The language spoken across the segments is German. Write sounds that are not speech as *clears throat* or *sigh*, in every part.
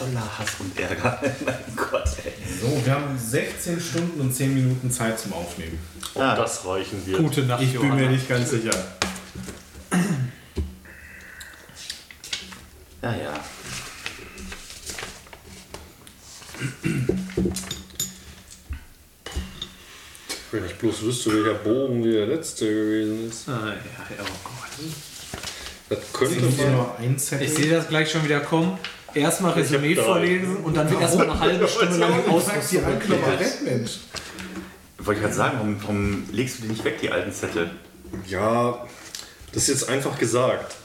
voller Hass und Ärger. *laughs* mein Gott, ey. So, wir haben 16 Stunden und 10 Minuten Zeit zum Aufnehmen. Ob Ah. das reichen wird. Gute Nacht, Ich bin Johanna. mir nicht ganz sicher. Ja, ja. Wenn ich bloß wüsste, welcher Bogen wie der letzte gewesen ist. Ah, ja, ja, oh Gott. Das könnte man. Ich sehe das gleich schon wieder kommen. Erstmal Resümee vorlesen und dann wird erstmal eine halbe Stunde lang erklärt. Mensch. Wollte ich gerade sagen, warum, warum legst du die nicht weg, die alten Zettel? Ja, das ist jetzt einfach gesagt.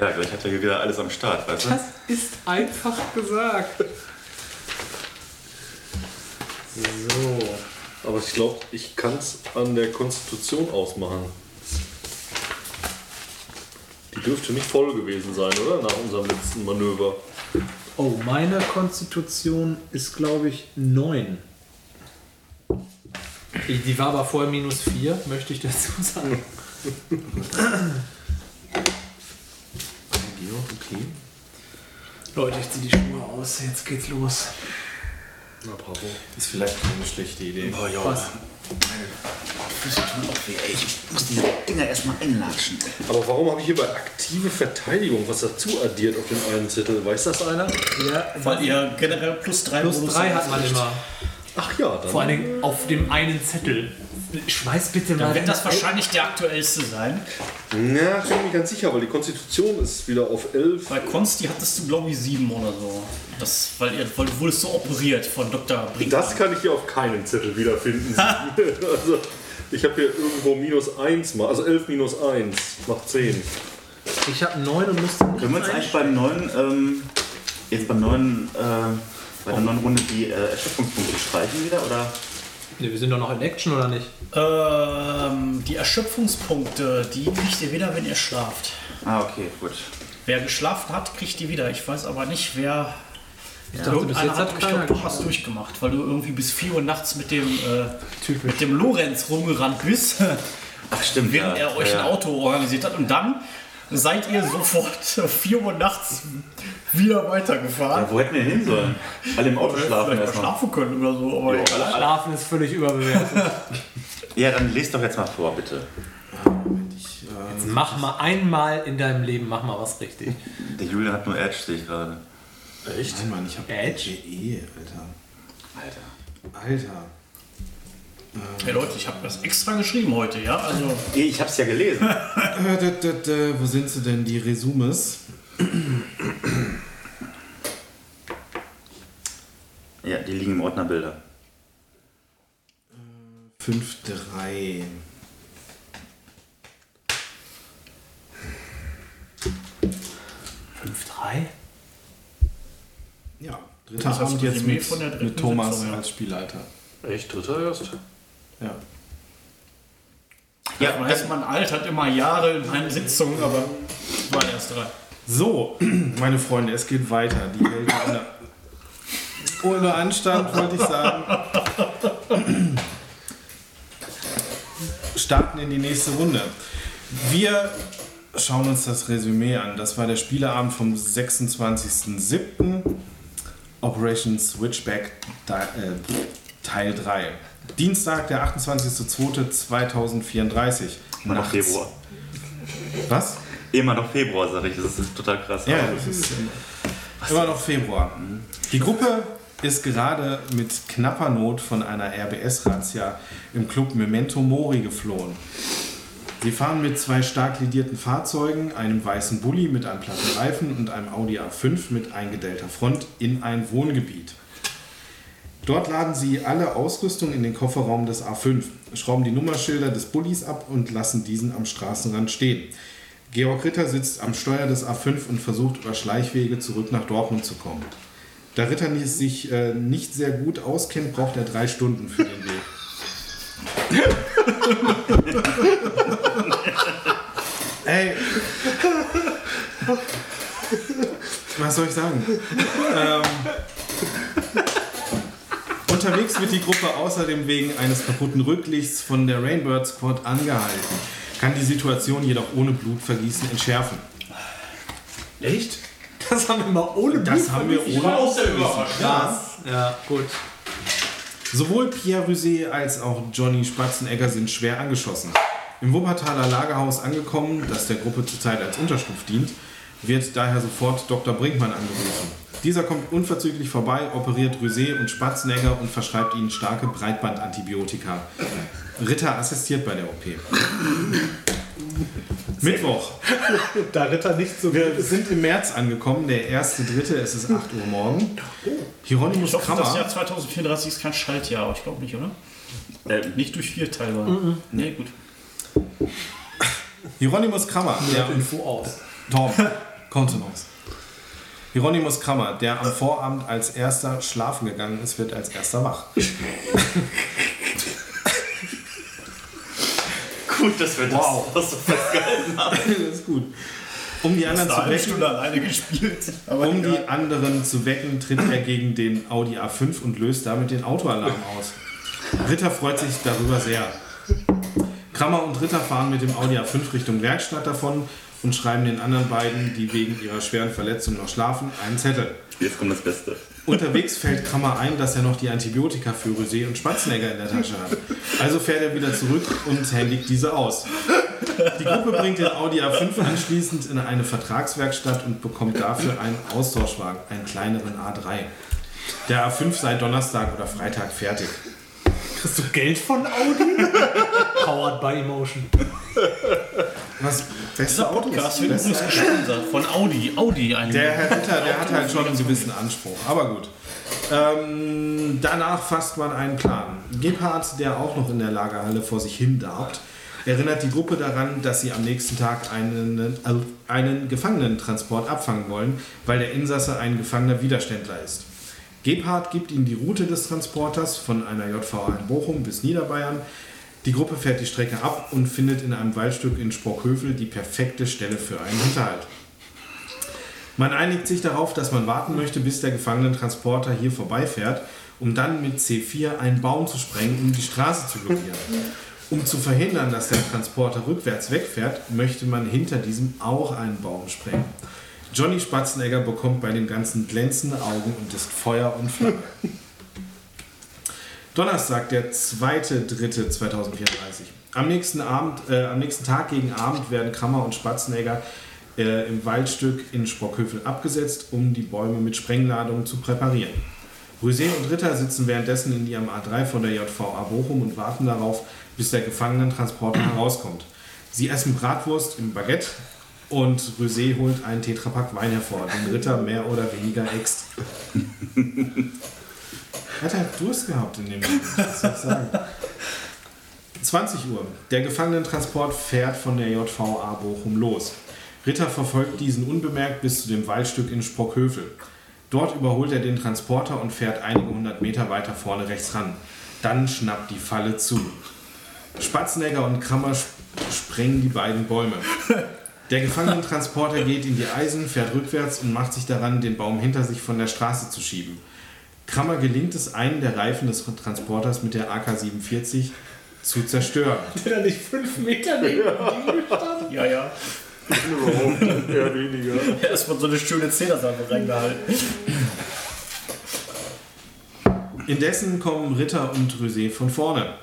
Ja, gleich hat er hier wieder alles am Start, weißt du? Das ist einfach gesagt. So. Aber ich glaube, ich kann es an der Konstitution ausmachen. Die dürfte nicht voll gewesen sein, oder? Nach unserem letzten Manöver. Oh, meine Konstitution ist, glaube ich, 9. Ich- Die war aber vorher minus 4, möchte ich dazu sagen. Okay. Leute, ich ziehe die Schuhe aus, jetzt geht's los. Na, bravo. Ist vielleicht keine schlechte Idee. Boah, jo, Was? Füße tun auch weh, ey. Ich muss diese Dinger erstmal einlatschen. Aber warum habe ich hier bei aktive Verteidigung was dazu addiert auf dem einen Zettel? Weiß das einer? Ja, Weil ihr generell plus 3 plus 3 hat man immer. Ach ja, dann. Vor allen Dingen auf dem einen Zettel. Schmeiß bitte mal. Dann wird das wahrscheinlich der aktuellste sein. Na, ich bin mir nicht ganz sicher, weil die Konstitution ist wieder auf 11. Bei Konsti hattest du, glaube ich, 7 oder so. Das, weil, ihr, weil du wurdest so operiert von Dr. Brinkmann. Das kann ich hier auf keinem Zettel wiederfinden. *laughs* also, ich habe hier irgendwo minus 1 mal, also 11 minus 1 macht 10. Ich habe 9 und müsste nicht Können wir uns eigentlich beim neuen, ähm, jetzt beim neuen, äh, bei der neuen Runde die äh, Erschöpfungspunkte streichen wieder, oder? Nee, wir sind doch noch in Action, oder nicht? Ähm, die Erschöpfungspunkte, die kriegt ihr wieder, wenn ihr schlaft. Ah, okay, gut. Wer geschlafen hat, kriegt die wieder. Ich weiß aber nicht, wer. Ich dachte, bis jetzt hat, hat ich keiner glaube, du hast durchgemacht, weil du irgendwie bis 4 Uhr nachts mit dem, äh, mit dem Lorenz rumgerannt bist, Ach, stimmt. während ja. er euch ja, ein ja. Auto organisiert hat. Und dann seid ihr sofort *laughs* 4 Uhr nachts wieder weitergefahren. Ja, wo hätten wir hin sollen? Alle im Auto schlafen erstmal. schlafen können oder so. Aber egal. Schlafen ist völlig überbewertet. *laughs* Ja, dann lest doch jetzt mal vor, bitte. Ich, äh, Jetzt mach mal einmal in deinem Leben, mach mal was richtig. Der Julian hat nur Edge, sehe ich gerade. Echt? nein, Mann, ich habe Edge? GE, Alter. Alter. Alter. Hey Leute, ich habe das extra geschrieben heute, ja? Also, Ich hab's ja gelesen. *laughs* Äh, wo sind sie denn, die Resumes? ja, die liegen im Ordner Bilder. 5-3. Fünf, drei? Ja, dritter Das Abend jetzt mit, von der dritten mit Thomas Sitzung, ja. als Spielleiter. Echt? Dritter erst? Ja. ja, weiß man altert immer Jahre in einer Sitzung, aber es waren erst drei. So, *clears throat* meine Freunde, es geht weiter. Die Helden ohne, ohne Anstand, wollte ich sagen. Starten in die nächste Runde. Wir schauen uns das Resümee an. Das war der Spieleabend vom 26.07. Operation Switchback äh, Teil 3. Dienstag, der 28.02.2034. Immer noch. Februar. Was? Immer noch Februar, sag ich. Das ist total krass. Ja, das ist immer noch Februar. Die Gruppe ist gerade mit knapper Not von einer RBS-Razzia im Club Memento Mori geflohen. Sie fahren mit zwei stark lidierten Fahrzeugen, einem weißen Bulli mit einem platten Reifen und einem Audi A5 mit eingedellter Front in ein Wohngebiet. Dort laden sie alle Ausrüstung in den Kofferraum des A5, schrauben die Nummerschilder des Bullis ab und lassen diesen am Straßenrand stehen. Georg Ritter sitzt am Steuer des A5 und versucht über Schleichwege zurück nach Dortmund zu kommen. Da Ritter sich äh, nicht sehr gut auskennt, braucht er drei Stunden für den Weg. *laughs* Ey. *laughs* Was soll ich sagen? ähm, unterwegs wird die Gruppe außerdem wegen eines kaputten Rücklichts von der Rainbird Squad angehalten, kann die Situation jedoch ohne Blutvergießen entschärfen. Echt? Das haben wir mal ohne Das Blut haben wir ohne überrascht. Ja, ja, gut. Sowohl Pierre Rusé als auch Johnny Spatzenegger sind schwer angeschossen. Im Wuppertaler Lagerhaus angekommen, das der Gruppe zurzeit als Unterschlupf dient, wird daher sofort Dr. Brinkmann angerufen. Dieser kommt unverzüglich vorbei, operiert Rusé und Spatzenegger und verschreibt ihnen starke Breitbandantibiotika. Ritter assistiert bei der OP. Mittwoch. Da Ritter nicht so Wir sind im März angekommen, der erste Dritte, es ist 8 Uhr morgen. Hieronymus Ich hoffe, das Krammer. Jahr 2034 ist kein Schaltjahr, aber ich glaube nicht, oder? Ähm, Nicht durch vier teilbar. Nee, gut. Hieronymus Krammer, der Info aus. Tom, *laughs* Kontenance. Hieronymus Krammer, der am Vorabend als erster schlafen gegangen ist, wird als erster wach. *laughs* gut, dass wir das, das so festgehalten haben. *laughs* das ist gut. Um die anderen zu wecken, gespielt. Aber um die anderen zu wecken, tritt er gegen den Audi A5 und löst damit den Autoalarm aus. Ritter freut sich darüber sehr. Krammer und Ritter fahren mit dem Audi A5 Richtung Werkstatt davon und schreiben den anderen beiden, die wegen ihrer schweren Verletzung noch schlafen, einen Zettel. Jetzt kommt das Beste. Unterwegs fällt Krammer ein, dass er noch die Antibiotika für Rosé und Spatzenegger in der Tasche hat. Also fährt er wieder zurück und händigt diese aus. Die Gruppe bringt den Audi A5 anschließend in eine Vertragswerkstatt und bekommt dafür einen Austauschwagen, einen kleineren A3. Der A5 sei Donnerstag oder Freitag fertig. Kriegst du Geld von Audi? *laughs* Powered by Emotion. Was? Beste Dieser Autos? Podcast wird übrigens gesponsert von Audi. Audi, ein Der Herr Ritter, der hat halt schon einen gewissen Anspruch. Aber gut. Ähm, danach fasst man einen Plan. Gebhardt, der auch noch in der Lagerhalle vor sich hin darbt, erinnert die Gruppe daran, dass sie am nächsten Tag einen, äh, einen Gefangenentransport abfangen wollen, weil der Insasse ein gefangener Widerständler ist. Gebhardt gibt ihm die Route des Transporters von einer JVA in Bochum bis Niederbayern. Die Gruppe fährt die Strecke ab und findet in einem Waldstück in Sprockhövel die perfekte Stelle für einen Hinterhalt. Man einigt sich darauf, dass man warten möchte, bis der Gefangenentransporter hier vorbeifährt, um dann mit C4 einen Baum zu sprengen, um die Straße zu blockieren. Um zu verhindern, dass der Transporter rückwärts wegfährt, möchte man hinter diesem auch einen Baum sprengen. Johnny Spatzenegger bekommt bei dem Ganzen glänzende Augen und ist Feuer und Flamme. *laughs* Donnerstag, der 2.3.2034. Am nächsten, Abend, äh, am nächsten Tag gegen Abend werden Krammer und Spatzenegger äh, im Waldstück in Sprockhövel abgesetzt, um die Bäume mit Sprengladungen zu präparieren. Rosé und Ritter sitzen währenddessen in ihrem A3 von der JVA Bochum und warten darauf, bis der Gefangenentransporter *clears throat* herauskommt. Sie essen Bratwurst im Baguette und Rosé holt einen Tetrapack Wein hervor, den Ritter mehr oder weniger. *laughs* Er hat halt Durst gehabt in dem Moment, was soll ich sagen. 20 Uhr. Der Gefangenentransport fährt von der JVA Bochum los. Ritter verfolgt diesen unbemerkt bis zu dem Waldstück in Sprockhövel. Dort überholt er den Transporter und fährt einige hundert Meter weiter vorne rechts ran. Dann schnappt die Falle zu. Spatzenegger und Krammer sp- sprengen die beiden Bäume. *laughs* Der Gefangenentransporter geht in die Eisen, fährt rückwärts und macht sich daran, den Baum hinter sich von der Straße zu schieben. Krammer gelingt es, einen der Reifen des Transporters mit der AK-47 zu zerstören. Der da nicht fünf Meter neben ihm stand. Ja, ja. Überhaupt eher weniger. Erstmal so eine schöne Zehnersalbe reingehalten. Indessen kommen Ritter und Rosé von vorne.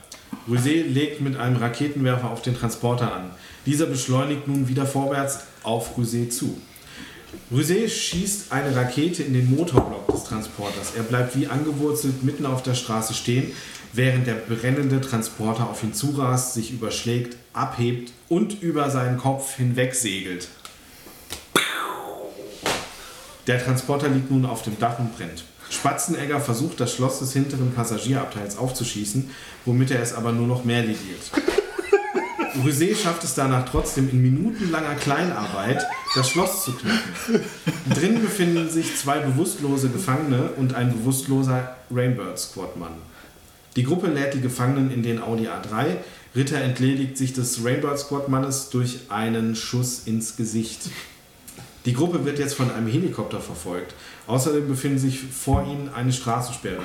Rosé legt mit einem Raketenwerfer auf den Transporter an. Dieser beschleunigt nun wieder vorwärts auf Rosé zu. Rosé schießt eine Rakete in den Motorblock des Transporters. Er bleibt wie angewurzelt mitten auf der Straße stehen, während der brennende Transporter auf ihn zurast, sich überschlägt, abhebt und über seinen Kopf hinweg segelt. Der Transporter liegt nun auf dem Dach und brennt. Spatzenegger versucht, das Schloss des hinteren Passagierabteils aufzuschießen, womit er es aber nur noch mehr lediert. *laughs* Rosé schafft es danach trotzdem in minutenlanger Kleinarbeit, das Schloss zu knacken. Drin befinden sich zwei bewusstlose Gefangene und ein bewusstloser Rainbird Squad-Mann. Die Gruppe lädt die Gefangenen in den Audi A3. Ritter entledigt sich des Rainbird Squad-Mannes durch einen Schuss ins Gesicht. Die Gruppe wird jetzt von einem Helikopter verfolgt. Außerdem befindet sich vor ihnen eine Straßensperre.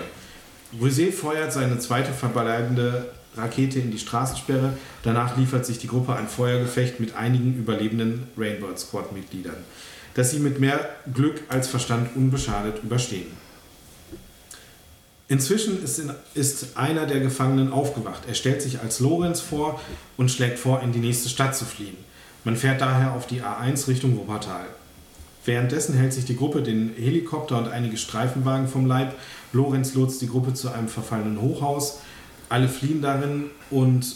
Rosé feuert seine zweite verbleibende Rakete in die Straßensperre. Danach liefert sich die Gruppe ein Feuergefecht mit einigen überlebenden Rainbird Squad-Mitgliedern. das sie mit mehr Glück als Verstand unbeschadet überstehen. Inzwischen ist, in, ist einer der Gefangenen aufgewacht. Er stellt sich als Lorenz vor und schlägt vor, in die nächste Stadt zu fliehen. Man fährt daher auf die A1 Richtung Wuppertal. Währenddessen hält sich die Gruppe den Helikopter und einige Streifenwagen vom Leib. Lorenz lotst die Gruppe zu einem verfallenen Hochhaus. Alle fliehen darin und.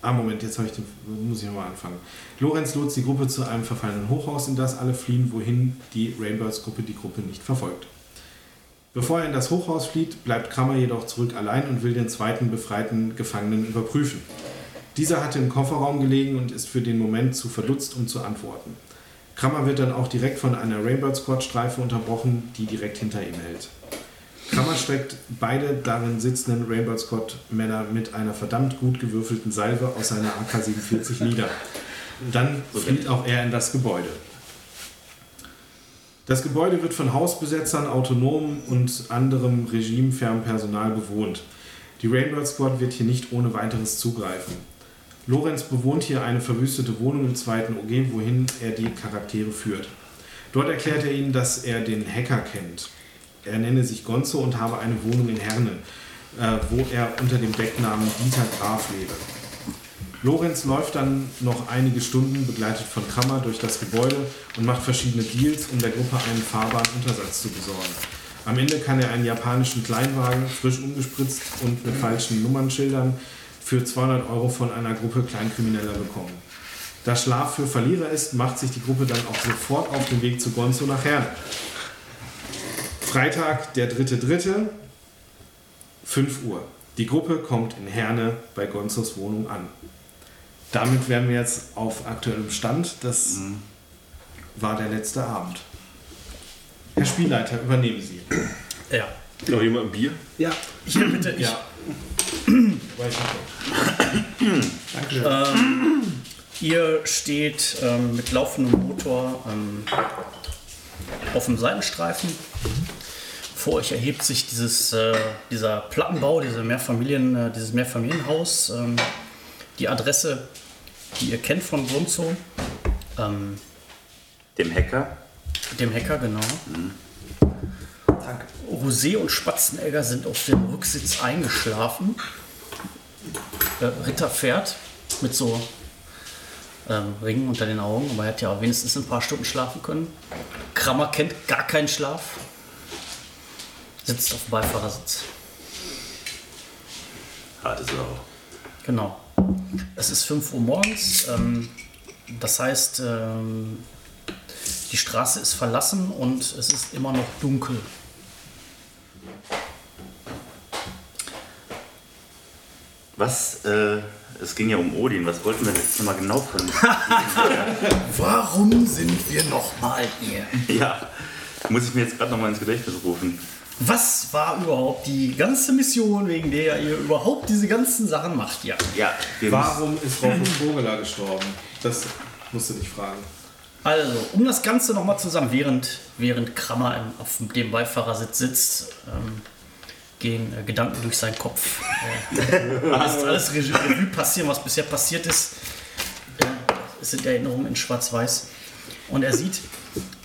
Ah, Moment, jetzt ich den, muss ich nochmal anfangen. Lorenz lotst die Gruppe zu einem verfallenen Hochhaus, in das alle fliehen, wohin die Rainbirds-Gruppe die Gruppe nicht verfolgt. Bevor er in das Hochhaus flieht, bleibt Kramer jedoch zurück allein und will den zweiten befreiten Gefangenen überprüfen. Dieser hatte im Kofferraum gelegen und ist für den Moment zu verdutzt, um zu antworten. Kramer wird dann auch direkt von einer Rainbird Squad Streife unterbrochen, die direkt hinter ihm hält. Kramer streckt beide darin sitzenden Rainbird Squad Männer mit einer verdammt gut gewürfelten Salve aus seiner AK-47 nieder. Dann flieht auch er in das Gebäude. Das Gebäude wird von Hausbesetzern, Autonomen und anderem regimefernem Personal bewohnt. Die Rainbird Squad wird hier nicht ohne weiteres zugreifen. Lorenz bewohnt hier eine verwüstete Wohnung im zweiten OG, wohin er die Charaktere führt. Dort erklärt er ihnen, dass er den Hacker kennt. Er nenne sich Gonzo und habe eine Wohnung in Herne, äh, wo er unter dem Decknamen Dieter Graf lebe. Lorenz läuft dann noch einige Stunden, begleitet von Krammer, durch das Gebäude und macht verschiedene Deals, um der Gruppe einen fahrbaren Untersatz zu besorgen. Am Ende kann er einen japanischen Kleinwagen, frisch umgespritzt und mit falschen Nummernschildern, für 200 Euro von einer Gruppe Kleinkrimineller bekommen. Da Schlaf für Verlierer ist, macht sich die Gruppe dann auch sofort auf den Weg zu Gonzo nach Herne. Freitag, der 3.3., 5 Uhr. Die Gruppe kommt in Herne bei Gonzos Wohnung an. Damit wären wir jetzt auf aktuellem Stand. Das war der letzte Abend. Herr Spielleiter, übernehmen Sie. Ja. Noch jemand ein Bier? Ja, Hier bitte, ich. Ja. Ähm, ihr steht ähm, mit laufendem Motor ähm, auf dem Seitenstreifen. Vor euch erhebt sich dieses, äh, dieser Plattenbau, diese Mehrfamilien, äh, dieses Mehrfamilienhaus. Ähm, die Adresse, die ihr kennt von Grunzo, ähm, Dem Hacker. dem Hacker, genau. Danke. Rosé und Spatzenegger sind auf dem Rücksitz eingeschlafen. Äh, Ritter fährt mit so ähm, Ringen unter den Augen, aber er hat ja wenigstens ein paar Stunden schlafen können. Krammer kennt gar keinen Schlaf. Sitzt auf dem Beifahrersitz. Harte Sau. Genau. Es ist 5 Uhr morgens. Ähm, das heißt, ähm, die Straße ist verlassen und es ist immer noch dunkel. Was, äh, es ging ja um Odin. Was wollten wir jetzt nochmal genau von? *laughs* Warum sind wir nochmal hier? ja, muss ich mir jetzt gerade nochmal ins Gedächtnis rufen. Was war überhaupt die ganze Mission, wegen der ihr überhaupt diese ganzen Sachen macht? Ja. Ja, wir Warum ist Rocco Vogeler gestorben? Das musst du dich fragen. Also, um das Ganze nochmal zusammen, während, während Krammer im, auf dem Beifahrersitz sitzt, ähm, gehen äh, Gedanken durch seinen Kopf. *laughs* Äh, alles Regie Revue passieren, was bisher passiert ist. Äh, es sind Erinnerungen in Schwarz-Weiß. Und er sieht,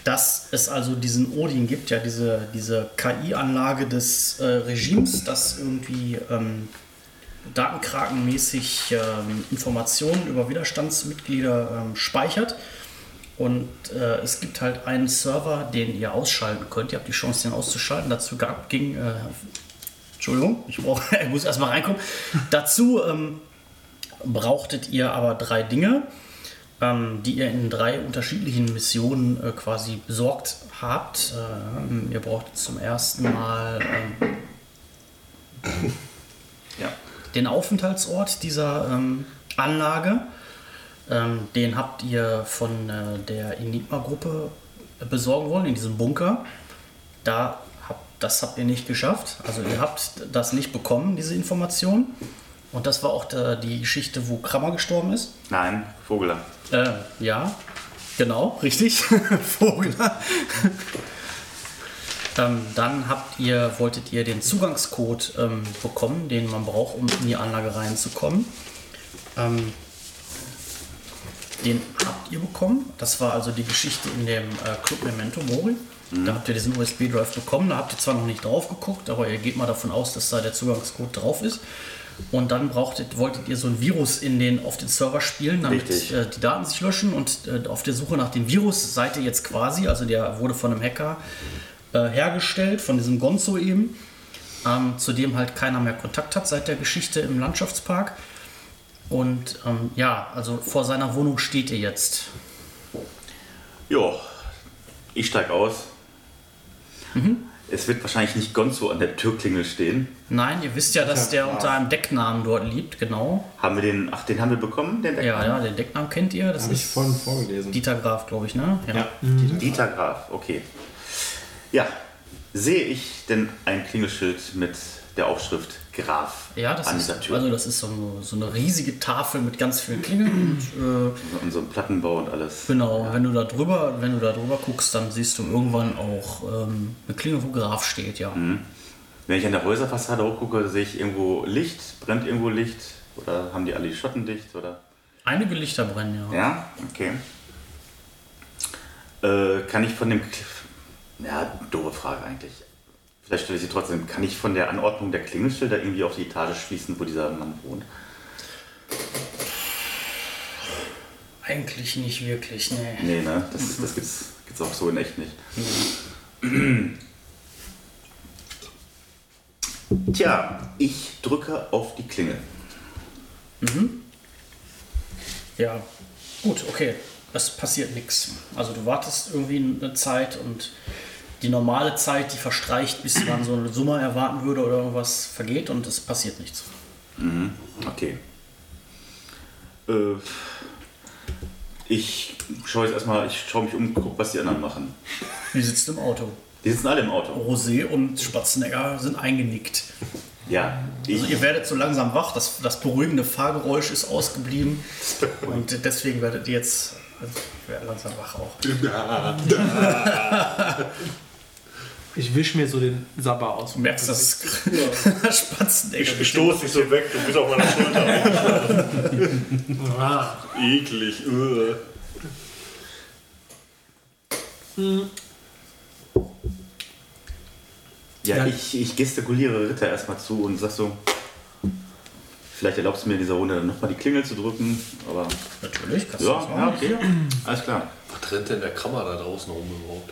dass es also diesen Odin gibt, ja, diese, diese KI-Anlage des äh, Regimes, das irgendwie ähm, datenkrakenmäßig ähm, Informationen über Widerstandsmitglieder ähm, speichert. Und äh, es gibt halt einen Server, den ihr ausschalten könnt. Ihr habt die Chance, den auszuschalten. Dazu gab, ging. Äh, Entschuldigung, ich, brauch, *laughs* ich muss erstmal reinkommen. Dazu ähm, brauchtet ihr aber drei Dinge, ähm, die ihr in drei unterschiedlichen Missionen äh, quasi besorgt habt. Ähm, ihr braucht zum ersten Mal ähm, *coughs* Ja. den Aufenthaltsort dieser ähm, Anlage. Ähm, den habt ihr von äh, der Enigma-Gruppe besorgen wollen, in diesem Bunker. Da das habt ihr nicht geschafft. Also ihr habt das nicht bekommen, diese Information. Und das war auch der, die Geschichte, wo Krammer gestorben ist. Nein, Vogeler. Äh, ja, genau, richtig. *laughs* Vogler. *laughs* ähm, dann habt ihr, wolltet ihr den Zugangscode ähm, bekommen, den man braucht, um in die Anlage reinzukommen. Ähm, den habt habt ihr bekommen. Das war also die Geschichte in dem äh, Club Memento Mori. Da habt ihr diesen USB-Drive bekommen. Da habt ihr zwar noch nicht drauf geguckt, aber ihr geht mal davon aus, dass da der Zugangscode drauf ist. Und dann brauchtet, wolltet ihr so ein Virus in den, auf den Server spielen, damit äh, die Daten sich löschen. Und äh, auf der Suche nach dem Virus seid ihr jetzt quasi, also der wurde von einem Hacker äh, hergestellt, von diesem Gonzo eben, ähm, zu dem halt keiner mehr Kontakt hat seit der Geschichte im Landschaftspark. Und ähm, ja, also vor seiner Wohnung steht ihr jetzt. Jo, ich steig aus. Es wird wahrscheinlich nicht Gonzo an der Türklingel stehen. Nein, ihr wisst ja, dass der unter einem Decknamen dort liegt, genau. Haben wir den, ach, den haben wir bekommen, den Ja, Decknamen? ja, den Decknamen kennt ihr. Das Habe ich vorhin vorgelesen. Dieter Graf, glaube ich, ne? ja. Dieter Graf, okay. Ja, sehe ich denn ein Klingelschild mit der Aufschrift Graf Ja, das an ist, dieser Tür? also das ist so eine, so eine riesige Tafel mit ganz vielen Klingeln. Und, äh, und so ein Plattenbau und alles. genau, wenn du da drüber, wenn du da drüber guckst, dann siehst du irgendwann auch ähm, eine Klingel, wo Graf steht, ja. Wenn ich an der Häuserfassade hochgucke, sehe ich irgendwo Licht, brennt irgendwo Licht oder haben die alle die Schotten dicht oder? Einige Lichter brennen, ja. Ja, okay. Äh, kann ich von dem, ja, doofe Frage eigentlich. Vielleicht stelle ich sie trotzdem. Kann ich von der Anordnung der Klingelschilder irgendwie auf die Etage schließen, wo dieser Mann wohnt? Eigentlich nicht wirklich, ne. Nee, ne? Das, das gibt's, gibt's auch so in echt nicht. Tja, ich drücke auf die Klingel. Ja, gut, okay. Es passiert nichts. Also du wartest irgendwie eine Zeit und die normale Zeit, die verstreicht, bis man so eine Summe erwarten würde oder irgendwas vergeht und es passiert nichts. Okay. Äh, ich schaue jetzt erstmal, ich schaue mich um, gucke, was die anderen machen. Die sitzt im Auto. Die sitzen alle im Auto. Rosé und Spatzenegger sind eingenickt. Ja, ich, Also ihr werdet so langsam wach, das, das beruhigende Fahrgeräusch ist ausgeblieben und deswegen werdet ihr jetzt also ich werde langsam wach auch. *laughs* Ich wisch mir so den Sabber aus. Du merkst, dass *laughs* Spatzenegger Ich stoße dich so weg, du bist auf meiner Schulter. Ah, Eklig. Ugh. ja, Ja. ich, ich gestikuliere Ritter erstmal zu und sag so, vielleicht erlaubst du mir in dieser Runde dann nochmal die Klingel zu drücken, aber Natürlich, kannst du ja, das ja, machen. okay, alles klar. Was rennt denn der Kammer da draußen rum überhaupt?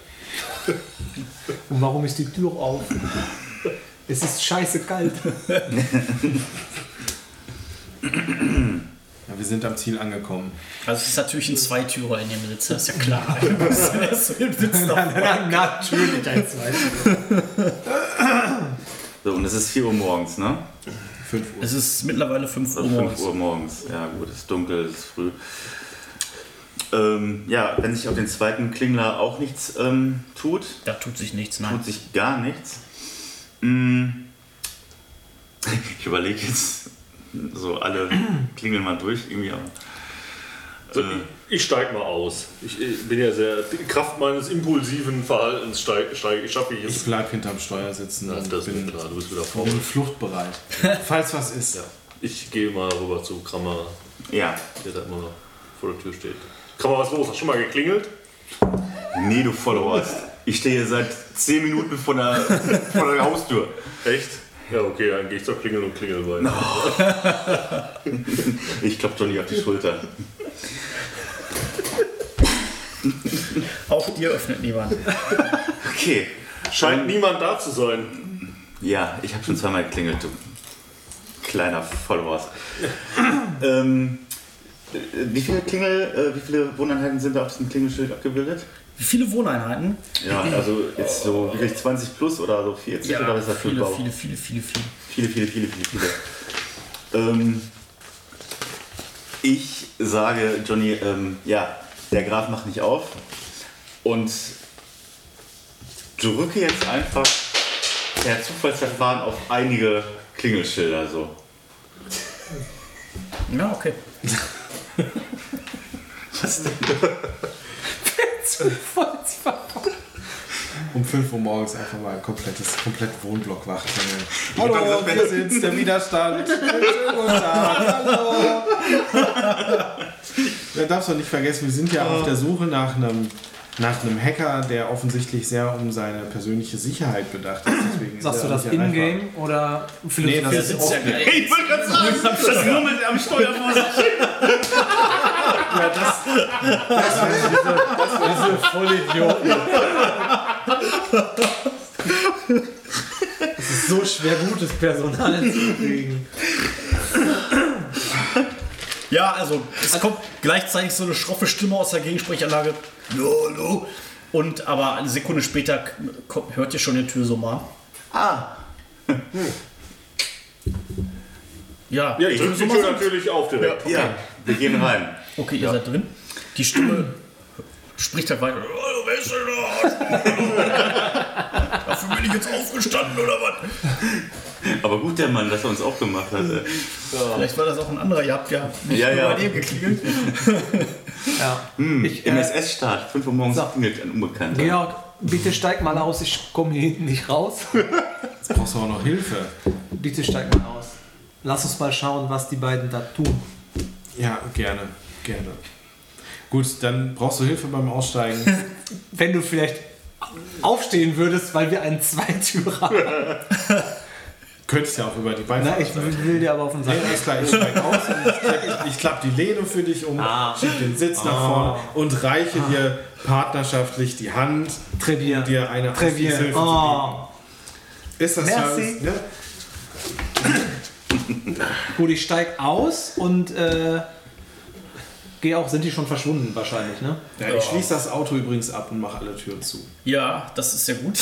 *laughs* und warum ist die Tür auf? Es ist scheiße kalt. Ja, wir sind am Ziel angekommen. Also es ist natürlich ein Zweitürer in dem Sitz, das ist ja klar. *laughs* Sitz noch- Natürlich ein Zweifel. So, und es ist 4 Uhr morgens, ne? 5 Uhr. Es ist mittlerweile 5 Uhr Oder 5 morgens. Uhr morgens. Ja, gut, es ist dunkel, es ist früh. Ähm, ja, wenn sich auf den zweiten Klingler auch nichts ähm, tut, Da tut sich nichts, nein. tut sich gar nichts. Mm. Ich überlege jetzt so alle klingeln mal durch irgendwie. Aber, So, äh, ich, ich steig mal aus. Ich, ich bin ja sehr. Die Kraft meines impulsiven Verhaltens steige steig, ich schaffe ich Ich es. bleib hinterm Steuersitz Ja, und das bin, bin klar, du bist wieder vor. bin fluchtbereit. *laughs* Falls was ist. Ja. Ich gehe mal rüber zu Krammer, ja, der da immer vor der Tür steht. Krammer, was ist los? Hast du schon mal geklingelt? nee, du Vollhorst. Ich stehe hier seit 10 Minuten vor der, *laughs* vor der Haustür. Echt? Ja, okay, dann gehe ich zur Klingel und klingel weiter. *laughs* Ich klopp Johnny auf die Schulter. Auch dir öffnet niemand. Okay. Scheint niemand da zu sein. Ja, ich habe schon zweimal geklingelt, du kleiner Vollhorst. ähm, äh, wie viele Klingel, äh, wie viele Wohneinheiten sind da auf diesem Klingelschild abgebildet? Wie viele Wohneinheiten? Ja, also jetzt so wirklich 20 plus oder so 40 oder was ist das für viele, Bau? viele, viele, viele, viele. Viele, viele, viele, viele, viele. Ähm, ich sage, Johnny, ähm, ja, der Graf macht nicht auf und drücke jetzt einfach per Zufallsverfahren auf einige Klingelschilder so. Ja, okay. *laughs* Was denn? Um 5 Uhr morgens einfach mal ein komplettes, komplett Wohnblock wach. Hallo, wir sind's, der Widerstand. Schönen guten Tag, hallo. *laughs* Da darfst du nicht vergessen, wir sind ja auf der Suche nach einem, nach einem Hacker, der offensichtlich sehr um seine persönliche Sicherheit bedacht ist. Deswegen ist Sagst du er das in-game oder Nee, das ist ja off geil. Ich wollte gerade sagen, das murmelt am Steuer vor sich. ja, das, Diese Vollidioten. Es ist so schwer, gutes Personal zu kriegen. *laughs* Ja, also es kommt gleichzeitig so eine schroffe Stimme aus der Gegensprechanlage. Hallo, hallo. Und aber eine Sekunde später kommt- hört ihr schon den Türsummer. Ah, Ja, Ja, ich drücke die Tür natürlich auf direkt. ja, wir gehen rein. Okay, ihr seid drin. Die Stimme spricht halt weiter. Oh, wer ist denn da? Dafür bin ich jetzt aufgestanden oder was? *laughs* Aber gut, der Mann, dass er uns aufgemacht hat. ey. Vielleicht war das auch ein anderer. Ihr habt ja nicht Ja, nur ja. bei dem geklingelt. *laughs* Ja. Ich, äh, MSS-Start, 5 Uhr morgens So. klingelt ein Unbekannter. Georg, bitte steig mal aus, ich komme hier hinten nicht raus. *laughs* jetzt brauchst du auch noch Hilfe. Bitte steig mal aus. Lass uns mal schauen, was die beiden da tun. Ja, gerne, gerne. Gut, dann brauchst du Hilfe beim Aussteigen. Wenn du vielleicht aufstehen würdest, weil wir einen Zweitürer haben. Könntest ja auch über die Beine. Na, ich will, will dir aber auf den Nee, Sack. alles klar, ich steige aus ich, ich, klappe die Lehne für dich um, Ah. schieb den Sitz nach vorne und reiche dir partnerschaftlich die Hand, Trevier. um dir eine Trevier. Hilfe zu Oh. Ist das Merci. Service? Ja? *laughs* Gut, ich steig aus und äh, gehe auch. Sind die schon verschwunden wahrscheinlich, ne? Ja, ich schließe das Auto übrigens ab und mache alle Türen zu. Ja, das ist sehr gut.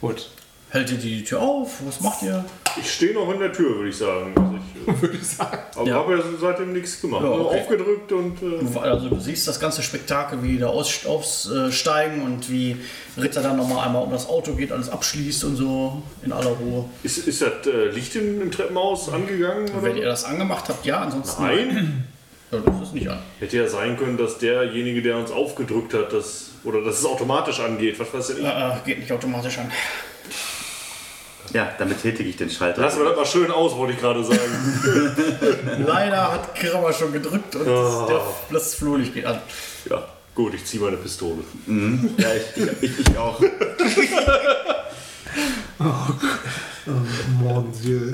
Gut. Hält ihr die Tür auf? Was macht ihr? Ich stehe noch in der Tür, würde ich sagen. Also ich, *laughs* Würde ich sagen. aber Ja. habe ja seitdem nichts gemacht. Ja, Nur okay. aufgedrückt und. Äh, Also du siehst das ganze Spektakel, wie die da aus, aussteigen und wie Ritter dann nochmal einmal um das Auto geht, alles abschließt und so in aller Ruhe. ist, ist das äh, Licht im, im Treppenhaus angegangen? Wenn Oder? ihr das angemacht habt, ja, ansonsten Nein. Ja, das ist nicht an. Hätte ja sein können, dass derjenige, der uns aufgedrückt hat, das. Oder dass es automatisch angeht. Was weiß ich. Äh, äh, geht nicht automatisch an. Ja, damit tätige ich den Schalter. Lassen wir das mal schön aus, wollte ich gerade sagen. *laughs* Leider hat Krammer schon gedrückt und Oh. der, das Flurlicht geht an. ja, gut, ich ziehe meine Pistole. Ja, ich, ich, ich, auch. *laughs* Mon Dieu.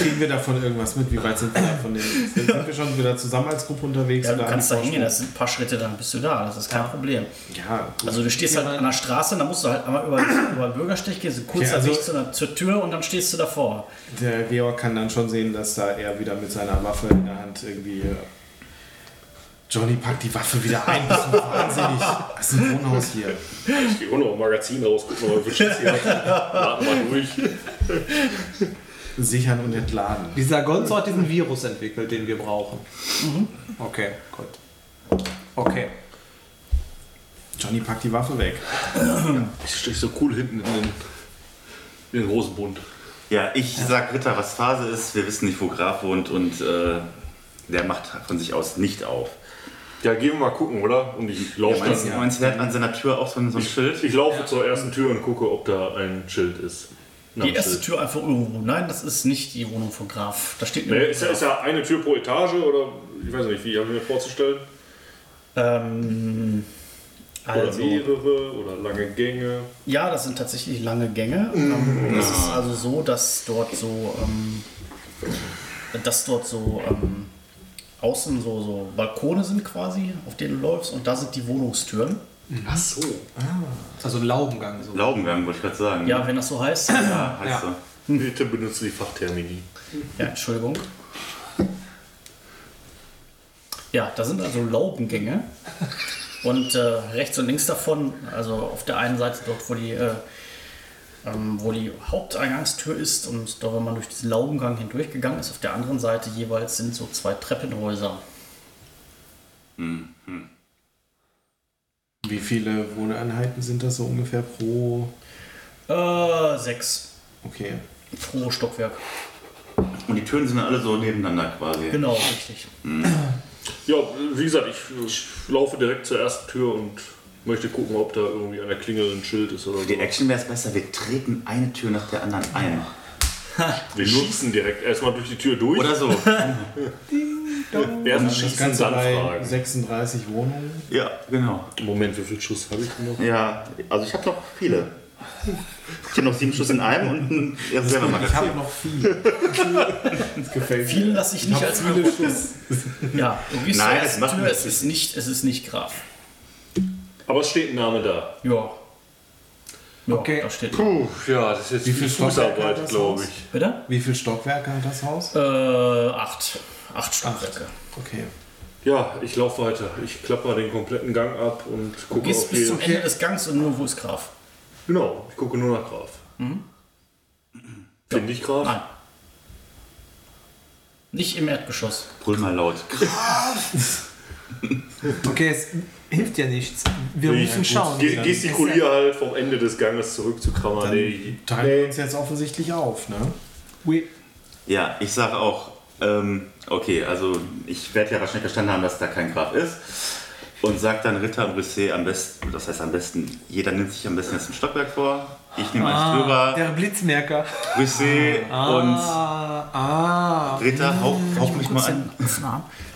Kriegen wir davon irgendwas mit? Wie weit sind wir davon? Den, sind, sind wir schon wieder zusammen als Gruppe unterwegs? Ja, du kannst da hingehen, das sind ein paar Schritte, dann bist du da. Das ist kein Problem. Ja, gut. Also du stehst halt an der Straße, dann musst du halt einmal über, über den Bürgersteig gehen, so ein kurzer Okay, also- Weg zu der, zur Tür und dann stehst du davor. Der Georg kann dann schon sehen, dass da er wieder mit seiner Waffe in der Hand irgendwie. äh, Johnny packt die Waffe wieder ein. Bist du wahnsinnig? Das ist ein Wohnhaus hier. Ich gehe auch noch im Magazin raus, guck mal, wie viel hier. Laden mal durch. Sichern und entladen. Dieser Gonzo hat diesen Virus entwickelt, den wir brauchen. Okay, gut. Okay. Johnny packt die Waffe weg. Ich stehe so cool hinten in den, in den Hosenbund. Ja, ich sag Ritter, was Phase ist. Wir wissen nicht, wo Graf wohnt und äh, der macht von sich aus nicht auf. Ja, gehen wir mal gucken, oder? Und ich laufe Meinst, du, dann. meinst du, der hat an seiner Tür auch so ein, so ein Schild? Ich laufe zur ersten Tür und gucke, ob da ein Schild ist. Die erste. Tür einfach irgendwo. Nein, das ist nicht die Wohnung von Graf. Da steht nur Nee, ist, ja, ist ja eine Tür pro Etage oder ich weiß nicht, wie habe ich mir vorzustellen? Ähm, Oder also, mehrere oder lange Gänge. ja, das sind tatsächlich lange Gänge. Ähm, Es ist also so, dass dort so, ähm, dass dort so ähm, außen so, so Balkone sind quasi, auf denen du läufst und da sind die Wohnungstüren. Ach so. Also ein Laubengang. So. Laubengang, wollte ich gerade sagen. Ja, wenn das so heißt. Ja, heißt Ja. so. Bitte benutze die Fachtermini. Ja, Entschuldigung. Ja, da sind also Laubengänge. Und äh, rechts und links davon, also auf der einen Seite dort, wo die, äh, ähm, wo die Haupteingangstür ist und da, wenn man durch diesen Laubengang hindurchgegangen ist, auf der anderen Seite jeweils sind so zwei Treppenhäuser. Wie viele Wohneinheiten sind das so ungefähr pro. Äh, sechs Okay. pro Stockwerk. Und die Türen sind dann alle so nebeneinander quasi. Genau, richtig. Ja, wie gesagt, ich, ich laufe direkt zur ersten Tür und möchte gucken, ob da irgendwie an der Klingel ein Schild ist oder so. Für die Action wäre es besser, wir treten eine Tür nach der anderen ein. *laughs* Wir schießen direkt erstmal durch die Tür durch. Oder so. Werden Das schießen, Ganze dann bei fragen. 36 Wohnungen. Ja, genau. Moment, wie viel Schuss habe ich denn noch? Ja, also ich habe noch viele. Ich habe noch sieben Schuss in einem und ein Ich habe noch viel. das gefällt mir. Viele lasse ich nicht als viele Schuss. Ja, du gehst Nein, das ersten macht Tür, nichts. es ist nicht, es ist nicht Graf. Aber es steht ein Name da. Ja. Ja, Okay. da steht. Puh, ja, das ist jetzt Wie viel viel Stockwerke hat Fußarbeit, das glaube Haus? ich. Bitte? Wie viele Stockwerke hat das Haus? Äh, acht. Acht Stockwerke. Okay. Ja, ich laufe weiter. Ich klappe den kompletten Gang ab und Du gucke gehst auf bis zum. Ende des Gangs und nur wo ist Graf? Genau, ich gucke nur nach Graf. Finde ich Graf? Nein. Nicht im Erdgeschoss. Brüll mal laut. *laughs* Okay, es hilft ja nichts. Wir Ich müssen schauen. ge- gestikuliere halt vom Ende des Ganges zurück zu Kammer. Dann Nee, teilen wir uns jetzt offensichtlich auf, ne? We- Ja, ich sage auch, ähm, okay, also ich werde ja wahrscheinlich verstanden haben, dass da kein Graf ist. Und sagt dann Ritter und Brisset am besten, das heißt am besten, jeder nimmt sich am besten jetzt ein Stockwerk vor. Ich nehme eins Ah, drüber, der Blitzmerker. Brisset und Ah, ah. Ritter, hauch, hauch mich mal an.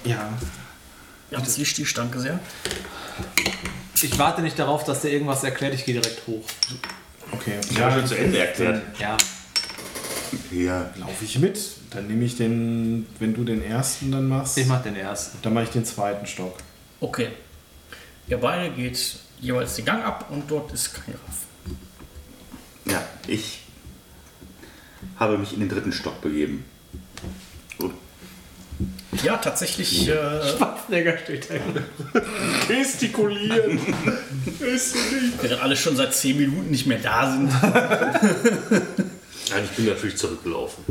Ja. Ja, das Lichtstiel, danke sehr. Ich warte nicht darauf, dass der irgendwas erklärt. Ich gehe direkt hoch. Okay. Habe schon zu Ende erklärt. Ja. Ja, Laufe ich mit. Dann nehme ich den, wenn du den ersten dann machst, Ich mach den ersten. dann mache ich den zweiten Stock. Okay. Ihr beide geht jeweils den Gang ab und dort ist kein Graf. ja, ich habe mich in den dritten Stock begeben. Gut. Ja, tatsächlich. Äh, Schwarzenegger steht da. Gestikulieren. ist nicht. während alle schon seit 10 Minuten nicht mehr da sind. Nein, ich bin natürlich zurückgelaufen.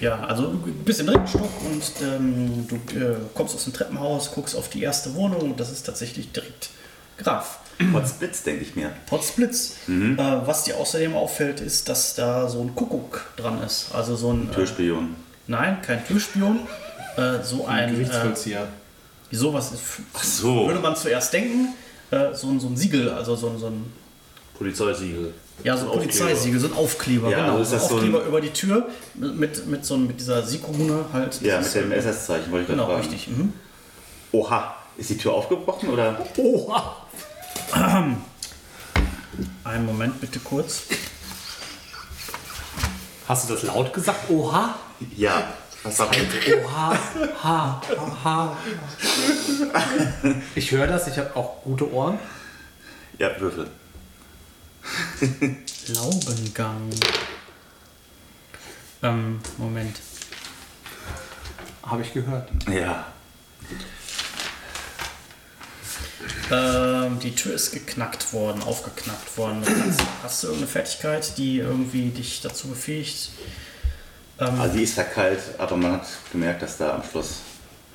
Ja, also du bist im dritten Stock und ähm, du äh, kommst aus dem Treppenhaus, guckst auf die erste Wohnung und das ist tatsächlich direkt Graf. Potzblitz, denke ich mir. Potzblitz. Äh, was dir außerdem auffällt, ist, dass da so ein Kuckuck dran ist. Also so ein. Äh, Türspion. nein, kein Türspion. Äh, so ein. Äh, Gerichtsvollzieher. Sowas ist. Ach so. Würde man zuerst denken. Äh, so, ein, so ein Siegel, also so ein. So ein Polizeisiegel. ja, so ein Aufkleber. Polizeisiegel, so ein Aufkleber, Ja, genau. also ist so ein das so ein- Aufkleber über die Tür mit, mit, so, mit dieser Sigrune halt. Ja, mit dem SS-Zeichen wollte ich gerade Genau, richtig. Mhm. Oha, ist die Tür aufgebrochen oder? Oha! Einen Moment bitte kurz. Hast du das laut gesagt? Oha. Ja. Was sagt Oha. Ha. Ha. Ich höre das. Ich habe auch gute Ohren. Ja, Würfel. Laubengang. Ähm, Moment. Habe ich gehört. Ja. Ähm, die Tür ist geknackt worden, aufgeknackt worden. Hast du irgendeine Fertigkeit, die irgendwie dich dazu befähigt? Ähm, Also die ist verkeilt, aber man hat gemerkt, dass da am Schluss.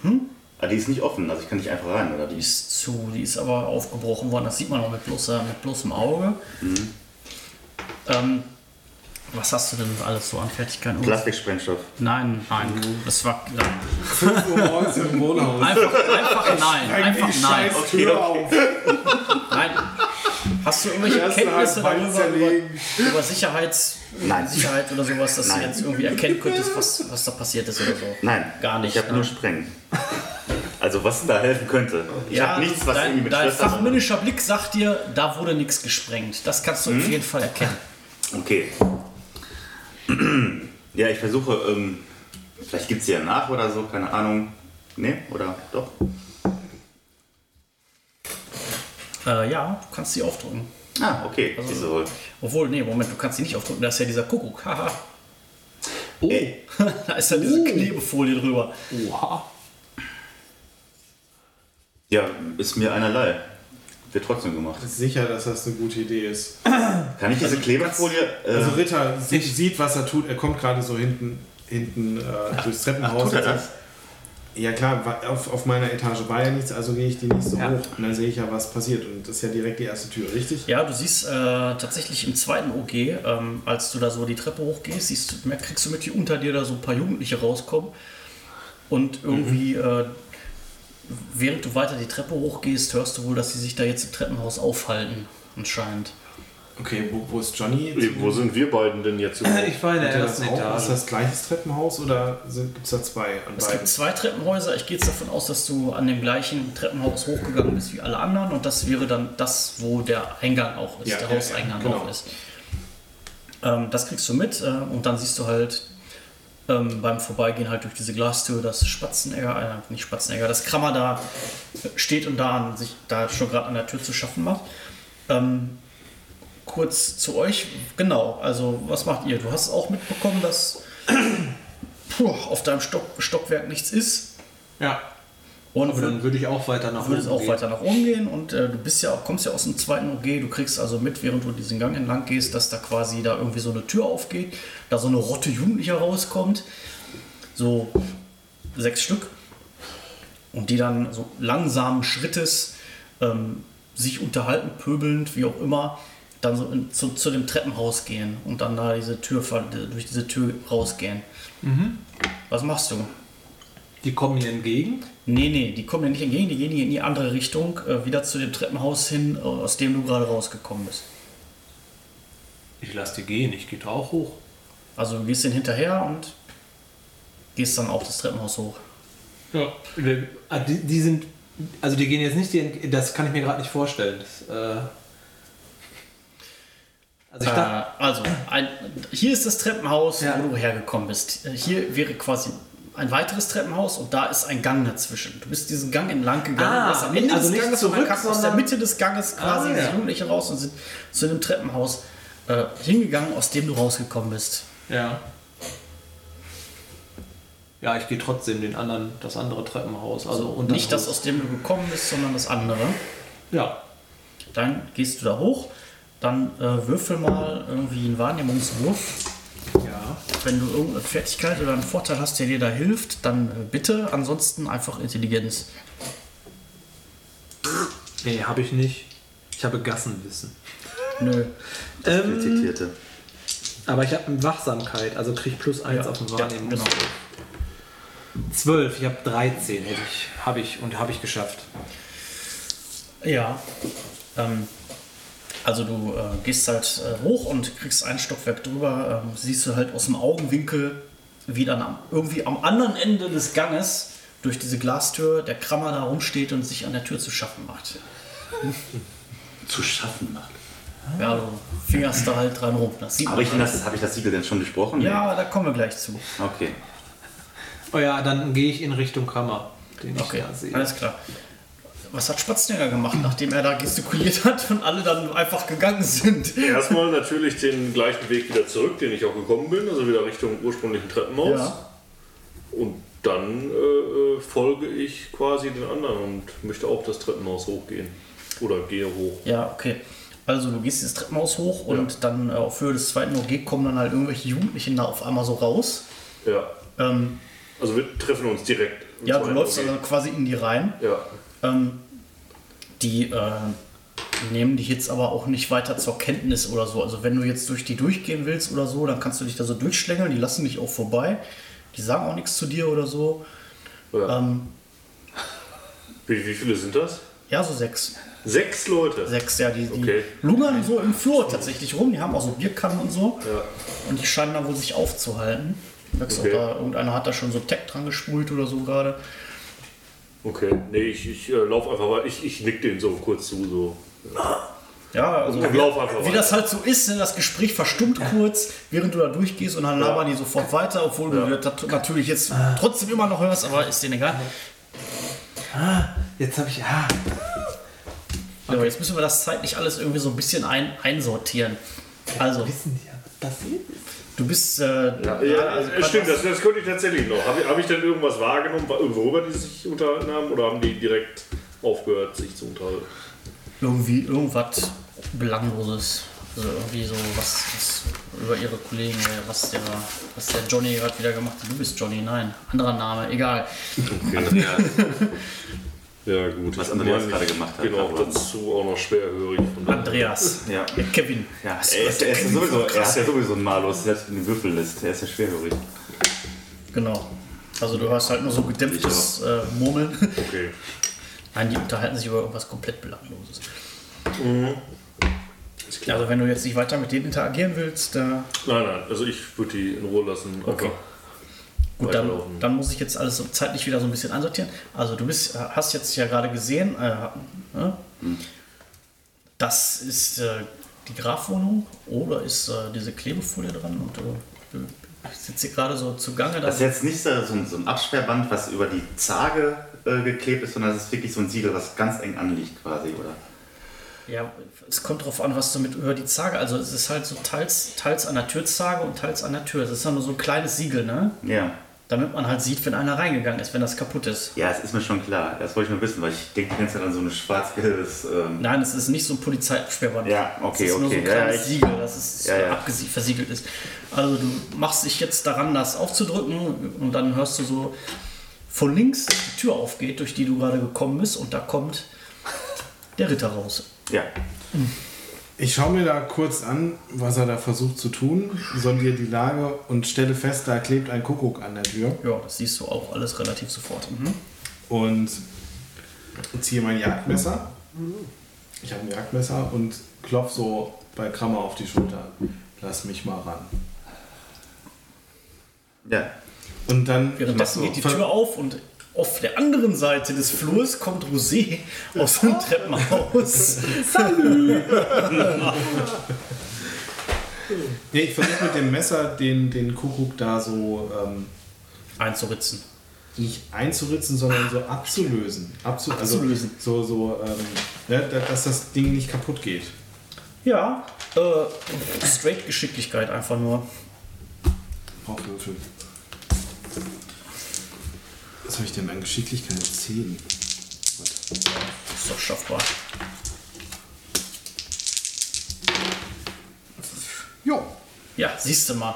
Hm? Ah, die ist nicht offen, also ich kann nicht einfach rein, oder die ist zu, die ist aber aufgebrochen worden. Das sieht man auch mit, bloßer, mit bloßem Auge. Ähm, was hast du denn alles so an Fertigkeiten? Plastiksprengstoff. Nein, nein, das war nein. 5 Uhr morgens im Wohnhaus. einfach, einfach nein, einfach nein. Tür auf. Nein. Hast du irgendwelche Erste Kenntnisse Hand Bein darüber, über, über Sicherheits, Nein. Sicherheit oder sowas, dass Nein. du jetzt irgendwie erkennen könntest, was, was da passiert ist oder so? Nein, Gar nicht. Ich habe ne? nur Sprengen. Also was da helfen könnte. Ich ja, habe nichts, was irgendwie dein, mit dein Schlössern- fachmännischer Blick sagt dir, da wurde nichts gesprengt. Das kannst du Hm? auf jeden Fall erkennen. Okay. *clears throat* Ja, ich versuche, ähm, vielleicht gibt es ja nach oder so, keine Ahnung. Ne? Oder doch? Äh, ja, du kannst sie aufdrücken. Ah, okay. Also- wohl. Obwohl, nee, Moment, du kannst sie nicht aufdrücken, da ist ja dieser Kuckuck. Haha. Oh. *laughs* Da ist ja diese Klebefolie drüber. Oha. ja, ist mir einerlei. Wird trotzdem gemacht. Sicher, dass das eine gute Idee ist. Kann ich diese Klebefolie. Äh, Also Ritter sie- sieht, was er tut. Er kommt gerade so hinten, hinten äh, durchs Treppenhaus. tut er das? Ja klar, auf, auf meiner Etage war ja nichts, also gehe ich die nicht so Ja. hoch. Und dann sehe ich ja, was passiert. Und das ist ja direkt die erste Tür, richtig? Ja, du siehst äh, tatsächlich im zweiten OG, ähm, als du da so die Treppe hochgehst, siehst du, kriegst du mit, wie unter dir da so ein paar Jugendliche rauskommen. Und irgendwie, äh, während du weiter die Treppe hochgehst, hörst du wohl, dass sie sich da jetzt im Treppenhaus aufhalten, anscheinend. Okay, wo, wo ist Johnny? Eben, Wo sind wir beiden denn jetzt? *laughs* überhaupt? Ich war in der er das ersten auch? Ist Etage. das gleiches Treppenhaus oder gibt es da zwei an Es beiden? gibt zwei Treppenhäuser. Ich gehe jetzt davon aus, dass du an dem gleichen Treppenhaus hochgegangen bist wie alle anderen. Und das wäre dann das, wo der Eingang auch ist, Ja, der ja, Hauseingang ja, genau. auch ist. Ähm, das kriegst du mit äh, und dann siehst du halt ähm, beim Vorbeigehen halt durch diese Glastür, dass Spatzenegger, äh, nicht Spatzenegger, dass Krammer da steht und da an sich da schon gerade an der Tür zu schaffen macht. Ähm, kurz zu euch, genau, also was macht ihr? Du hast auch mitbekommen, dass *clears throat* puh, auf deinem Stock, Stockwerk nichts ist. Ja. Und Aber dann würde ich auch weiter nach würdest oben auch gehen. weiter nach oben gehen und äh, du bist ja auch, kommst ja aus dem zweiten OG, du kriegst also mit, während du diesen Gang entlang gehst, dass da quasi da irgendwie so eine Tür aufgeht, da so eine Rotte Jugendlicher rauskommt, so sechs Stück und die dann so langsamen Schrittes ähm, sich unterhalten, pöbelnd, wie auch immer, dann so in, zu, zu dem Treppenhaus gehen und dann da diese Tür durch diese Tür rausgehen. Was machst du? Die kommen mir entgegen. Nee, nee, die kommen dir nicht entgegen, die gehen in die andere Richtung, äh, wieder zu dem Treppenhaus hin, äh, aus dem du gerade rausgekommen bist. Ich lasse die gehen, ich gehe da auch hoch. Also du gehst denen hinterher und gehst dann auch das Treppenhaus hoch. Ja. Ah, Die, die sind, also die gehen jetzt nicht, die, das kann ich mir gerade nicht vorstellen. Das, äh, also ich Äh, dachte, also, ein, hier ist das Treppenhaus, Ja. wo du hergekommen bist. Äh, Hier wäre quasi ein weiteres Treppenhaus und da ist ein Gang dazwischen. Du bist diesen Gang entlang gegangen, Ah, am Ende also des nicht Ganges zurück, kamst aus der Mitte des Ganges quasi Ah, ja. Jugendlichen raus und sind zu einem Treppenhaus äh, hingegangen, aus dem du rausgekommen bist. ja. Ja, ich gehe trotzdem den anderen, das andere Treppenhaus. Also und Nicht das, aus dem du gekommen bist, sondern das andere. Ja. Dann gehst du da hoch, dann äh, würfel mal irgendwie einen Wahrnehmungswurf. Ja. Wenn du irgendeine Fertigkeit oder einen Vorteil hast, der dir da hilft, dann äh, bitte. Ansonsten einfach Intelligenz. Nee, habe ich nicht. Ich habe Gassenwissen. Nö. Ähm, Zitierte. aber ich habe Wachsamkeit, also krieg plus 1 Ja, auf den ja, Wahrnehmung. genau. 12, ich habe 13, hätte ich, habe ich und habe ich geschafft. Ja. Ähm, also du äh, gehst halt äh, hoch und kriegst ein Stockwerk drüber, ähm, siehst du halt aus dem Augenwinkel, wie dann am, irgendwie am anderen Ende des Ganges durch diese Glastür der Krammer da rumsteht und sich an der Tür zu schaffen macht. *laughs* Zu schaffen macht. Ja, du fingerst da halt dran rum. Das sieht Habe man ich, denn halt. das, habe ich das Siegel denn schon durchbrochen? Ja, da kommen wir gleich zu. Okay. Oh ja, dann gehe ich in Richtung Kammer, den ich Okay, da sehe. alles klar. Was hat Spatzenegger gemacht, nachdem er da gestikuliert hat und alle dann einfach gegangen sind? Erstmal natürlich den gleichen Weg wieder zurück, den ich auch gekommen bin, also wieder Richtung ursprünglichen Treppenhaus. Ja. Und dann äh, äh, folge ich quasi den anderen und möchte auch das Treppenhaus hochgehen. Oder gehe hoch. Ja, okay. Also du gehst dieses Treppenhaus hoch und dann äh, auf Höhe des zweiten OG kommen dann halt irgendwelche Jugendlichen da auf einmal so raus. Ja. Ähm, Also wir treffen uns direkt. ja, du läufst also quasi in die rein. Ja. Ähm, die äh, nehmen dich jetzt aber auch nicht weiter zur Kenntnis oder so. Also wenn du jetzt durch die durchgehen willst oder so, dann kannst du dich da so durchschlängeln. Die lassen dich auch vorbei. Die sagen auch nichts zu dir oder so. ja. Ähm, Wie, wie viele sind das? ja, so sechs. Sechs Leute. Sechs, ja, die, die Okay. lungern so im Flur tatsächlich rum. Die haben auch so Bierkannen und so. Ja. Und die scheinen da wohl sich aufzuhalten. Okay. da, irgendeiner hat da schon so Tech dran gespult oder so gerade. Okay. Nee, ich, ich äh, laufe einfach weiter. Ich, ich nick denen so kurz zu. So. Ja, also Und wie, lauf einfach wie weiter. das halt so ist, ne? das Gespräch verstummt kurz, während du da durchgehst und dann labern die sofort weiter, obwohl du das natürlich jetzt trotzdem immer noch hörst, aber ist denen egal. Jetzt habe ich, ah, Aber jetzt müssen wir das zeitlich alles irgendwie so ein bisschen ein, einsortieren. Also, wissen die ja, was passiert ist. Du bist. Äh, Ja, ja, also stimmt, das, das könnte ich tatsächlich noch. Habe ich, hab ich denn irgendwas wahrgenommen, worüber die sich unterhalten haben? Oder haben die direkt aufgehört, sich zu unterhalten? irgendwie irgendwas Belangloses. Also irgendwie so was, was über ihre Kollegen, äh, was der, was der Johnny gerade wieder gemacht hat. Du bist Johnny, nein. Anderer Name, egal. *laughs* Andreas, Ja, gut. Was Andreas Ich gerade gemacht hat, Bin auch aber- dazu auch noch schwerhörig. Andreas. ja. Der Kevin. Ja, er ist, er, ist ja sowieso, er hat ja sowieso einen Malus, selbst wenn die Würfellist. Er ist ja schwerhörig. Genau. Also du hörst halt nur so gedämpftes äh, Murmeln. Okay. *laughs* Nein, die unterhalten sich über irgendwas komplett Belangloses. völlig klar. Also wenn du jetzt nicht weiter mit denen interagieren willst, da Nein, nein, also ich würde die in Ruhe lassen. Okay. Gut, dann, dann muss ich jetzt alles so zeitlich wieder so ein bisschen einsortieren. Also du bist, hast jetzt ja gerade gesehen, äh, ne? das ist äh, die Grafwohnung oder ist äh, diese Klebefolie dran und sitzt hier gerade so zugange. Da Das ist jetzt nicht so so ein, so ein Absperrband, was über die Zage äh, geklebt ist, sondern es ist wirklich so ein Siegel, was ganz eng anliegt quasi, oder? Ja, es kommt darauf an, was du mit über die Zage, also es ist halt so teils, teils an der Türzage und teils an der Tür. Es ist ja nur so ein kleines Siegel, ne? Ja. Damit man halt sieht, wenn einer reingegangen ist, wenn das kaputt ist. Ja, es ist mir schon klar. Das wollte ich nur wissen, weil ich denke die ganze Zeit an so ein schwarz-gelbes. Ähm, Nein, es ist nicht so ein Polizeiabsperrband. Ja, okay, es ist nur so okay. ein Ja, kleines ich- Siegel, das ist Ja, ja. versiegelt ist. Also du machst dich jetzt daran, das aufzudrücken und dann hörst du so von links, dass die Tür aufgeht, durch die du gerade gekommen bist und da kommt der Ritter raus. ja. Ich schaue mir da kurz an, was er da versucht zu tun, sondiere die Lage und stelle fest, da klebt ein Kuckuck an der Tür. Ja, das siehst du auch alles relativ sofort. Mhm. Und ziehe mein Jagdmesser. Ich habe ein Jagdmesser und klopf so bei Krammer auf die Schulter. Lass mich mal ran. Ja. Und dann Währenddessen so, geht die Tür auf und auf der anderen Seite des Flurs kommt Rosé aus dem Treppenhaus. *laughs* Nee, ich versuche mit dem Messer den, den Kuckuck da so ähm, einzuritzen. nicht einzuritzen, sondern so abzulösen. Abzu Abzulösen. Also so, so ähm, ne, da- dass das Ding nicht kaputt geht. Ja, äh, straight Geschicklichkeit einfach nur. Aufwürfel. Was habe ich denn an Geschicklichkeit 10? Ist doch schaffbar. Jo. Ja, siehst du mal.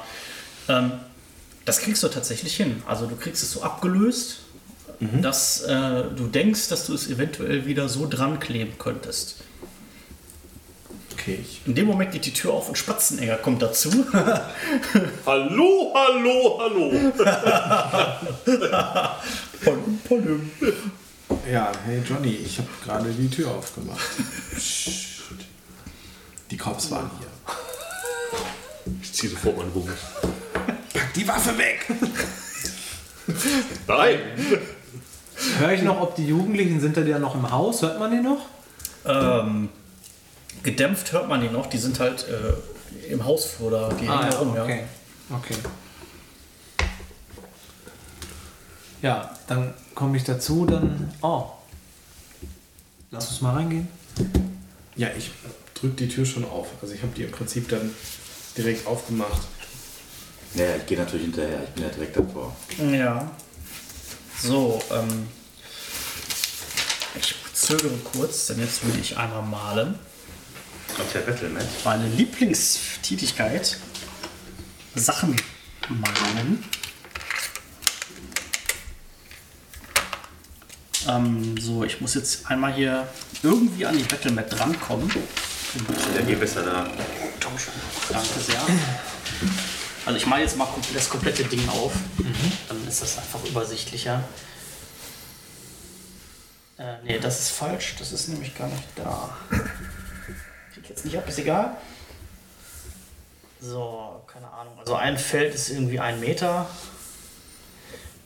Ähm, das kriegst du tatsächlich hin. Also du kriegst es so abgelöst, dass äh, du denkst, dass du es eventuell wieder so dran kleben könntest. Okay, In dem Moment geht die Tür auf und Spatzenegger kommt dazu. *laughs* Hallo, hallo, hallo. *laughs* Polum, polum. Ja, hey Johnny, ich habe gerade die Tür aufgemacht. Psst. Die Cops waren hier. Ich ziehe sofort meinen Bogen. Pack die Waffe weg! Nein! Höre ich noch, ob die Jugendlichen sind da ja noch im Haus? Hört man die noch? Ähm, gedämpft hört man die noch. Die sind halt äh, im Hausflur da. Die hängen da rum, ja. okay. okay. Ja, dann komme ich dazu, dann. Oh. Lass uns mal reingehen. Ja, ich drück die Tür schon auf. Also ich habe die im Prinzip dann direkt aufgemacht. Naja, ich gehe natürlich hinterher. Ich bin ja direkt davor. Ja. So, ähm. Ich zögere kurz, denn jetzt würde ich einmal malen. Kommt der Battlematch. Meine Lieblingstätigkeit. Sachen malen. Ähm, so, ich muss jetzt einmal hier irgendwie an die Battlemat drankommen. Der geht besser da. Tauschen. Danke sehr. Also ich male jetzt mal das komplette Ding auf. Dann ist das einfach übersichtlicher. Äh, nee, das ist falsch. Das ist nämlich gar nicht da. Jetzt nicht ab, ist egal. So, keine Ahnung. Also ein Feld ist irgendwie ein Meter.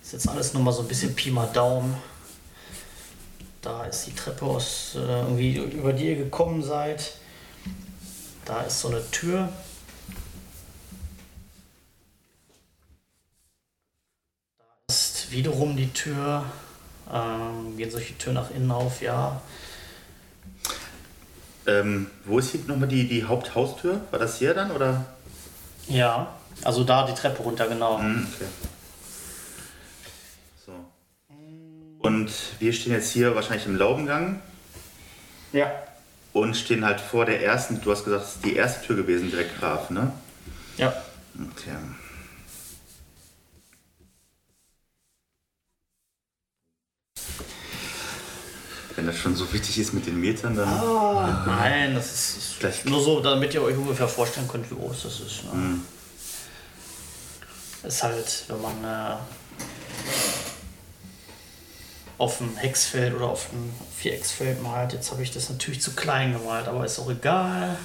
Ist jetzt alles nur mal so ein bisschen Pi mal Daumen. Da ist die Treppe aus äh, irgendwie über die ihr gekommen seid. Da ist so eine Tür. Da ist wiederum die Tür. Ähm, gehen solche Türen nach innen auf, ja. Ähm, wo ist hier nochmal die, die Haupthaustür? War das hier dann oder? Ja, also da die Treppe runter, genau. Hm, okay. So. Und wir stehen jetzt hier wahrscheinlich im Laubengang Ja. und stehen halt vor der ersten, du hast gesagt, das ist die erste Tür gewesen, direkt Graf, ne? Ja. Okay. Wenn das schon so wichtig ist mit den Metern, dann. Nein, das ist, ist Gleich- nur so, damit ihr euch ungefähr vorstellen könnt, wie groß das ist. Ne? Ist halt, wenn man äh, auf dem Hexfeld oder auf dem Vierecksfeld malt. Jetzt habe ich das natürlich zu klein gemalt, aber ist auch egal.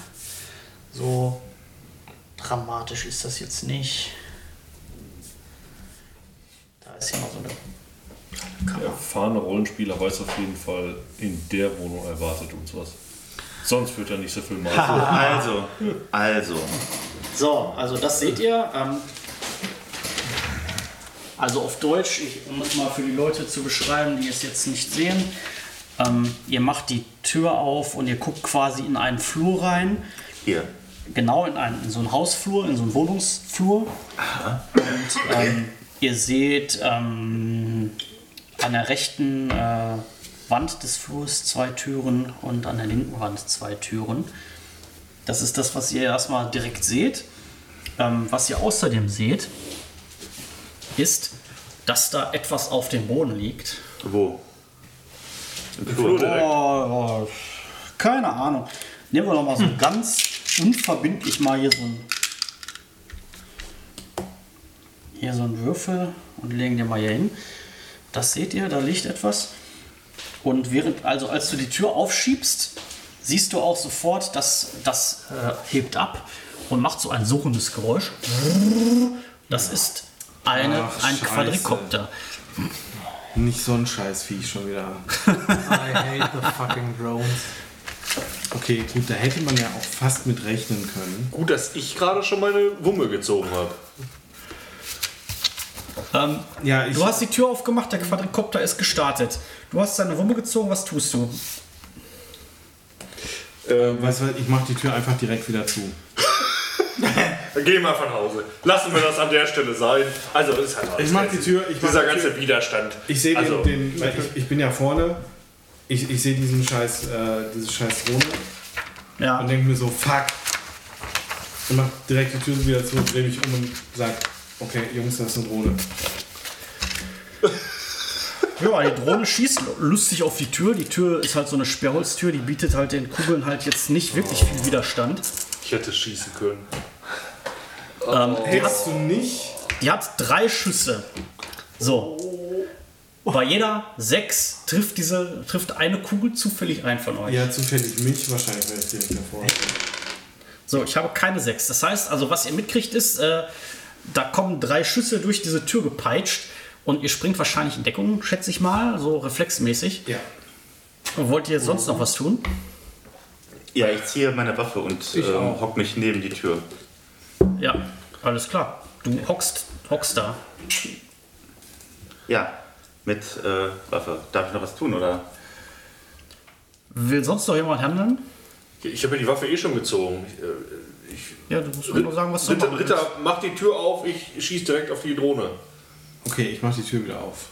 So dramatisch ist das jetzt nicht. Da ist ja noch so eine erfahrene Rollenspieler weiß auf jeden Fall, in der Wohnung erwartet uns was. Sonst wird er nicht so viel machen. *laughs* Also, also. So, also das seht ihr. Ähm, also auf Deutsch, ich, um es mal für die Leute zu beschreiben, die es jetzt nicht sehen. Ähm, ihr macht die Tür auf und ihr guckt quasi in einen Flur rein. Hier. Genau in, einen, in so einen Hausflur, in so einen Wohnungsflur. Und ähm, ihr seht ähm, an der rechten äh, Wand des Flurs zwei Türen und an der linken Wand zwei Türen. Das ist das, was ihr erstmal direkt seht. Ähm, was ihr außerdem seht, ist, dass da etwas auf dem Boden liegt. Wo? Im Flur direkt. Oh, oh, keine Ahnung. Nehmen wir doch mal so ganz unverbindlich mal hier so ein hier so einen Würfel und legen den mal hier hin. Das seht ihr, da liegt etwas. Und während, also als du die Tür aufschiebst, siehst du auch sofort, dass das äh, hebt ab und macht so ein suchendes Geräusch. Das ist eine, Ach, ein Scheiße. Quadrikopter. Nicht so ein Scheißviech schon wieder. I hate the fucking drones. Okay, gut, da hätte man ja auch fast mit rechnen können. Gut, dass ich gerade schon meine Wumme gezogen habe. Ähm, Ja, ich, Du hast die Tür aufgemacht, der Quadrikopter ist gestartet. Du hast seine Wumme gezogen, was tust du? Ähm, weißt du, was, ich mach die Tür einfach direkt wieder zu. *laughs* gehen wir von Hause. Lassen wir das an der Stelle sein. Also, das ist halt alles Ich mach die. Tür, ich mach Dieser die ganze Tür. Widerstand. Ich sehe also, den, den ich, ich bin ja vorne. Ich, ich sehe diesen scheiß, äh, diese scheiß Drohne Ja. und denke mir so, fuck. Und mach direkt die Tür wieder zu, dreh mich um und sag, okay, Jungs, das ist eine Drohne. *laughs* Ja, die Drohne schießt lustig auf die Tür. Die Tür ist halt so eine Sperrholztür, die bietet halt den Kugeln halt jetzt nicht wirklich viel Widerstand. Ich hätte schießen können. Ähm, die, hat, Hättest du nicht? die hat drei Schüsse. So. Bei jeder sechs trifft diese trifft eine Kugel zufällig ein von euch. Ja, zufällig mich, wahrscheinlich wäre ich direkt davor. So, ich habe keine sechs. Das heißt, also was ihr mitkriegt ist, äh, da kommen drei Schüsse durch diese Tür gepeitscht und ihr springt wahrscheinlich in Deckung, schätze ich mal, so reflexmäßig. Ja. Und wollt ihr sonst noch was tun? Ja, ich ziehe meine Waffe und ähm, hock mich neben die Tür. Ja, alles klar. Du hockst, hockst da. Ja, mit äh, Waffe. Darf ich noch was tun, oder? Will sonst noch jemand handeln? Ich habe ja die Waffe eh schon gezogen. Ich, Ja, du musst nur sagen, was du Ritter, machen Ritter, mach die Tür auf, ich schieße direkt auf die Drohne. Okay, ich mach die Tür wieder auf.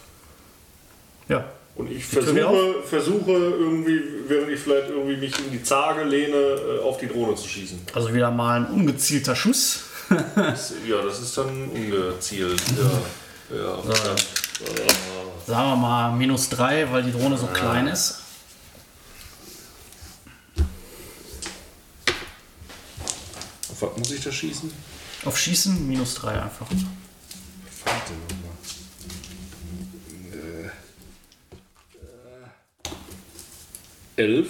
Ja. Und ich versuche, versuche irgendwie, während ich vielleicht irgendwie mich in die Zarge lehne, äh, auf die Drohne zu schießen. Also wieder mal ein ungezielter Schuss. Das, ja, das ist dann ungezielt. Ja, *laughs* ja. Sagen wir mal minus drei, weil die Drohne so klein ist. Auf was muss ich da schießen? Auf Schießen minus drei einfach. Warte nochmal. Äh, elf?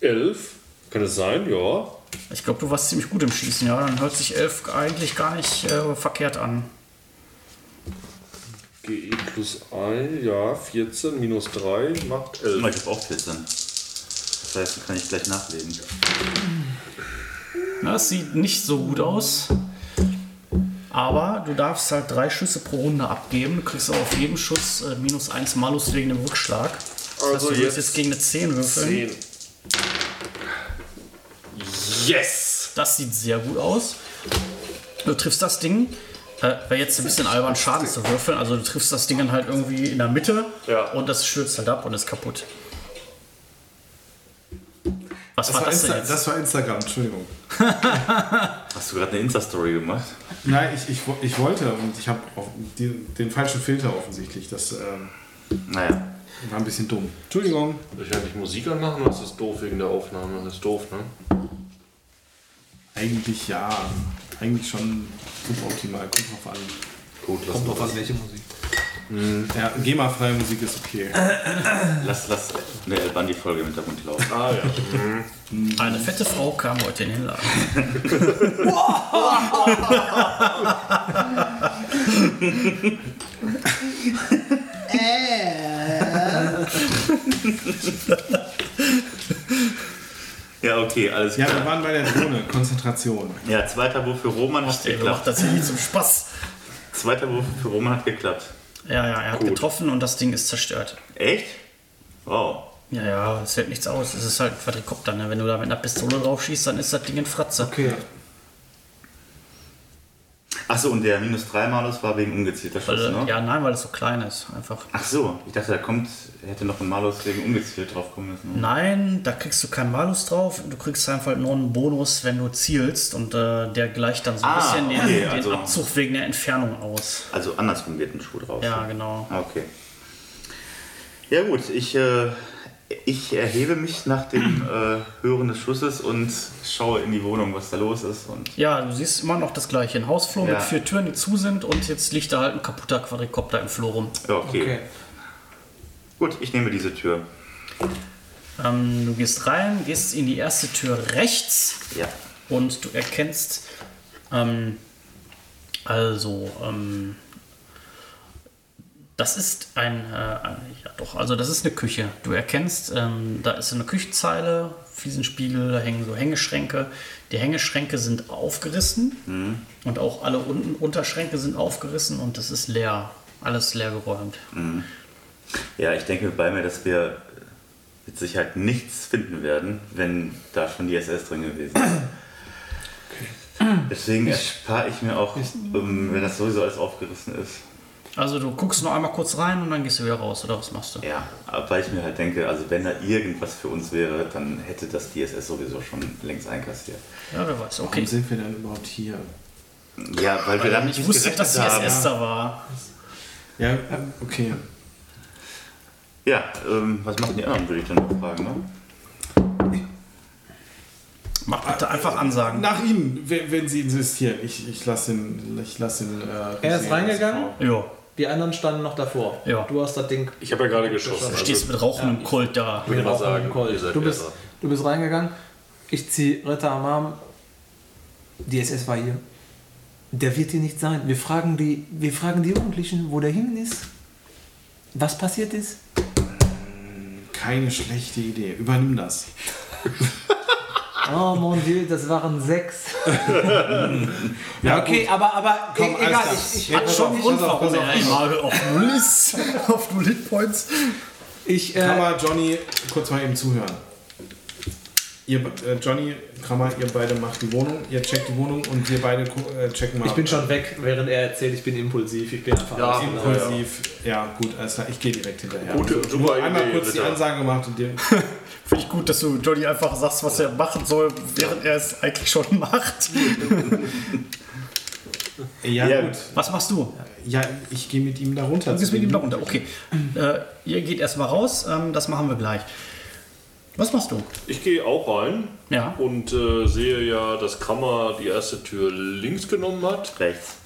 Elf? Kann es sein? Ja. Ich glaube, du warst ziemlich gut im Schießen, ja. Dann hört sich elf eigentlich gar nicht äh, verkehrt an. GE plus 1, ja, 14 minus 3 macht 11. Ich habe auch 14. Das heißt, kann ich gleich nachlegen. Das sieht nicht so gut aus. Aber du darfst halt drei Schüsse pro Runde abgeben. Du kriegst auf jeden Schuss äh, minus eins Malus wegen dem Rückschlag. Das heißt, Also du wirst jetzt jetzt gegen eine 10 würfeln. 10. Yes! Das sieht sehr gut aus. Du triffst das Ding. Äh, Wäre jetzt ein bisschen albern, Schaden zu würfeln. Also du triffst das Ding dann halt irgendwie in der Mitte Ja. und das stürzt halt ab und ist kaputt. Was Das war war, das denn Insta jetzt? das war Instagram, Entschuldigung. *laughs* Hast du gerade eine Insta-Story gemacht? Nein, ich, ich, ich wollte und ich habe den falschen Filter offensichtlich. Das ähm, Naja. war ein bisschen dumm. Entschuldigung. Soll ich eigentlich Musik anmachen oder ist das doof wegen der Aufnahme? Das ist doof, ne? Eigentlich ja. Eigentlich schon suboptimal. Kommt drauf an. Gut, lass Kommt mal drauf an, welche Musik. Ja, GEMA-freie Musik ist okay. Lass, lass eine El Bandi-Folge im Hintergrund laufen. Ah ja. Eine fette Frau kam heute in den Laden. *laughs* Ja, okay, alles Ja, wir klar. waren bei der Drohne. Konzentration. Ja, zweiter Wurf für Roman hat Der macht geklappt. das hier nicht zum Spaß. Zweiter Wurf für Roman hat geklappt. Ja, ja, er hat Gut. getroffen und das Ding ist zerstört. Echt? Wow. Ja, ja, es hält nichts aus. Es ist halt ein Quadrikopter. Ne? Wenn du da mit einer Pistole drauf schießt, dann ist das Ding in Fratze. Okay. Achso, und der minus 3 Malus war wegen ungezielter Weil, Schuss, ne? Ja, nein, weil es so klein ist. Einfach. Ach so, ich dachte, da kommt, er hätte noch ein Malus wegen ungezielt drauf kommen müssen. Nein, da kriegst du keinen Malus drauf. Du kriegst einfach nur einen Bonus, wenn du zielst. Und äh, der gleicht dann so ein Ah, bisschen den, okay, den also- Abzug wegen der Entfernung aus. Also andersrum wird ein Schuh drauf. Ja, genau. Ah, Okay. Ja gut, ich, äh, ich erhebe mich nach dem *clears throat* äh, Hören des Schusses und schaue in die Wohnung, was da los ist. Und Ja, du siehst immer noch das gleiche. Ein Hausflur Ja. mit vier Türen, die zu sind. Und jetzt liegt da halt ein kaputter Quadrikopter im Flur rum. ja, okay. Okay. Gut, ich nehme diese Tür. Ähm, du gehst rein, gehst in die erste Tür rechts. Ja. Und du erkennst, ähm, also, ähm, das ist ein, äh, ein- ja doch, also das ist eine Küche. Du erkennst, ähm, da ist eine Küchenzeile, Fliesenspiegel, da hängen so Hängeschränke. Die Hängeschränke sind aufgerissen und auch alle unten Unterschränke sind aufgerissen und das ist leer, alles leer geräumt. Ja, ich denke bei mir, dass wir mit Sicherheit nichts finden werden, wenn da schon die SS drin gewesen ist. Deswegen erspare ich mir auch, ähm, wenn das sowieso alles aufgerissen ist. Also du guckst nur einmal kurz rein und dann gehst du wieder raus, oder was machst du? Ja, weil ich mir halt denke, also wenn da irgendwas für uns wäre, dann hätte das DSS sowieso schon längst einkassiert. Ja, wer weiß, Warum okay. sind wir denn überhaupt hier? Ja, weil wir damit Ich nicht wusste, gerechnet dass die haben. SS da war. Ja, okay. Ja, ähm, was machen die anderen, würde ich dann noch fragen, ne? Mach bitte einfach Ansagen. Nach Ihnen, wenn, wenn Sie insistieren. Ich, ich lasse ihn. Ich lasse ihn äh, Er ist reingegangen? Ja, Die anderen standen noch davor. Ja. Du hast das Ding Ich habe ja gerade geschossen. du Also, stehst mit rauchendem Kult da. ich will mal rauchen sagen, im Du bist, besser. du bist reingegangen. Ich ziehe Ritter am Arm. Die SS war hier. Der wird hier nicht sein. Wir fragen die, wir fragen die Jugendlichen, wo der hin ist. Was passiert ist. Keine schlechte Idee. Übernimm das. *laughs* Oh mon Dieu, das waren sechs. *laughs* Ja, Okay, aber, aber Komm, e- egal. klar. Ich, ich, Ja, Hat pass schon einen Grund, warum er *laughs* auf Null ist. auf Null Hitpoints. ich, äh, Krammer, Johnny, kurz mal eben zuhören. Ihr, äh, Johnny, Krammer, ihr beide macht die Wohnung, ihr checkt die Wohnung und wir beide äh, checken mal. ich bin schon weg, während er erzählt, ich bin impulsiv. Ich bin einfach Ja, alles impulsiv. Ja, gut, alles klar. Ich gehe direkt hinterher. Gute- Also, super nur einmal Idee, kurz die Ritter. Ansage gemacht und dir. *laughs* Finde ich gut, dass du Johnny einfach sagst, was er machen soll, während er es eigentlich schon macht. *laughs* Ja, Ja, gut. Was machst du? Ja, ich gehe mit ihm da runter. Du gehst mit ihm da runter. Okay. Äh, ihr geht erstmal raus, ähm, das machen wir gleich. Was machst du? Ich gehe auch rein Ja. und äh, sehe ja, dass Kammer die erste Tür links genommen hat. Rechts.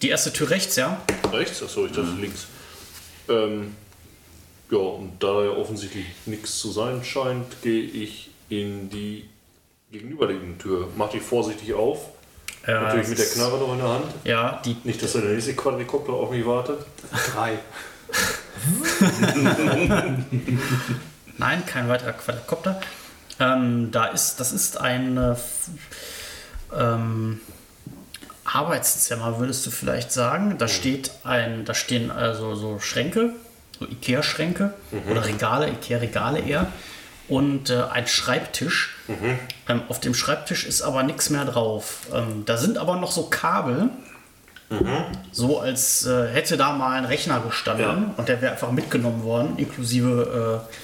Die erste Tür rechts, ja? Rechts? Achso, ich dachte links. Ähm, ja, und da ja offensichtlich nichts zu sein scheint, gehe ich in die gegenüberliegende Tür. Mach die vorsichtig auf. Ja, Natürlich mit der Knarre noch in der Hand. Ja, die Nicht, dass der nächste Quadrikopter auf mich wartet. Drei. *laughs* *laughs* Nein, kein weiterer Quadrikopter. Ähm, da ist, das ist ein äh, ähm, Arbeitszimmer, würdest du vielleicht sagen. Da steht ein, da stehen also so Schränke, so Ikea-Schränke oder Regale, Ikea-Regale eher. Und äh, ein Schreibtisch. Ähm, auf dem Schreibtisch ist aber nichts mehr drauf. Ähm, da sind aber noch so Kabel. So als äh, hätte da mal ein Rechner gestanden Ja. und der wäre einfach mitgenommen worden, inklusive, äh,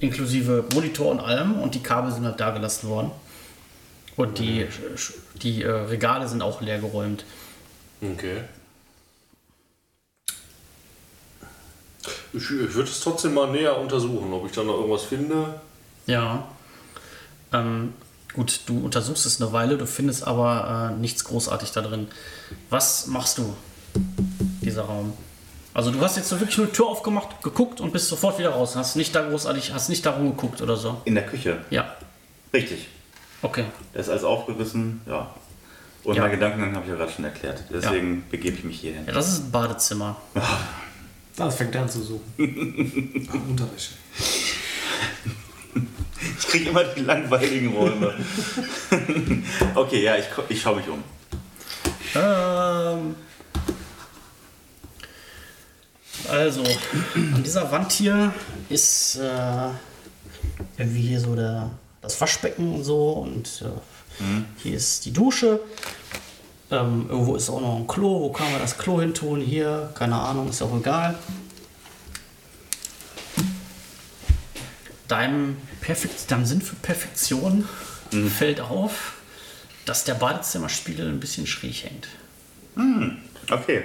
inklusive Monitor und allem und die Kabel sind halt da gelassen worden. Und die, die äh, Regale sind auch leer geräumt. Okay. Ich, ich würde es trotzdem mal näher untersuchen, ob ich da noch irgendwas finde. Ja. Ähm, gut, du untersuchst es eine Weile, du findest aber äh, nichts großartig da drin. Was machst du, dieser Raum? Also du hast jetzt so wirklich nur die Tür aufgemacht, geguckt und bist sofort wieder raus. Hast nicht da großartig, hast nicht darum geguckt oder so. In der Küche. Ja, Richtig. okay. Da ist alles aufgerissen, ja. Und Ja. mein Gedankengang habe ich ja gerade schon erklärt. Deswegen begebe ich mich hier hin. Ja, das ist ein Badezimmer. *laughs* Das fängt an zu suchen. Ach, Unterwäsche. *laughs* Ich kriege immer die langweiligen Räume. *laughs* okay, ja, ich, ich schaue mich um. Ähm, also, an dieser Wand hier ist äh, irgendwie hier so der, das Waschbecken und so und äh, hier ist die Dusche. Ähm, irgendwo ist auch noch ein Klo. Wo kann man das Klo hin tun? Hier, keine Ahnung, ist auch egal. Deinem, Perfekt, deinem Sinn für Perfektion fällt auf, dass der Badezimmerspiegel ein bisschen schräg hängt. Okay.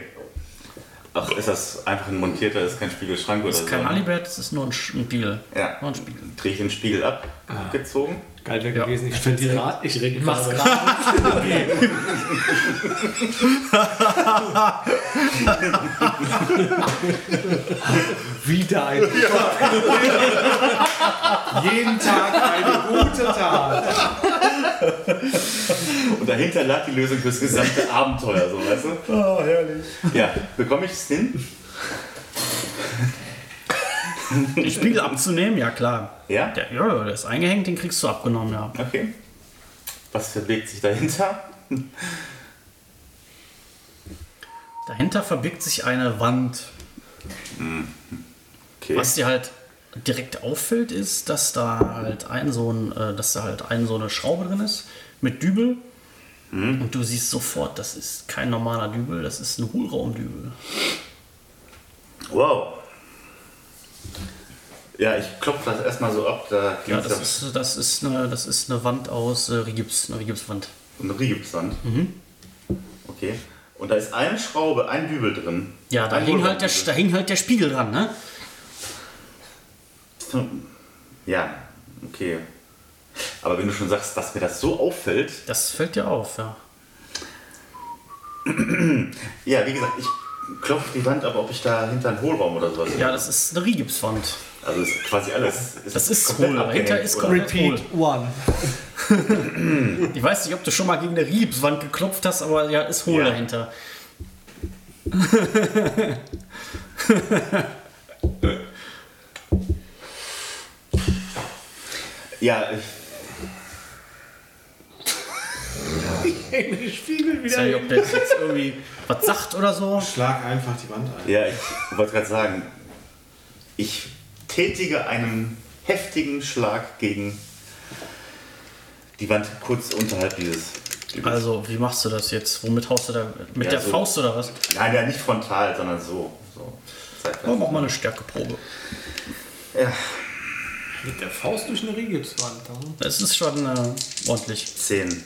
Ach, ist das einfach ein montierter, ist kein Spiegelschrank oder Das so? ist kein Alibert, das ist nur ein Spiegel. Ja. Nur ein Spiegel. Drehe ich den Spiegel ab, gezogen. Geil wäre Ja, gewesen. Ich ich find finde direkt- ich direkt mach's gerade. Wieder ein. Jeden Tag eine gute Tat. Und dahinter lag die Lösung fürs gesamte Abenteuer, so weißt du? Oh, herrlich. Ja, bekomme ich es hin? *laughs* Den Spiegel abzunehmen, ja klar. Ja? Der, ja, der ist eingehängt, den kriegst du abgenommen, ja. Okay. Was verbirgt sich dahinter? Dahinter verbirgt sich eine Wand. Okay. Was dir halt direkt auffällt, ist, dass da halt ein so ein, äh, dass da halt ein so eine Schraube drin ist mit Dübel. Und du siehst sofort, das ist kein normaler Dübel, das ist ein Hohlraumdübel. Wow. Ja, ich klopfe das erstmal so ab. Da Ja, das ist, das ist, eine, das ist eine Wand aus äh, Rigips, eine Rigipswand. eine Rigipswand. Mhm. Okay. Und da ist eine Schraube, ein Dübel drin. Ja, da Ein hing, halt der, da hing halt der Spiegel dran, ne? Ja, okay. Aber wenn du schon sagst, dass mir das so auffällt, Das fällt dir auf, ja. *clears throat* ja, wie gesagt, ich klopfe die Wand ab, ob ich da hinter einen Hohlraum oder sowas Ja, das ist eine Rigipswand. Also ist quasi alles. Das ist komplett hohl. abgehängt, Dahinter ist komplett Repeat one. *laughs* Ich weiß nicht, ob du schon mal gegen eine Rigipswand geklopft hast, aber ja, ist hohl Ja. dahinter. *laughs* Ja, ich, Spiegel Ich weiß nicht, ob der jetzt irgendwie was sagt oder so. Schlag einfach die Wand ein. ja, ich wollte gerade sagen, ich tätige einen heftigen Schlag gegen die Wand kurz unterhalb dieses. Dübels. Also, wie machst du das jetzt? Womit haust du da? Mit Ja, der so. Faust oder was? Nein, ja, nicht frontal, sondern so. so Oh, seitwärts. mach mal eine Stärkeprobe. Ja, Mit der Faust durch eine Rigipswand. Das ist schon äh, ordentlich. 10.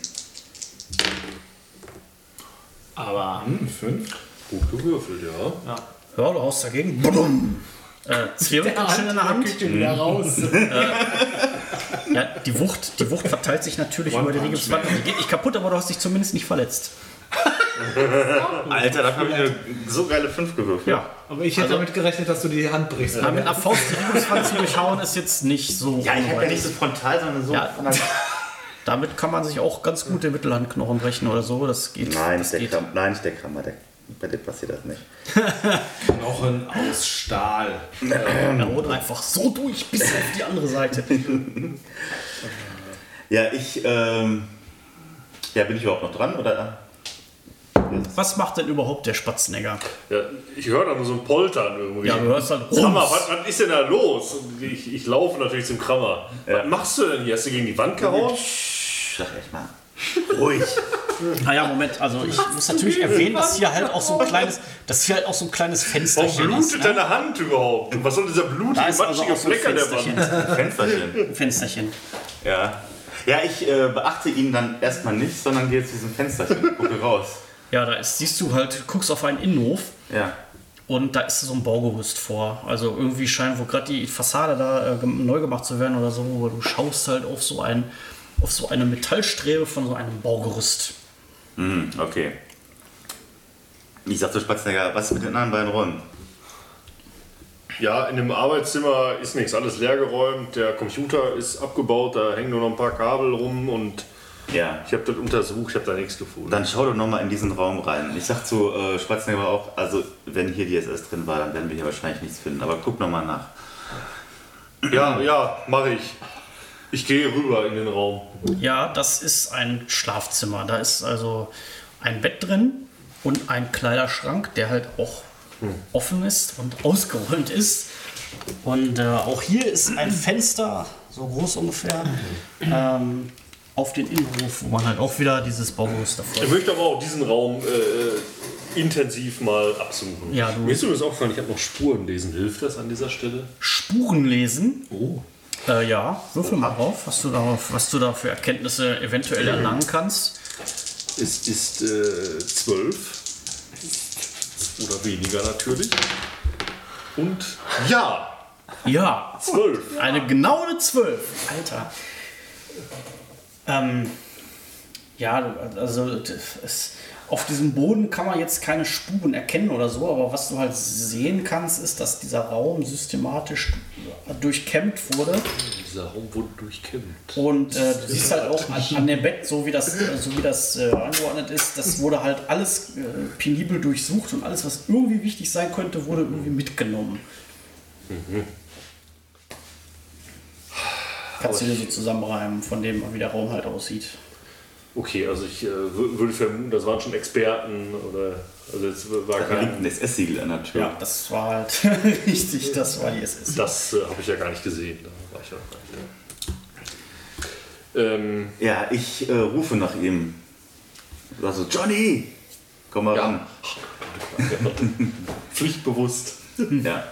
Aber Hm, fünf. Gut gewürfelt, ja. Ja, du haust dagegen. Budum. Äh, Zwiebeln schon in der Hand. wieder raus. Ja, die Wucht, die Wucht verteilt sich natürlich One über die Rigipswand. Die geht nicht kaputt, aber du hast dich zumindest nicht verletzt. *laughs* Alter, da habe ich eine so geile 5 gewürfelt. Ja. Aber ich hätte Also- damit gerechnet, dass du die Hand brichst. Aber mit einer Faust die Rigipswand zu durchhauen ist jetzt nicht so. Ja, ich habe ja nicht so frontal, sondern so Ja. von der Damit kann man sich auch ganz gut den Mittelhandknochen brechen oder so. Das geht. Nein, das der geht. Kram, nein, nicht der Krammer. Der, bei dem passiert das nicht. *laughs* Knochen aus Stahl. *clears throat* Er haut einfach so durch bis auf die andere Seite. *laughs* Ja, ich, ähm, ja, bin ich überhaupt noch dran oder? Was macht denn überhaupt der Spatznegger? ja ich höre da nur so ein Poltern irgendwie. Ja, du hörst halt Krammer, was, was ist denn da los? Und Ich, ich laufe natürlich zum Krammer. Ja. Was machst du denn hier? Hast du gegen die Wand gehauen? Psst, Sag echt mal. *laughs* Ruhig. Naja, Moment, also ich muss natürlich erwähnen, dass hier halt auch so ein kleines, dass hier halt auch so ein kleines Warum Fensterchen ist. blutet Ne? deine Hand überhaupt? Und was soll dieser Da blutige, ist also matschige auch so ein Fleck an der Fensterchen. Wand? Fensterchen. Fensterchen. Ja. Ja, ich äh, beachte ihn dann erstmal nicht, sondern gehe zu diesem Fensterchen, gucke raus. Ja, da ist, siehst du halt, guckst auf einen Innenhof Ja. und da ist so ein Baugerüst vor. Also irgendwie scheint wohl gerade die Fassade da äh, neu gemacht zu werden oder so, aber du schaust halt auf so ein auf so eine Metallstrebe von so einem Baugerüst. Hm, okay. Ich sag zu Spatznegger, was ist mit den anderen beiden Räumen? Ja, in dem Arbeitszimmer ist nichts, alles leergeräumt, der Computer ist abgebaut, da hängen nur noch ein paar Kabel rum und Ja. ich habe das untersucht, ich habe da nichts gefunden. Dann schau doch nochmal in diesen Raum rein. Ich sag zu äh, Schwarzenegger auch, also wenn hier die SS drin war, dann werden wir hier wahrscheinlich nichts finden. Aber guck nochmal nach. Ja, ja, mache ich. Ich gehe rüber in den Raum. Ja, das ist ein Schlafzimmer. Da ist also ein Bett drin und ein Kleiderschrank, der halt auch offen ist und *laughs* ausgeräumt ist. Und äh, auch hier ist ein Fenster, so groß ungefähr, ähm, auf den Innenhof, wo man halt auch wieder dieses Baugerüst davor Ich möchte aber auch diesen Raum äh, intensiv mal absuchen. Ja, du- Mir ist übrigens aufgefallen, ich habe noch Spuren lesen. Hilft das an dieser Stelle? Spuren lesen. Äh, ja, würfel mal drauf, was du, darauf, was du da für Erkenntnisse eventuell erlangen kannst. Es ist äh, zwölf. Oder weniger natürlich. Und ja, Ja, zwölf. Eine genaue 12. Alter. Ähm, ja, also es, auf diesem Boden kann man jetzt keine Spuren erkennen oder so, aber was du halt sehen kannst, ist, dass dieser Raum systematisch durchkämmt wurde. Dieser Raum wurde durchkämmt. Und äh, du siehst halt auch an, an dem Bett, so wie das, äh, so wie das äh, angeordnet ist, das wurde halt alles äh, penibel durchsucht und alles, was irgendwie wichtig sein könnte, wurde irgendwie mitgenommen. Kannst du dir so zusammenreimen, von dem, wie der Raum halt aussieht. Okay, also ich äh, wür- würde vermuten, das waren schon Experten oder also es war Da liegt kein. ein SS-Siegel an der Tür. Ja, das war halt *laughs* richtig, das war die SS. Das äh, habe ich ja gar nicht gesehen. Da war ich ja noch gar nicht. Ähm, Ja, ich äh, rufe nach ihm. Also, Johnny! Komm mal Ja. ran. *laughs* pflichtbewusst. *laughs* Ja.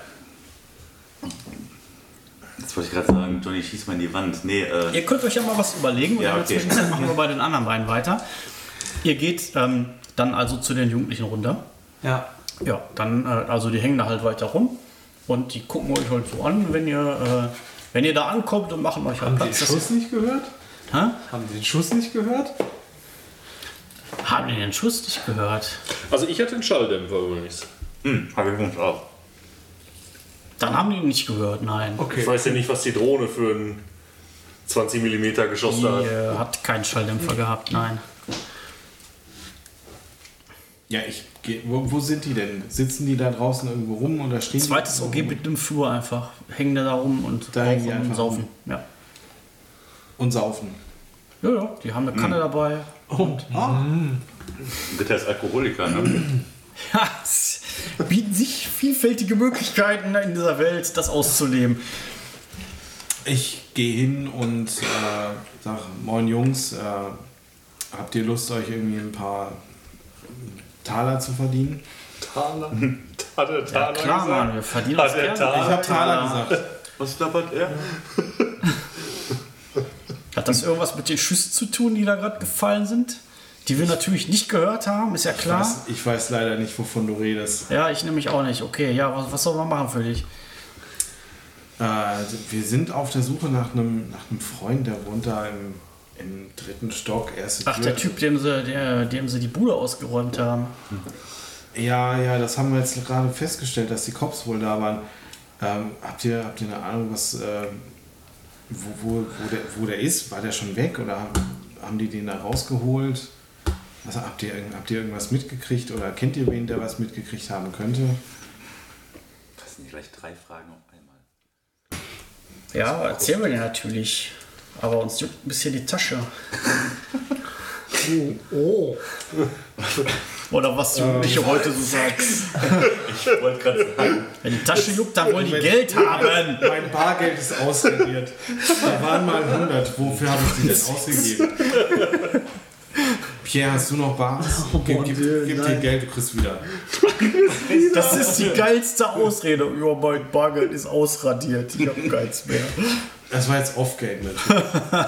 Jetzt wollte ich gerade sagen, Johnny, schieß mal in die Wand. Nee, äh, Ihr könnt euch ja mal was überlegen und Ja, in der okay. Zwischenzeit machen wir *laughs* bei den anderen beiden weiter. Ihr geht ähm, dann also zu den Jugendlichen runter. Ja. Ja, dann, äh, also die hängen da halt weiter rum und die gucken euch halt so an, wenn ihr, äh, wenn ihr da ankommt und machen euch halt Haben die den Platz. dass Schuss nicht gehört? Hä? Haben die den Schuss nicht gehört? Haben die den Schuss nicht gehört? Also ich hatte einen Schalldämpfer übrigens. hm, habe ich uns auch. Dann haben die ihn nicht gehört, nein. Ich weiß ja nicht, was die Drohne für ein 20 mm Geschoss Die da hat. äh, hat keinen Schalldämpfer gehabt, nein. Ja, ich geh, wo, wo sind die denn? Sitzen die da draußen irgendwo rum oder stehen Zweites die OG mit dem Flur einfach. Hängen da rum und Da hängen die und einfach saufen. Ja. und saufen? ja, ja, die haben eine Kanne dabei. Und? Ah, Bitte als Alkoholiker, ne? Ja, *laughs* bieten sich vielfältige Möglichkeiten in dieser Welt, das auszuleben. ich gehe hin und äh, sag, moin Jungs, äh, habt ihr Lust, euch irgendwie ein paar Taler zu verdienen? Taler. Hat Ja, Taler klar, gesagt? Mann, wir verdienen Hat uns. Taler- Ich habe Taler gesagt. Was klappert er? Hat das irgendwas mit den Schüssen zu tun, die da gerade gefallen sind? Die wir natürlich nicht gehört haben, ist ja klar. Was? Ich weiß leider nicht, wovon du redest. Ja, ich nämlich auch nicht. Okay, ja, was, was soll man machen für dich? Äh, also wir sind auf der Suche nach einem, nach einem Freund, der wohnt da im, im dritten Stock, erste Ach, Tür. der Typ, dem sie, der, dem sie die Bude ausgeräumt haben. Ja, ja, das haben wir jetzt gerade festgestellt, dass die Cops wohl da waren. Ähm, habt, ihr, habt ihr eine Ahnung, was, ähm, wo, wo, wo, der, wo der ist? War der schon weg oder haben die den da rausgeholt? Also, habt, ihr, habt ihr irgendwas mitgekriegt oder kennt ihr wen, der was mitgekriegt haben könnte? Das sind gleich drei Fragen auf einmal. Ja, erzählen wir dir natürlich. Aber uns juckt ein bisschen die Tasche. *laughs* oh. Oder was du nicht heute so sagst. Ich wollte gerade sagen, Wenn die Tasche juckt, dann wollen die Geld haben. Mein Bargeld ist ausradiert. Da waren mal 100. Wofür habe ich die denn ausgegeben? *laughs* Pierre, hast du noch Bar? *laughs* Gib, gib, gib dir Geld, du kriegst wieder. *laughs* Das ist die geilste Ausrede. Ja, mein Bargeld ist ausradiert. Ich hab keins mehr. Das war jetzt Off-Game natürlich. *laughs*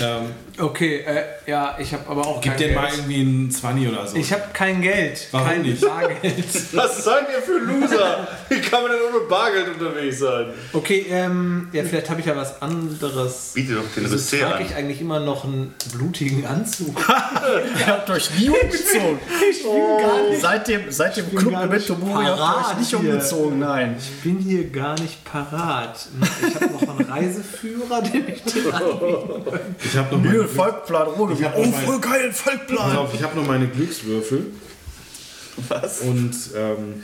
Ähm, Okay, äh, ja, ich habe aber auch gib kein dir Geld. mal irgendwie einen 20 oder so. Ich habe kein Geld. Warum kein nicht? Bargeld. *laughs* Was seid ihr für Loser? Wie kann man denn ohne Bargeld unterwegs sein? Okay, ähm, ja, vielleicht habe ich ja was anderes. Biete doch den Wieso Rissé trage an. ich eigentlich immer noch einen blutigen Anzug? *laughs* Ihr habt euch nie umgezogen. Ich bin gar nicht, Seit dem, seit dem Club nicht Mori habt ihr euch parat nicht umgezogen, nein. ich bin hier gar nicht parat. Ich habe noch einen Reiseführer, den ich *laughs* dir anbiete. ich habe noch, Ruhe. Ich hab Oh, voll geil, pass Volkplan. auf, ich hab noch meine Glückswürfel. Was? Und ähm,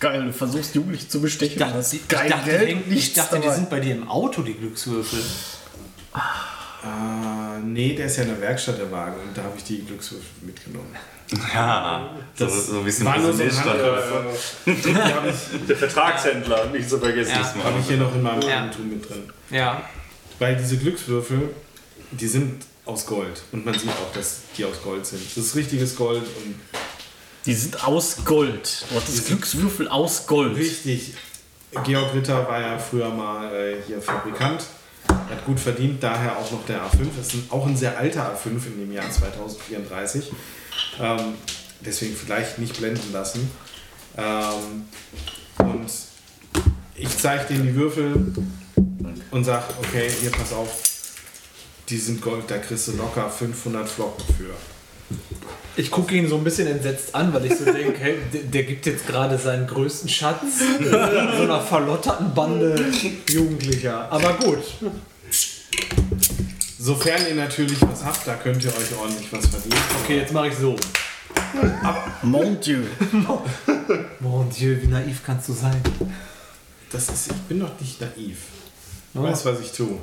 Geil, du versuchst Jugendliche zu bestechen. Ich dachte, Das die, ist ich geil dachte, Geld, ich nichts dachte die sind bei dir im Auto, die Glückswürfel. äh, nee, der ist ja in der Werkstatt der Wagen und da habe ich die Glückswürfel mitgenommen. Ja, so, so wie es im War nur so ein stand. Hand, die habe ich, Der Vertragshändler, nicht zu vergessen. Ja. hab ich hier noch in meinem Ja. Eigentum mit drin. Ja. Weil diese Glückswürfel, die sind aus Gold. Und man sieht auch, dass die aus Gold sind. Das ist richtiges Gold und Die sind aus Gold. Du hattest Glückswürfel aus Gold. richtig. Georg Ritter war ja früher mal äh, hier Fabrikant. Hat gut verdient, daher auch noch der A5. Das ist auch ein sehr alter A5 in dem Jahr 2034. Ähm, deswegen vielleicht nicht blenden lassen. Ähm, und ich zeige denen die Würfel und sage, okay, hier pass auf, die sind Gold, da kriegst du locker 500 Flocken für. Ich gucke ihn so ein bisschen entsetzt an, weil ich so denke, hey, der, gibt jetzt gerade seinen größten Schatz so einer verlotterten Bande Jugendlicher. Aber gut. Sofern ihr natürlich was habt, da könnt ihr euch ordentlich was verdienen. Okay, jetzt mache ich so. Mon Dieu. Mon Dieu, wie naiv kannst du sein? Das ist, ich bin doch nicht naiv. Ich weiß, was ich tue.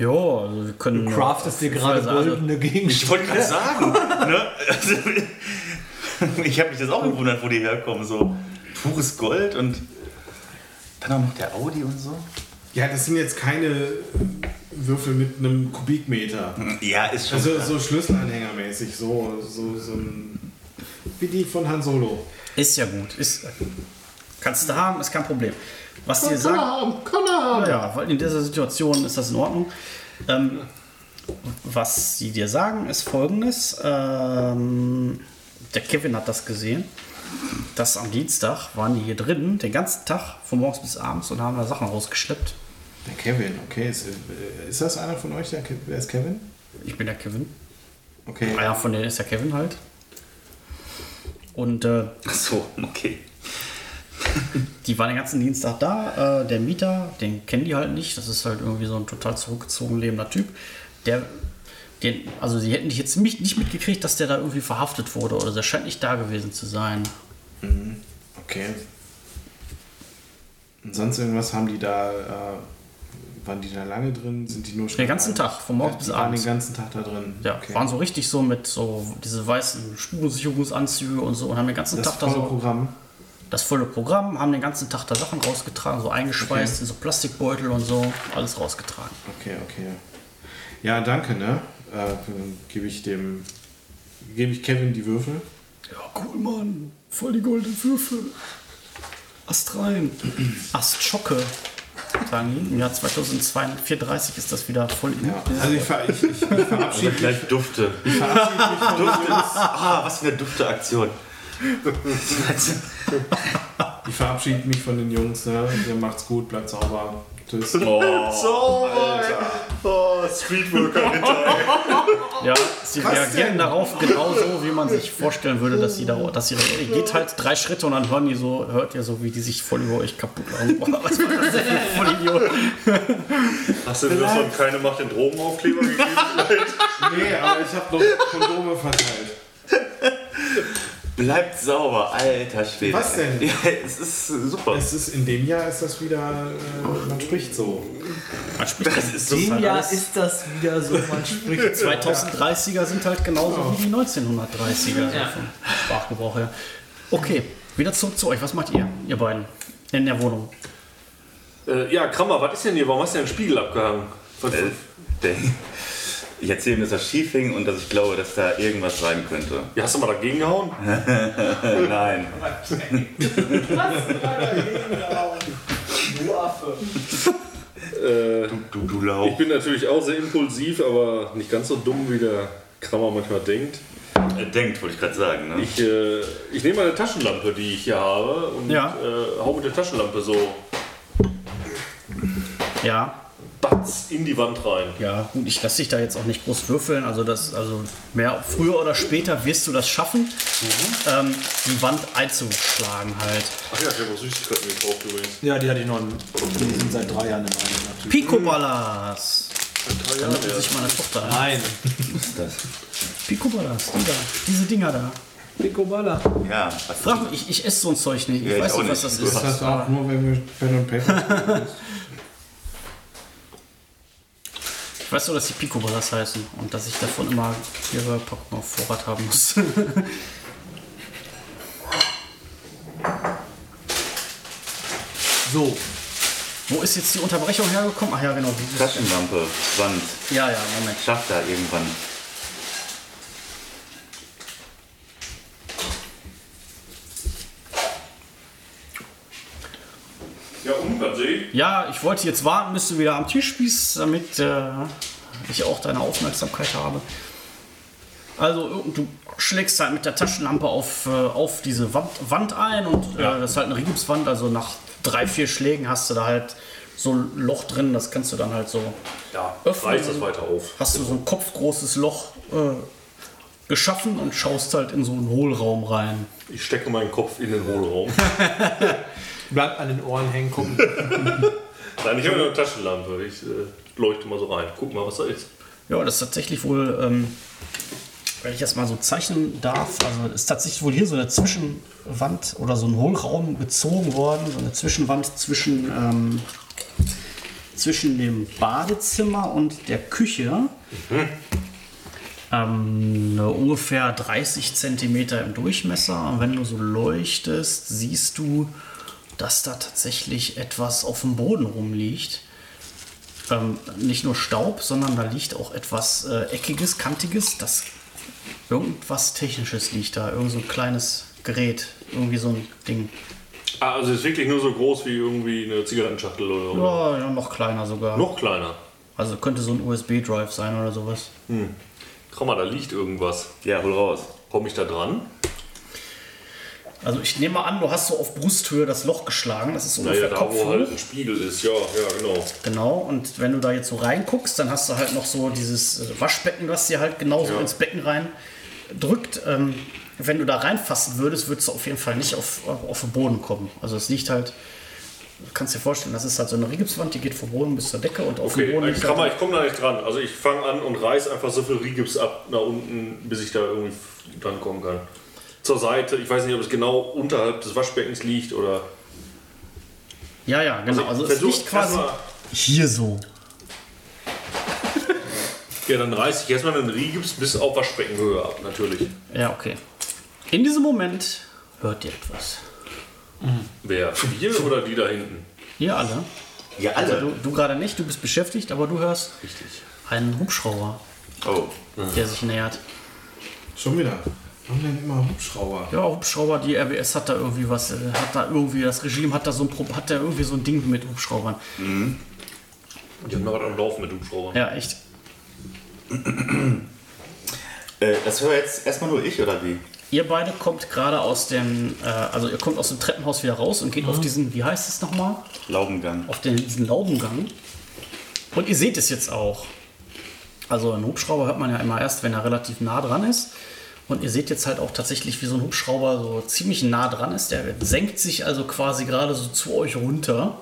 Ja, also wir können. Du craftest dir gerade goldene Ich Gegenstände. wollte gerade sagen, ne? Also, *laughs* ich habe mich das auch gewundert, wo die herkommen. So pures Gold und dann auch noch der Audi und so. Ja, das sind jetzt keine Würfel mit einem Kubikmeter. Ja, ist schon. Also klar. so Schlüsselanhängermäßig, so, so, so ein. Wie die von Han Solo. Ist ja gut. Ist, kannst du haben, ist kein Problem. Was dir sagen. Kann er haben. Ja, weil in dieser Situation ist das in Ordnung. Ähm, was sie dir sagen, ist folgendes. Ähm, der Kevin hat das gesehen. Das am Dienstag waren die hier drin, den ganzen Tag, von morgens bis abends, und haben da Sachen rausgeschleppt. Der Kevin, okay. Ist, äh, ist das einer von euch? Der, wer ist Kevin? Ich bin der Kevin. Okay. Ah ja, von denen ist der Kevin halt. Und äh, Ach so, okay. Die waren den ganzen Dienstag da. Äh, der Mieter, den kennen die halt nicht. Das ist halt irgendwie so ein total zurückgezogen lebender Typ. Der, den, also sie hätten dich jetzt nicht, nicht mitgekriegt, dass der da irgendwie verhaftet wurde oder der scheint nicht da gewesen zu sein. Okay. Und sonst irgendwas haben die da. Äh, waren die da lange drin? Sind die nur schon. Den ganzen Tag, von morgens Ja, bis die waren abends. den ganzen Tag da drin. Ja, okay. waren so richtig so mit so diese weißen Spurensicherungsanzüge und so und haben den ganzen das Tag da so Programm. Das volle Programm, haben den ganzen Tag da Sachen rausgetragen, so eingeschweißt Okay. in so Plastikbeutel und so, alles rausgetragen. Okay, okay. Ja, danke, ne? Äh, dann gebe ich dem. Gebe ich Kevin die Würfel. Ja, cool, Mann. Voll die goldenen Würfel. Ast rein. *clears throat* Ast Schocke. Sagen die. Im Jahr 2034 ist das wieder voll in. Ja, also ich, ver ich, ich, ich *laughs* verabschiede Gleich Dufte. ich verabschiede mich von Dufte. Ah, was für eine Dufte-Aktion. Ich verabschiede mich von den Jungs. Ne? Ihr macht's gut, bleibt sauber. Tschüss. *laughs* So, oh, Streetworker Ja, sie reagieren darauf genauso, wie man sich vorstellen würde, dass sie da, dass sie ihr geht halt drei Schritte und dann hören die so, hört ihr so, wie die sich voll über euch kaputt machen. Boah, was war das denn für ein Vollidiot? Hast du mir von keine Macht den Drogenaufkleber gegeben? Nee, aber ich habe noch Kondome verteilt. Bleibt sauber, alter Schwede. Was denn? Ja, es ist super. Es ist, in dem Jahr ist das wieder, äh, man spricht so. Man spricht Das ist so In dem Jahr alles- ist das wieder so, man spricht. 2030er sind halt genauso wie die 1930er Ja. vom Sprachgebrauch her. Okay, wieder zurück zu euch. Was macht ihr, ihr beiden, in der Wohnung? äh, ja, Krammer, was ist denn hier? Warum hast du denn den Spiegel abgehangen? Was, Äh, der- Ich erzähle ihm, dass das schief hing und dass ich glaube, dass da irgendwas rein könnte. ja, hast du mal dagegen gehauen? *laughs* Nein. Äh, Du, du ich Lauch. bin natürlich auch sehr impulsiv, aber nicht ganz so dumm, wie der Krammer manchmal denkt. Er denkt, wollte ich gerade sagen. Ne? Ich, äh, ich nehme eine Taschenlampe, die ich hier habe, und Ja. äh, hau mit der Taschenlampe so Ja. Batz in die Wand rein. Ja, gut, ich lasse dich da jetzt auch nicht groß würfeln. Also, das, also mehr, früher oder später wirst du das schaffen, ähm, die Wand einzuschlagen halt. Ach ja, ich habe auch Süßigkeiten gekauft übrigens. Ja, die hatte ich noch. Die sind seit drei Jahren in meinem. Picoballas. Drei Da Jahre nimmt sich meine Tochter ein. Nein. Picoballas, die da, diese Dinger da. Picoballa. Ja, was Frag mich, ich, ich esse so ein Zeug nicht. Ich Ja, ich weiß auch nicht, was nicht. das Du ist. Ist das auch nur, wenn wir Pen und Paper *laughs* spielen? Ich weiß nur, dass die Picoballas heißen und dass ich davon immer ihre Packung auf Vorrat haben muss. So. Wo ist jetzt die Unterbrechung hergekommen? Ach ja, genau. dieses- Taschenlampe, Wand, Ja, ja, Moment. schafft er irgendwann. Ja, und, was sehe ich? Ja, ich wollte jetzt warten, bis du wieder am Tisch bist, damit äh, ich auch deine Aufmerksamkeit habe. Also du schlägst halt mit der Taschenlampe auf, äh, auf diese Wand, Wand ein und äh, das ist halt eine Rigipswand. Also nach drei, vier Schlägen hast du da halt so ein Loch drin. Das kannst du dann halt so Ja, Öffnen. reiß das weiter auf. hast du so ein kopfgroßes Loch äh, geschaffen und schaust halt in so einen Hohlraum rein. Ich stecke meinen Kopf in den Hohlraum. *laughs* Bleibt an den Ohren hängen, gucken. *laughs* Nein, ich habe eine Taschenlampe. Ich äh, leuchte mal so rein. Guck mal, was da ist. Ja, das ist tatsächlich wohl, ähm, wenn ich das mal so zeichnen darf, also ist tatsächlich wohl hier so eine Zwischenwand oder so ein Hohlraum gezogen worden, so eine Zwischenwand zwischen, ähm, zwischen dem Badezimmer und der Küche. Ähm, eine ungefähr 30 Zentimeter im Durchmesser. Und wenn du so leuchtest, siehst du, dass da tatsächlich etwas auf dem Boden rumliegt ähm, nicht nur Staub, sondern da liegt auch etwas äh, Eckiges, Kantiges. Das irgendwas Technisches liegt da, irgend so ein kleines Gerät, irgendwie so ein Ding. Ah, also ist wirklich nur so groß wie irgendwie eine Zigarettenschachtel oder, oder Ja, ja, noch kleiner sogar. noch kleiner. Also könnte so ein USB-Drive sein oder sowas. Guck mal, da liegt irgendwas. Ja, hol raus. Komme ich da dran? Also ich nehme mal an, du hast so auf Brusthöhe das Loch geschlagen. Das ist Naja, ungefähr da Kopf wo halt ein Spiegel ist. Ja, ja, genau. Genau, und wenn du da jetzt so reinguckst, dann hast du halt noch so dieses äh, Waschbecken, was dir halt genauso Ja. ins Becken rein drückt. Ähm, wenn du da reinfassen würdest, würdest du auf jeden Fall nicht auf, auf, den Boden kommen. Also es liegt halt, du kannst dir vorstellen, das ist halt so eine Rigipswand, die geht vom Boden bis zur Decke und auf dem Okay, Boden ich, halt, ich komme da nicht dran. Also ich fange an und reiß einfach so viel Rigips ab nach unten, bis ich da irgendwie dran kommen kann. Zur Seite. Ich weiß nicht, ob es genau unterhalb des Waschbeckens liegt oder. Ja, ja, genau. Also, es versuch liegt quasi hier so. Ja, dann reiße ich erstmal den Rigips bis auf Waschbeckenhöhe ab, natürlich. Ja, okay. In diesem Moment hört ihr etwas. Wer? Wir oder die da hinten? Ihr alle. Ja, Also alle. du, du gerade nicht, du bist beschäftigt, aber du hörst Richtig. einen Hubschrauber, Oh. der sich nähert. Schon wieder. Warum denn immer Hubschrauber? Ja, Hubschrauber, die RWS hat da irgendwie was, äh, hat da irgendwie, das Regime hat da so ein, Pro- hat da irgendwie so ein Ding mit Hubschraubern. Die haben noch was am Laufen mit Hubschraubern. Ja, echt. Äh, das höre jetzt erstmal nur ich, oder wie? Ihr beide kommt gerade aus dem, äh, also ihr kommt aus dem Treppenhaus wieder raus und geht auf diesen, wie heißt es nochmal? Laubengang. Auf den, diesen Laubengang. Und ihr seht es jetzt auch. Also einen Hubschrauber hört man ja immer erst, wenn er relativ nah dran ist. Und ihr seht jetzt halt auch tatsächlich, wie so ein Hubschrauber so ziemlich nah dran ist. Der senkt sich also quasi gerade so zu euch runter.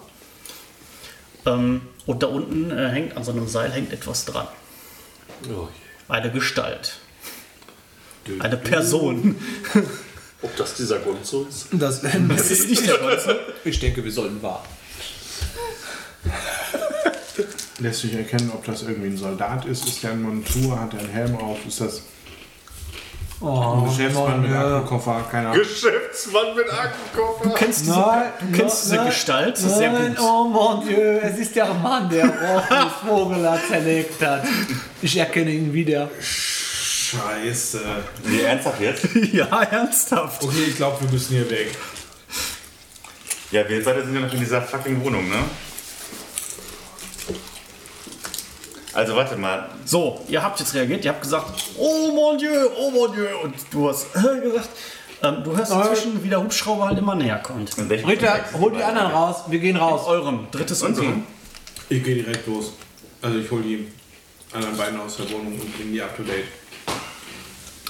Ähm, und da unten äh, hängt an so einem Seil hängt etwas dran. Oh Eine Gestalt. je. Eine Person. *laughs* Ob das dieser Gonzo ist? Das, *laughs* Das ist nicht der Gonzo. ich denke, wir sollten warten. Lässt sich erkennen, ob das irgendwie ein Soldat ist? Ist der in Montur? Hat er einen Helm auf? Ist das Oh, Geschäftsmann mit ja. Aktenkoffer? Keine Ahnung. Geschäftsmann mit Aktenkoffer. Du kennst diese, Nein, du kennst diese nein, Gestalt sehr Nein, gut. oh mon Dieu, es ist der Mann, der Rochus Vogel zerlegt hat. Ich erkenne ihn wieder. Scheiße. Nee, ernsthaft jetzt? *laughs* Ja, ernsthaft. Okay, ich glaube, wir müssen hier weg. Ja, wir beide sind ja noch in dieser fucking Wohnung, ne? Also warte mal. So, ihr habt jetzt reagiert, ihr habt gesagt, oh mon Dieu, oh mon Dieu. Und du hast *laughs* äh, gesagt, ähm, du hörst inzwischen, wie der Hubschrauber halt immer näher kommt. In Ritter, hol die anderen raus. Wir gehen raus. Eurem, drittes und Unserem? Ich gehe direkt los. Also ich hole die anderen beiden aus der Wohnung und bringe die up to date.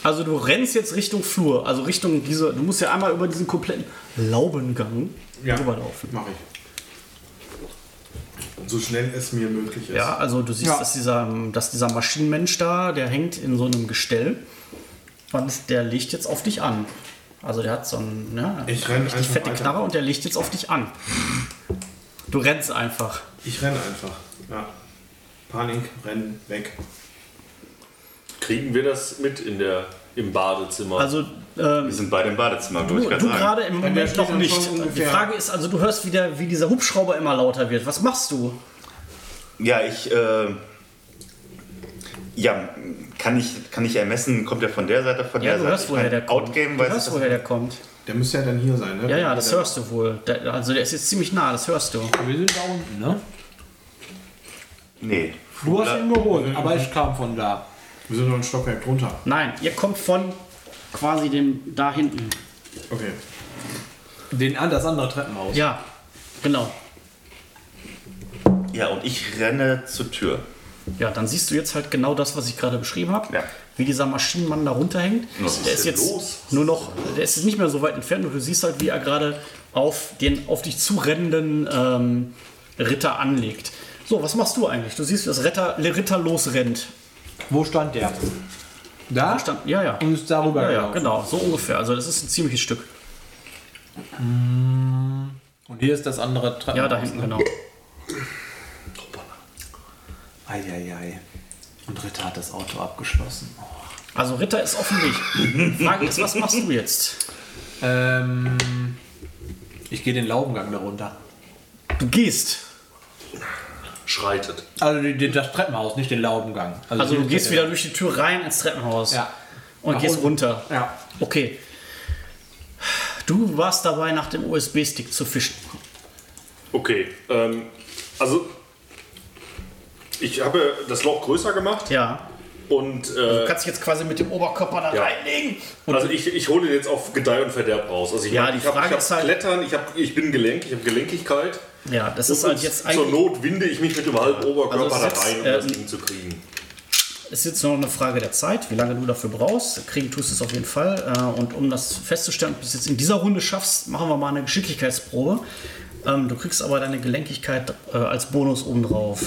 Also du rennst jetzt Richtung Flur, also Richtung diese, du musst ja einmal über diesen kompletten Laubengang rüberlaufen. Mache ich. So schnell es mir möglich ist. Ja, also du siehst, Ja. dass, dieser, dass dieser Maschinenmensch da, der hängt in so einem Gestell und der legt jetzt auf dich an. Also der hat so einen ne, Ich renn richtig einfach fette weiter. Knarre und der legt jetzt auf dich an. Du rennst einfach. Ich renne einfach. Ja. Panik, rennen, weg. Kriegen wir das mit in der, im Badezimmer? Also Wir ähm, sind beide im Badezimmer, du, würde ich du gerade sagen. gerade im der Moment noch nicht. Die Frage ist also, du hörst wieder, wie dieser Hubschrauber immer lauter wird. Was machst du? Ja, ich. Äh, ja, kann ich, kann ich ermessen, kommt er von der Seite, von Ja, der du Seite? hörst, Ich woher der kommt. Outgame, du hörst, woher der kommt. Der müsste ja dann hier sein, ne? Ja, ja, das hörst du wohl. Der, also der ist jetzt ziemlich nah, das hörst du. Wir sind da unten, ne? Nee. Du hast ihn geholt, aber ich kam von da. Wir sind noch ein Stockwerk drunter. Nein, ihr kommt von quasi dem da hinten. Okay. Den an das andere Treppenhaus. Ja, genau. Ja, und ich renne zur Tür. Ja, dann siehst du jetzt halt genau das, was ich gerade beschrieben habe. Ja. Wie dieser Maschinenmann da runterhängt. Was der ist ist jetzt los? nur noch, der ist jetzt nicht mehr so weit entfernt und du siehst halt, wie er gerade auf den auf dich zurennenden ähm, Ritter anlegt. So, was machst du eigentlich? Du siehst, wie das Ritter, Ritter losrennt. Wo stand der? Da? Stand, ja, ja. Und ist darüber Ja, ja, genau, so ungefähr. Also das ist ein ziemliches Stück. Und hier ist das andere Treppenhaus. Ja, da hinten, genau. Eieiei. Und Ritter hat das Auto abgeschlossen. Also Ritter ist auf dem Weg. Frage ist, was machst du jetzt? Ähm, ich gehe den Laubengang da runter. Du gehst. Schreitet. Also die, die, das Treppenhaus, nicht den Laubengang. Also die- du gehst wieder durch die Tür rein ins Treppenhaus. Ja. Und Nach gehst unten. runter. Ja. Okay. Du warst dabei, nach dem USB-Stick zu fischen. Okay, ähm, also ich habe das Loch größer gemacht Ja. und Du äh, kannst dich jetzt quasi mit dem Oberkörper da Ja. reinlegen. Und also ich, ich hole den jetzt auf Gedeih und Verderb raus. Also ich, Ja, mein, die ich habe Frage hab ist halt- Klettern, ich, hab, ich bin gelenk, ich habe Gelenkigkeit. Ja, das ist halt jetzt zur eigentlich. Not winde ich mich mit dem halben Oberkörper Also es da rein, um äh, das Ding zu kriegen. ist jetzt nur noch eine Frage der Zeit, wie lange du dafür brauchst. Kriegen tust du es auf jeden Fall. Äh, Und um das festzustellen, ob du es jetzt in dieser Runde schaffst, machen wir mal eine Geschicklichkeitsprobe. Ähm, Du kriegst aber deine Gelenkigkeit äh, als Bonus obendrauf.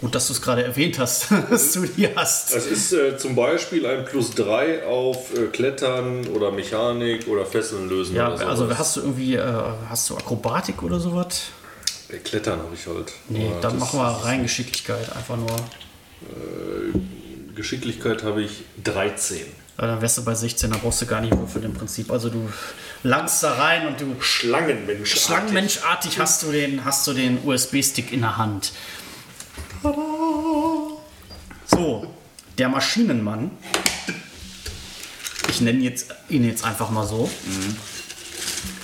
Gut, dass du es gerade erwähnt hast, *laughs* dass du die hast. Es ist äh, zum Beispiel ein Plus 3 auf äh, Klettern oder Mechanik oder Fesseln lösen Ja, also hast du irgendwie, äh, hast du Akrobatik oder sowas? Klettern habe ich halt. Nee, Aber dann das- machen wir rein Geschicklichkeit, einfach nur. Geschicklichkeit habe ich 13. Äh, Dann wärst du bei 16, da brauchst du gar nicht würfeln im Prinzip. Also du langst da rein und du Schlangenmensch. schlangenmenschartig hast du den, hast du den USB-Stick in der Hand. Tada! So, der Maschinenmann. Ich nenne jetzt, ihn jetzt einfach mal so.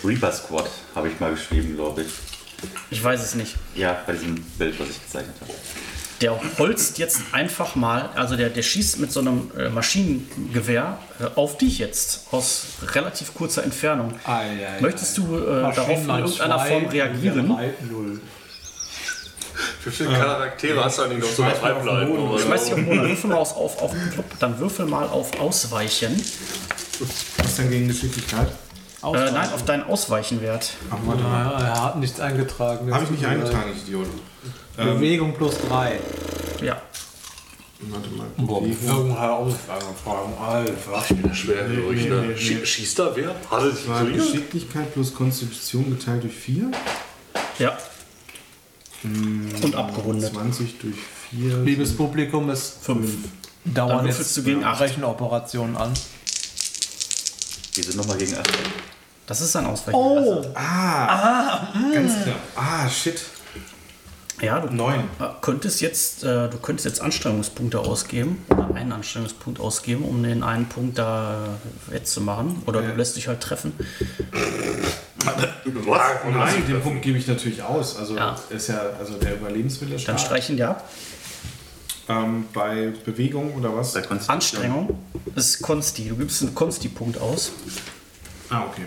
Reaper Squad habe ich mal geschrieben, glaube ich. Ich weiß es nicht. Ja, bei diesem Bild, was ich gezeichnet habe. Der holzt jetzt einfach mal, also der, der schießt mit so einem äh, Maschinengewehr äh, auf dich jetzt aus relativ kurzer Entfernung. Eieiei. Möchtest du äh, darauf in irgendeiner Form reagieren? Wie viele Charaktere hast du eigentlich noch so oder so? Schmeiß dich auf den Boden, würfel mal auf, auf, auf dann würfel mal auf Ausweichen. Was denn gegen Geschicklichkeit? Äh, nein, auf deinen Ausweichenwert. Ach, warte mal. Ja, er hat nichts eingetragen. Habe ich nicht eingetragen, ich Idiot. Bewegung plus 3. Ja. Warte mal. Boah, Bewegung. irgendeine Ausfragen. Alter. Schwerhörig, Nee, ne? nee, nee. Schie- Schießt da wer? Hat er sich War? Geschicklichkeit plus Konstitution geteilt durch 4. Ja. Und abgerundet. 20 durch 4. Liebes Publikum, es 5. dauern Dann jetzt würfelst du gegen. Rechenoperationen an. Die sind nochmal gegen 8. Das ist ein Ausweichen. Ah, ganz knapp. Ah, shit. Ja, du 9. äh, könntest jetzt, äh, du könntest jetzt Anstrengungspunkte ausgeben oder einen Anstrengungspunkt ausgeben, um den einen Punkt da äh, wettzumachen. Oder du lässt dich halt treffen. Was? Nein, den Punkt gebe ich natürlich aus. Also Ja. ist ja also der Überlebenswille Dann streichen ab. Ähm, bei Bewegung oder was? Bei Konstitution. Anstrengung ist Konsti. Du gibst einen Konsti-Punkt aus. Ah, okay.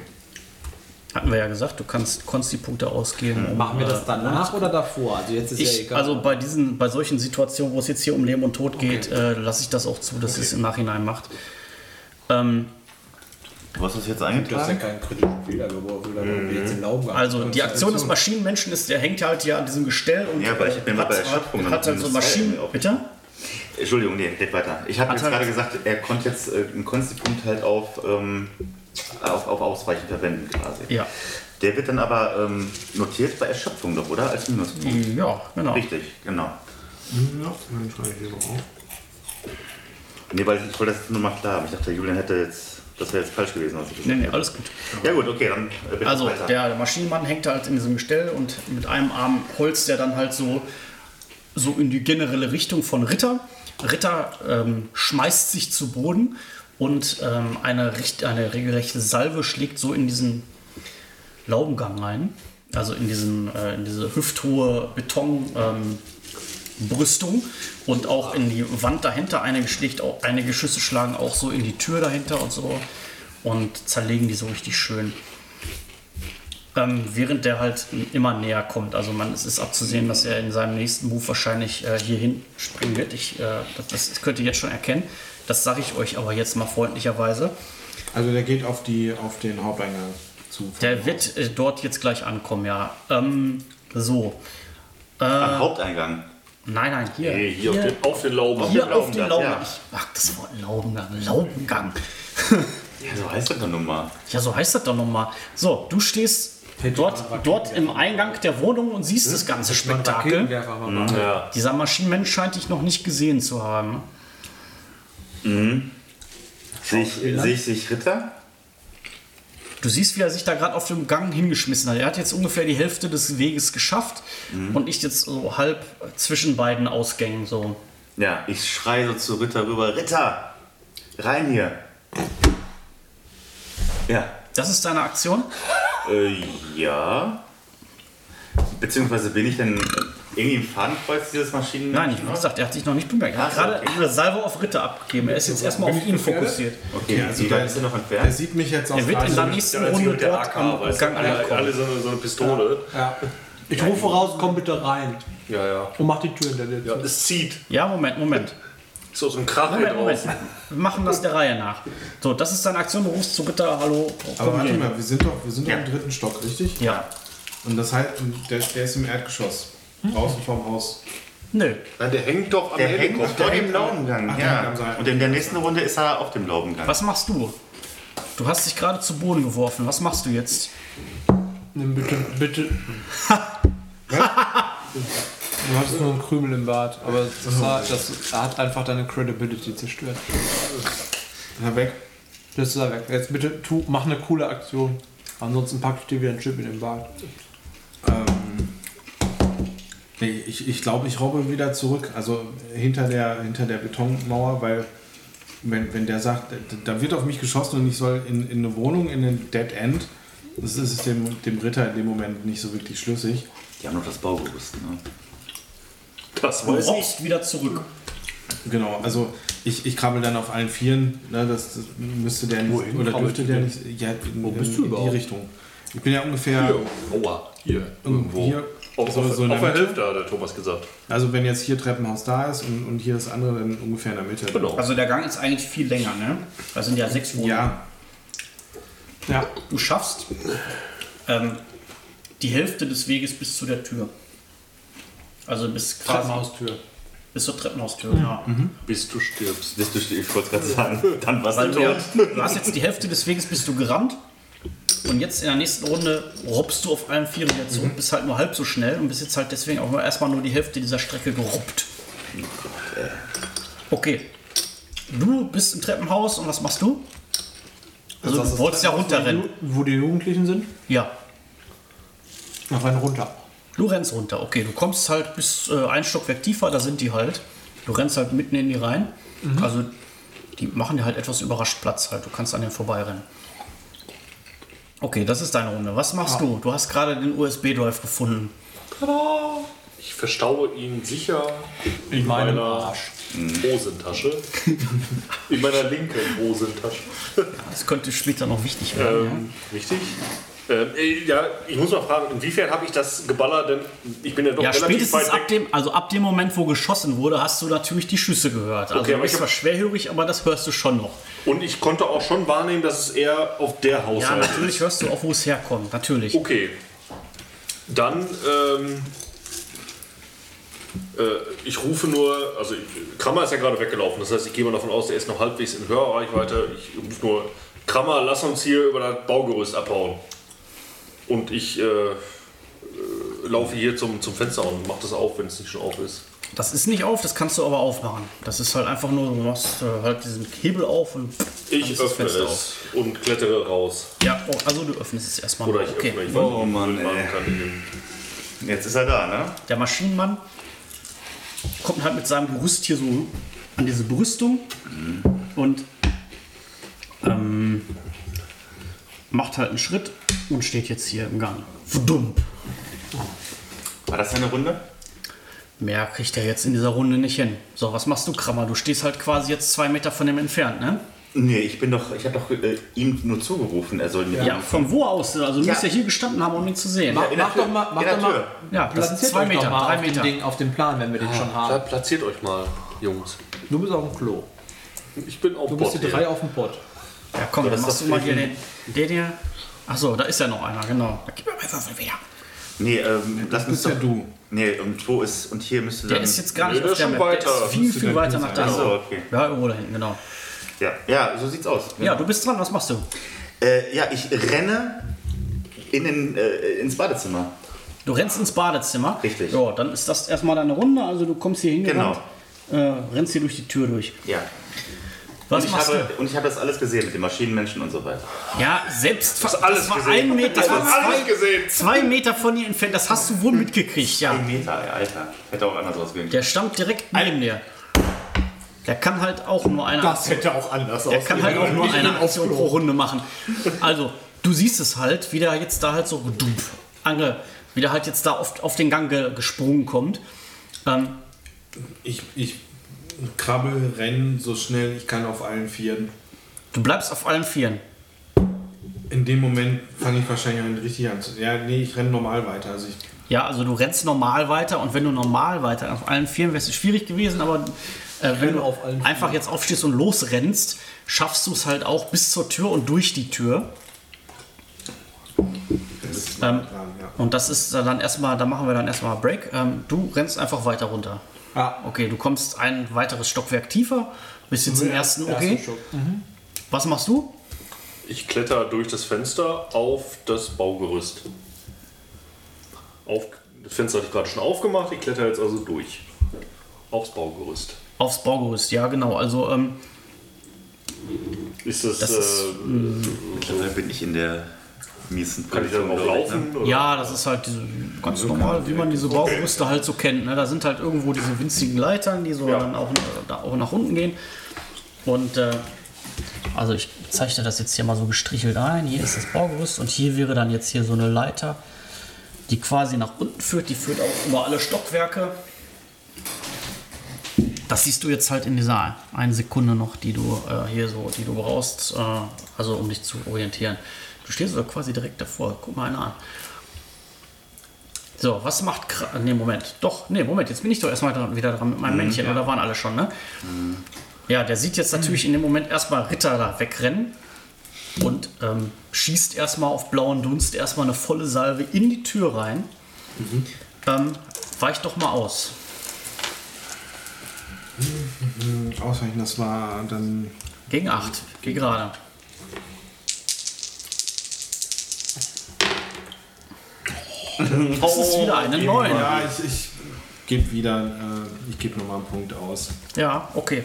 Hatten wir ja gesagt, du kannst Konsti-Punkte ausgeben. um, Machen wir das äh, danach oder davor? Also jetzt ist ja Ich, egal. also bei diesen, bei solchen Situationen, wo es jetzt hier um Leben und Tod geht, äh, lasse ich das auch zu, dass es im Nachhinein macht. Ähm, Du hast das jetzt du hast ja eingetragen? keinen kritischen Fehler geworfen, oder jetzt Lauben gehabt. also die Aktion des Maschinenmenschen ist, der hängt halt hier an diesem Gestell und Ja, aber ich bin mal bei der Schöpfung hat, hat halt so Maschinen. Bitte? Entschuldigung, nee, geht weiter. Ich habe Hat jetzt halt- gerade gesagt, er konnte jetzt äh, einen Konstipunkt halt auf, ähm, auf, auf Ausweichen verwenden quasi. Ja. Der wird dann aber ähm, notiert bei Erschöpfung doch, oder? Als Minuspunkt. Ja, genau. Richtig, genau. Ja, dann schreibe ich hier mal auf. Nee, weil ich wollte das nur mal klar haben. Ich dachte, Julian hätte jetzt, das wäre jetzt falsch gewesen, was ich gesagt Nee, nee, hätte. alles gut. Ja gut, okay, dann äh, bitte Also weiter. der, der Maschinenmann hängt halt in diesem Gestell und mit einem Arm holzt er dann halt so, so in die generelle Richtung von Ritter. Ritter ähm, schmeißt sich zu Boden und ähm, eine, eine regelrechte Salve schlägt so in diesen Laubengang rein. Also in, diesen, äh, in diese hüfthohe Beton. Ähm, und auch in die Wand dahinter. Einige, schlägt auch, einige Schüsse schlagen auch so in die Tür dahinter und so und zerlegen die so richtig schön. Ähm, während der halt immer näher kommt. Also man, es ist abzusehen, dass er in seinem nächsten Move wahrscheinlich äh, hierhin springen wird. Ich, äh, das, das könnt ihr jetzt schon erkennen. Das sage ich euch aber jetzt mal freundlicherweise. Also der geht auf, die, auf den Haupteingang zu. Der wird äh, dort jetzt gleich ankommen, ja. Ähm, so. Äh, Am Haupteingang. nein, nein, hier. Nee, hier, Auf, den, auf den Lauben. hier auf den Laubengang, Laubengang. ja. Ich mag das Wort Laubengang. Laubengang. *laughs* Ja, so heißt das doch nun mal. Ja, so heißt das doch nochmal. So, du stehst dort, dort im Eingang der Wohnung und siehst das ganze Spektakel. Ja. Dieser Maschinenmensch scheint dich noch nicht gesehen zu haben. Sehe ich, sehe ich sich Ritter? Du siehst, wie er sich da gerade auf dem Gang hingeschmissen hat. Er hat jetzt ungefähr die Hälfte des Weges geschafft und ich jetzt so halb zwischen beiden Ausgängen so. Ja, ich schreie so zu Ritter rüber. Ritter! Rein hier! Ja. Das ist deine Aktion? Äh, ja. Beziehungsweise bin ich denn irgendwie im Fadenkreuz dieses Maschinen? Nein, ich, wie gesagt, er hat sich noch nicht bemerkt. Er hat so, gerade okay. eine Salve auf Ritter abgegeben. Er ist jetzt erstmal auf ihn fokussiert. Okay, also wie der- weit ist er noch Der entfernt? sieht mich jetzt auf Er wird in der nächsten Der Runde mit der dort AK, am weißt Gang alle, ankommen. alle so, eine, so eine Pistole. Ja. Ich rufe raus, komm bitte rein. Ja, ja. Und mach die Tür hinter dir Ja, zu. es zieht. Ja, Moment, Moment. Auch so ein Krach Moment, Moment. Wir machen das der Reihe nach. So, das ist deine Aktion. Du rufst zu Ritter, hallo. Aber warte mal, wir sind doch, wir sind doch Ja. im dritten Stock, richtig? Ja. Und das heißt, der, der ist im Erdgeschoss. Draußen vorm Haus. Nö. Nein, der hängt doch am Der hängt vor dem Laubengang. Ach, Ja. Und in der nächsten Runde ist er auf dem Laubengang. Was machst du? Du hast dich gerade zu Boden geworfen. Was machst du jetzt? Nimm bitte, bitte. *laughs* Du hattest nur einen Krümel im Bart, aber das, hat, das hat einfach deine Credibility zerstört. Na weg. Das ist er weg. Jetzt bitte tu, mach eine coole Aktion. Ansonsten pack ich dir wieder einen Chip in den Bart. Ähm, nee, ich ich glaube, ich robbe wieder zurück. Also hinter der, hinter der Betonmauer, weil wenn, wenn der sagt, da wird auf mich geschossen und ich soll in, in eine Wohnung, in ein Dead End, das ist dem, dem Ritter in dem Moment nicht so wirklich schlüssig. Die haben noch das Baugerüst. Ne? Das ich. robbst wieder zurück. Genau, also ich, ich krabbel dann auf allen Vieren, ne, das, das müsste der nicht, Wohin oder dürfte der nicht, ja, in, Wo bist in, du in die überhaupt? Richtung. Ich bin ja ungefähr, Hier. Aua. Hier. Irgendwo. hier, Auf, so, auf, so in auf der. Hälfte hat der Thomas gesagt. Also wenn jetzt hier Treppenhaus da ist und, und hier das andere, dann ungefähr in der Mitte. Genau. Also der Gang ist eigentlich viel länger, ne? Da sind ja sechs Wohnungen. Ja, Ja. Du schaffst ähm, die Hälfte des Weges bis zu der Tür. Also bis quasi Treppenhaustür. bis zur Treppenhaustür, ja. Bis du stirbst. Bist du, ich wollte gerade sagen, dann was Weil du tot. du hast jetzt die Hälfte des Weges bist du gerannt und jetzt in der nächsten Runde robbst du auf allen Vieren wieder zurück, bist halt nur halb so schnell und bist jetzt halt deswegen auch erstmal nur die Hälfte dieser Strecke gerobbt. Okay. Du bist im Treppenhaus und was machst du? Also ist du wolltest ja runterrennen. Wo die, Jugendlichen sind? Ja. Auf einen runter. Du rennst runter. Okay, du kommst halt bis äh, ein Stockwerk tiefer, da sind die halt. Du rennst halt mitten in die rein. Also die machen dir halt etwas überrascht Platz halt. Du kannst an denen vorbeirennen. Okay, das ist deine Runde. Was machst du? Du hast gerade den USB-Drive gefunden. ich verstaue ihn sicher In meinem meiner Arsch. Hosentasche. in meiner linken Hosentasche. Das könnte später noch wichtig werden. Ähm, Richtig. Ähm, äh, ja, ich muss mal fragen, inwiefern habe ich das Geballer denn? Ich bin ja doch ja. ja, relativ spätestens weit ab weg. dem, also ab dem Moment, wo geschossen wurde, hast du natürlich die Schüsse gehört. Also Okay, aber ich zwar hab- schwerhörig, aber das hörst du schon noch. Und ich konnte auch schon wahrnehmen, dass es eher auf der Ja, Hausseite ist. natürlich hörst du auch, wo es herkommt. Natürlich. Okay. Dann, ähm, äh, ich rufe nur, also Krammer ist ja gerade weggelaufen, das heißt, ich gehe mal davon aus, der ist noch halbwegs in Hörreichweite. Ich rufe nur, Krammer, lass uns hier über das Baugerüst abhauen. Und ich äh, äh, laufe hier zum, zum Fenster und mache das auf, wenn es nicht schon auf ist. Das ist nicht auf, das kannst du aber aufmachen. Das ist halt einfach nur, du machst äh, halt diesen Hebel auf und Ich das öffne Fenster es und klettere raus. Ja, oh, also du öffnest es erstmal. Oder ich okay. öffne, ich Oh Mann, ey. Jetzt ist er da, ne? Der Maschinenmann kommt halt mit seinem Gerüst hier so an diese Brüstung und ähm, macht halt einen Schritt und steht jetzt hier im Gang. Dumm. War das eine Runde? Mehr kriegt er jetzt in dieser Runde nicht hin. So, was machst du, Krammer? Du stehst halt quasi jetzt zwei Meter von dem entfernt, ne? Nee, ich bin doch, ich habe doch äh, ihm nur zugerufen, er soll mir Ja, von wo aus? Also du Ja. musst ja hier gestanden haben, um ihn zu sehen. Der mach Tür. doch mal, mach doch mal. Ja, Platziert zwei euch Meter, mal drei auf Meter. Dem Ding, auf dem Plan, wenn wir den schon haben. Platziert euch mal, Jungs. Du bist auf dem Klo. Ich bin auf Du bist die drei auf dem Pott. Ja, komm, So, dann das machst du mal hier den, der, der. Achso, da ist ja noch einer, genau. Da gib mir mal Würfel wieder. Nee, ähm, lass uns bist ja doch. du. Nee, und wo ist, und hier müsste Der dann. ist jetzt gar nicht der auf der Map. Der weiter. ist viel, viel weiter nach da. Ach so, okay. Ja, irgendwo da hinten, genau. Ja, ja, so sieht's aus. Ja, du bist dran, was machst du? Äh, ja, ich renne in den, äh, ins Badezimmer. Du rennst ins Badezimmer. Richtig. Ja, dann ist das erstmal deine Runde. Also du kommst hier hingerannt, Genau. äh, rennst hier durch die Tür durch. Ja. Was und, ich machst habe, und ich habe das alles gesehen mit den Maschinenmenschen und so weiter. Ja, selbst hast alles das war gesehen. ein Meter, das war alles zwei, gesehen. zwei Meter von dir entfernt. Das hast du wohl mitgekriegt, ja. Ein Meter, Alter. Hätte auch anders ausgehen Der stand direkt neben dir. Der kann halt auch nur eine Das hätte auch anders Der kann halt auch nur eine Aktion pro Runde machen. Also, du siehst es halt, wie der jetzt da halt so dumpf, ange, wie der halt jetzt da oft auf den Gang ge gesprungen kommt. Ähm, Ich, ich krabbel, renn so schnell ich kann auf allen Vieren. du bleibst auf allen Vieren. In dem Moment fange ich wahrscheinlich an, richtig an zu. Ja, nee, ich renne normal weiter. Also ich, Ja, also du rennst normal weiter und wenn du normal weiter auf allen Vieren wärst es schwierig gewesen, aber äh, wenn du auf allen Vieren. einfach jetzt aufstehst und losrennst, schaffst du es halt auch bis zur Tür und durch die Tür. das ist Ähm, Plan, ja. Und das ist dann erstmal, da machen wir dann erstmal Break. Ähm, du rennst einfach weiter runter. Ah, Okay, du kommst ein weiteres Stockwerk tiefer, bist jetzt im ersten okay. Schock. Was machst du? Ich kletter durch das Fenster auf das Baugerüst. Auf, das Fenster hatte ich gerade schon aufgemacht, ich kletter jetzt also durch. Aufs Baugerüst. Aufs Baugerüst, ja genau. Also ähm, Ist das, Das ist, äh, Mittlerweile bin ich in der miesen kann ich da drauf glaub ich, laufen? Oder? ja, das ist halt diese, ganz normal, wie man diese Baugerüste halt so kennt. Ne? Da sind halt irgendwo diese winzigen Leitern, die so Ja. dann auch, da auch nach unten gehen. Und äh, also ich zeichne das jetzt hier mal so gestrichelt ein. Hier ist das Baugerüst und hier wäre dann jetzt hier so eine Leiter, die quasi nach unten führt. Die führt auch über alle Stockwerke. Das siehst du jetzt halt in dieser einen Sekunde noch, die du äh, hier so, die du brauchst, äh, also um dich zu orientieren. Du stehst so quasi direkt davor. Guck mal einer an. So, was macht. Kra nee, Moment. Doch, nee, Moment. Jetzt bin ich doch erstmal dran, wieder dran mit meinem Männchen. Oder waren alle schon, ne? Ja, der sieht jetzt natürlich in dem Moment erstmal Ritter da wegrennen und ähm, schießt erstmal auf blauen Dunst erstmal eine volle Salve in die Tür rein. Ähm, weich doch mal aus. Ausweichen, das war dann. Gegen 8. Geh gerade. *laughs* Das ist wieder eine 9. Ja, ich, ich gebe wieder, äh, ich gebe nochmal einen Punkt aus. Ja, okay.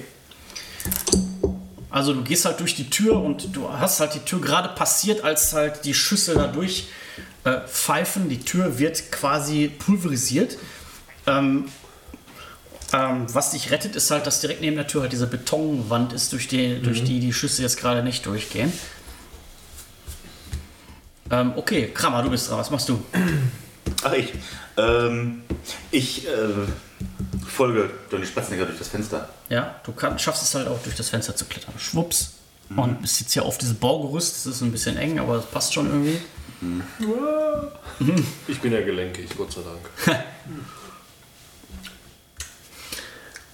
Also du gehst halt durch die Tür und du hast halt die Tür gerade passiert, als halt die Schüsse da durch äh, pfeifen. Die Tür wird quasi pulverisiert. Ähm, ähm, was dich rettet, ist halt, dass direkt neben der Tür halt diese Betonwand ist, durch die, durch die die Schüsse jetzt gerade nicht durchgehen. Ähm, okay, Kramer, du bist dran. Was machst du? Ach, ich. Ähm, ich äh, folge Johnny Spatzenegger durch das Fenster. Ja, du kann, schaffst es halt auch durch das Fenster zu klettern. Schwupps. Und bist jetzt hier auf diesem Baugerüst. Das ist ein bisschen eng, aber das passt schon irgendwie. *laughs* Ich bin ja gelenkig, Gott sei Dank. *laughs*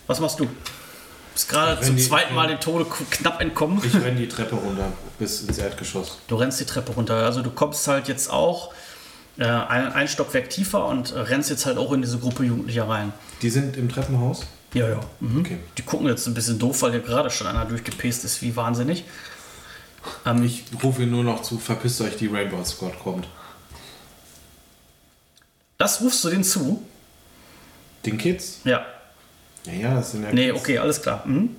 Was machst du? Bist gerade zum die- zweiten Mal dem Tode knapp entkommen. Ich renne die Treppe runter bis ins Erdgeschoss. Du rennst die Treppe runter. Also du kommst halt jetzt auch äh, ein, ein Stockwerk tiefer und äh, rennst jetzt halt auch in diese Gruppe Jugendlicher rein. Die sind im Treppenhaus? Ja, ja. Mhm. Okay. Die gucken jetzt ein bisschen doof, weil hier gerade schon einer durchgepest ist, wie wahnsinnig. Ähm, Ich rufe nur noch zu, verpisst euch, die Rainbow Squad kommt. das rufst du denen zu? Den Kids? Ja. Ja, ja, das sind ja Nee, Kids. okay, alles klar. Mhm.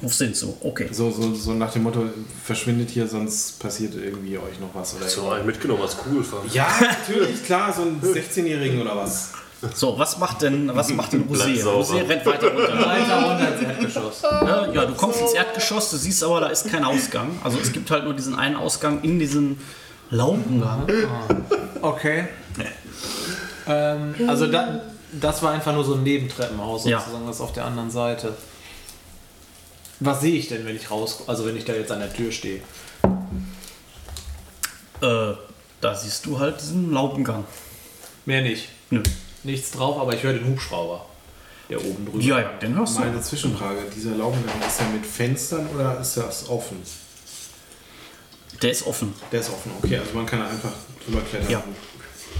Du denen zu? Okay. So, so, so nach dem Motto, verschwindet hier, sonst passiert irgendwie euch noch was. Oder So einen mitgenommen als cool fand. ja, natürlich, klar, so einen 16-Jährigen oder was. So, was macht denn, was macht denn Rosé? Rosé rennt weiter runter. Weiter runter ins Erdgeschoss. Ja, ja, du kommst ins Erdgeschoss, du siehst aber, da ist kein Ausgang. Also es gibt halt nur diesen einen Ausgang in diesen Laubengang. Okay. Ähm, also da, das war einfach nur so ein Nebentreppenhaus Ja. sozusagen, das auf der anderen Seite. Was sehe ich denn, wenn ich raus, also wenn ich da jetzt an der Tür stehe? Äh, da siehst du halt diesen Laubengang. Mehr nicht. Nö. Nichts drauf, aber ich höre den Hubschrauber. Der oben drüber. Ja, ja, den hörst du. Meine Zwischenfrage, dieser Laubengang, ist er mit Fenstern oder ist das offen? Der ist offen. Der ist offen, okay, also man kann einfach drüber klettern. Ja.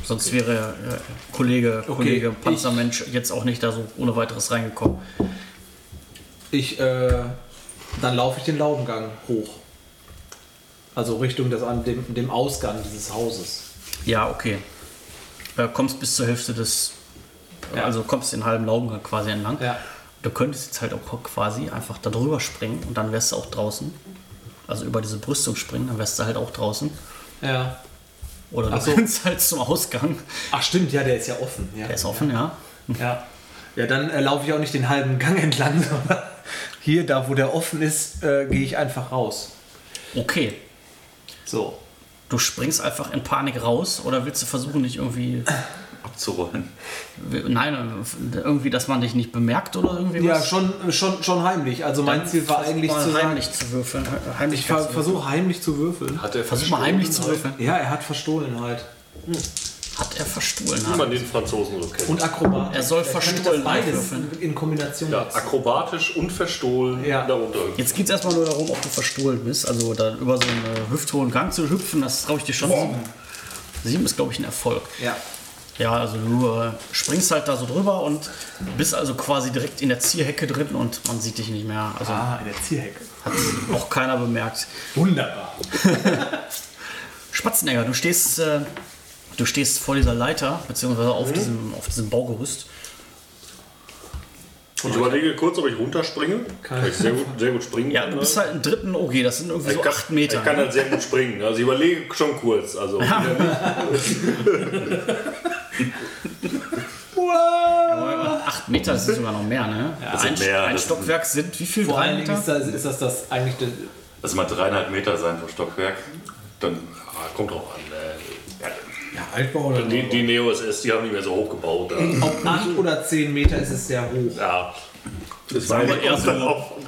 Sonst wäre äh, Kollege, Kollege Panzermensch jetzt auch nicht da so ohne weiteres reingekommen. Ich, äh, dann laufe ich den Laubengang hoch. Also Richtung des, an dem, dem Ausgang dieses Hauses. Ja, okay. Äh, kommst bis zur Hälfte des. Ja. Also kommst den halben Laubengang quasi entlang. Ja. Du könntest jetzt halt auch quasi einfach da drüber springen und dann wärst du auch draußen. Also über diese Brüstung springen, dann wärst du halt auch draußen. Ja. Oder du Ach so. kannst halt zum Ausgang. Ach stimmt, ja, der ist ja offen. Ja. Der ist offen, ja. Ja. Ja, dann äh, laufe ich auch nicht den halben Gang entlang, *laughs* sondern hier, da wo der offen ist, äh, gehe ich einfach raus. Okay. So. Du springst einfach in Panik raus oder willst du versuchen, dich irgendwie. *clears throat* Abzurollen. Nein, irgendwie, dass man dich nicht bemerkt oder irgendwie Ja, was? schon, schon, schon heimlich. Also mein Ziel war eigentlich zu sagen, heimlich zu würfeln. Heimlich ich ver versuche heimlich zu würfeln. Hat er Versuch mal heimlich zu Verstohlenheit? würfeln. Ja, er hat Verstohlenheit. Hat er verstohlen? Wie man den Franzosen so kennt. Und Akrobat. Er soll das beides würfeln. in Kombination. Ja, akrobatisch und verstohlen Ja. darunter. Jetzt geht es erstmal nur darum, ob du verstohlen bist. Also da über so einen hüfthohen Gang zu hüpfen, das traue ich dir schon. Sieben. Sieben ist, glaube ich, ein Erfolg. ja. Ja, also du äh, springst halt da so drüber und bist also quasi direkt in der Zierhecke drin und man sieht dich nicht mehr. Also Ah, in der Zierhecke. hat auch keiner bemerkt. Wunderbar. *laughs* Spatzenegger, du stehst, äh, du stehst vor dieser Leiter, beziehungsweise Mhm. auf, diesem, auf diesem Baugerüst. Ich überlege kurz, ob ich runterspringe. Kann ich sehr gut, sehr gut springen. Ja, du bist halt im dritten OG, das sind irgendwie so ich kann, acht Meter. Ich kann ne? halt sehr gut springen. Also ich überlege schon kurz. Also *laughs* *laughs* acht Meter, das sind sogar noch mehr, ne? Das ein sind mehr, ein Stockwerk sind wie viel? Vor Drei allen Dingen Meter? ist das, ist das, das eigentlich das, Lass mal dreieinhalb Meter sein pro Stockwerk. Dann ah, kommt drauf an. Ja, Altbau oder die, die Neo SS, die haben nicht mehr so hoch gebaut. Ob 8 oder 10 Meter ist es sehr hoch. Ja. Das Sagen wir eher so,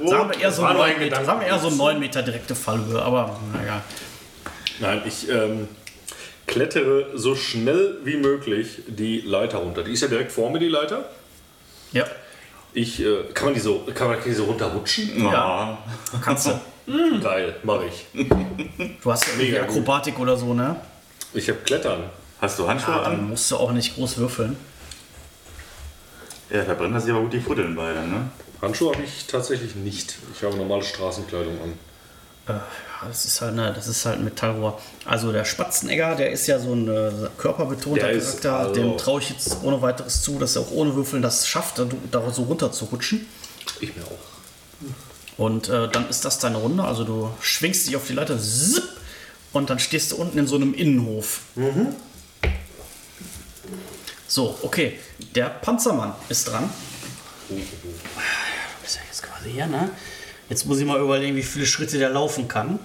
sagen wir eher so, war nur ein 9 Meter, sagen wir eher so 9 Meter direkte Fallhöhe, aber naja. Nein, ich ähm, klettere so schnell wie möglich die Leiter runter. Die ist ja direkt vor mir, die Leiter. Ja, Ich, äh, kann man die so, kann man die so runterrutschen? Ja. kannst du. Geil, mache ich. Du hast ja irgendwie Mega gut. Akrobatik oder so, ne? Ich habe Klettern. hast du Handschuhe Ja, dann an? musst du auch nicht groß würfeln. Ja, verbrennen das sich aber gut die Fuddeln beide, ne? Handschuhe habe ich tatsächlich nicht. Ich habe normale Straßenkleidung an. Äh, ja, das ist halt, ne, das ist halt ein Metallrohr. Also der Spatzenegger, der ist ja so ein äh, körperbetonter Der ist Charakter. also- Dem traue ich jetzt ohne weiteres zu, dass er auch ohne Würfeln das schafft, da, da so runter zu rutschen. Ich mir auch. Und äh, dann ist das deine Runde. Also du schwingst dich auf die Leiter, zipp, und dann stehst du unten in so einem Innenhof. So, okay. Der Panzermann ist dran. Du bist ja jetzt quasi hier, ne? Jetzt muss ich mal überlegen, wie viele Schritte der laufen kann.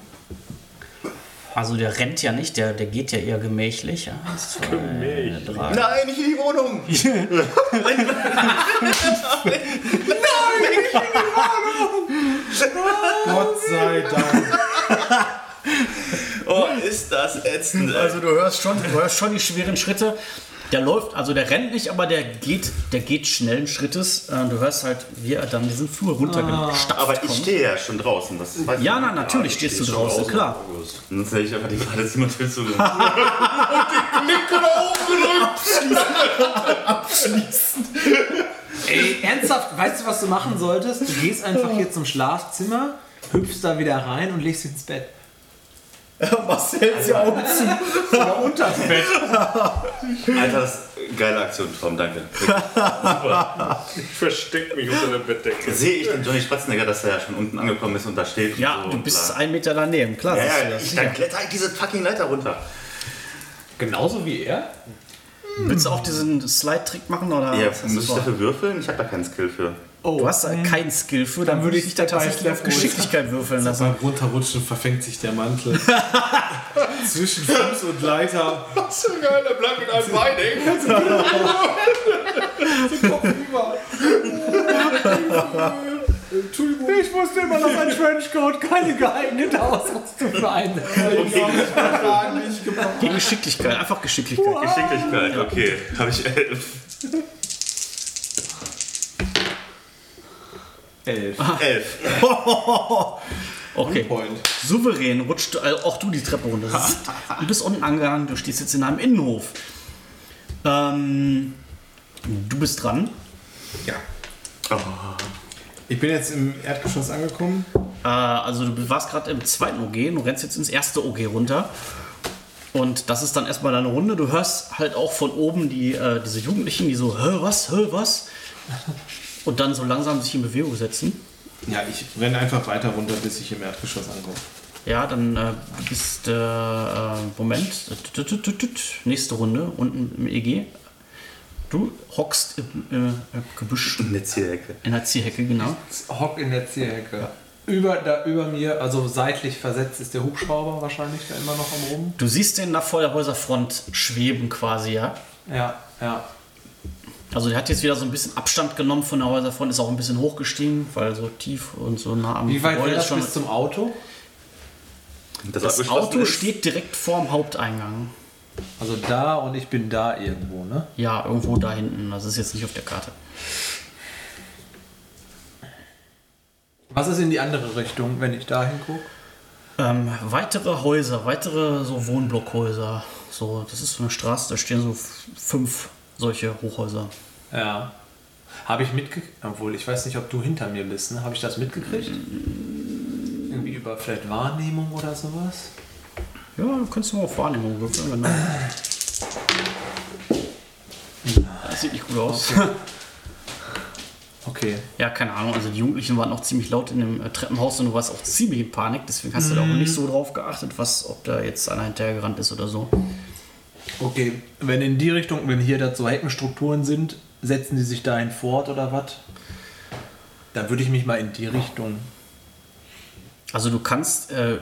Also der rennt ja nicht, der, der geht ja eher gemächlich. Ja. Eins, zwei, Gemächlich. drei. Nein, nicht in die Wohnung! *laughs* Gott sei Dank. *laughs* Oh, ist das ätzend. ey. Also du hörst schon, du hörst schon die schweren Schritte. Der läuft, also der rennt nicht, aber der geht, der geht schnellen Schrittes. Äh, Du hörst halt, wie er dann diesen Flur runtergestapft Aber ich stehe ja schon draußen. Das weiß Ja, na, natürlich ich stehst du schon draußen, klar. Sonst hätte ich einfach die Badezimmertür *laughs* zu. *laughs* Ey, ernsthaft, weißt du, was du machen solltest? Du gehst einfach hier zum Schlafzimmer, hüpfst da wieder rein und legst dich ins Bett. Marcel die Augen zu. Oder unters Bett. Alter, das ist eine geile Aktion, Tom, danke. Ich versteck mich unter der Bettdecke. Sehe ich den Johnny Spatzenegger, dass er ja schon unten angekommen ist und da steht. und Ja, so du und bist bla. ein Meter daneben, klar. Ja, ja, das. ich, dann kletter ich diese fucking Leiter runter. Genauso wie er? Willst du auch diesen Slide-Trick machen? Oder Ja, muss ich dafür würfeln? Ich habe da keinen Skill für. Oh, Du hast da keinen Skill für, dann, würde ich dich da tatsächlich auf Geschicklichkeit würfeln lassen. Beim Runterrutschen verfängt sich der Mantel. *laughs* Zwischen Fuß und Leiter. Was für geil, der bleibt mit einem Bein hängen. *laughs* Ich wusste immer noch ein Trenchcoat, keine geeignete Ausrüstung für einen. Gegen Geschicklichkeit, einfach Geschicklichkeit. Geschicklichkeit, okay. Habe ich elf. Elf. Elf. *laughs* Okay. Point. Souverän rutscht äh, auch du die Treppe runter. *laughs* Du bist unten angegangen, du stehst jetzt in einem Innenhof. Ähm, du bist dran. Ja. Ich bin jetzt im Erdgeschoss angekommen. Äh, also du warst gerade im zweiten OG, du rennst jetzt ins erste OG runter. Und das ist dann erstmal deine Runde. Du hörst halt auch von oben die, äh, diese Jugendlichen, die so, hä, was, hä, was? Und dann so langsam sich in Bewegung setzen. Ja, ich renne einfach weiter runter, bis ich im Erdgeschoss ankomme. Ja, dann äh, du bist, äh, äh, Moment, nächste Runde, unten im EG. Du hockst im äh, Gebüsch In der Zierecke. in der Zierhecke, genau. Hock in der Zierhecke. Über, da, über mir, also seitlich versetzt, ist der Hubschrauber wahrscheinlich da immer noch am Oben. Du siehst den da vor der Häuserfront schweben quasi, ja. Ja, ja. Also der hat jetzt wieder so ein bisschen Abstand genommen von der Häuserfront, ist auch ein bisschen hochgestiegen, weil so tief und so nah am Wie weit Gebäude wäre ist das bis zum Auto? Das, Das Auto ist. steht direkt vorm Haupteingang. Also da und ich bin da irgendwo, ne? Ja, irgendwo da hinten. Das ist jetzt nicht auf der Karte. Was ist in die andere Richtung, wenn ich da hingucke? Ähm, weitere Häuser, weitere so Wohnblockhäuser. So, das ist so eine Straße, da stehen so fünf solche Hochhäuser. Ja. Habe ich mitgekriegt, obwohl ich weiß nicht, ob du hinter mir bist, ne? Habe ich das mitgekriegt? Irgendwie über vielleicht Wahrnehmung oder sowas? Ja, du kannst mal auf Wahrnehmung würfeln. Wenn du das sieht nicht gut aus. *laughs* Okay. Ja, keine Ahnung. Also die Jugendlichen waren auch ziemlich laut in dem äh, Treppenhaus und du warst auch ziemlich in Panik. Deswegen hast du da auch nicht so drauf geachtet, was, ob da jetzt einer hinterhergerannt ist oder so. Okay. Wenn in die Richtung, wenn hier da so Heckenstrukturen sind, setzen die sich dahin fort oder was? Dann würde ich mich mal in die Richtung. Also du kannst äh,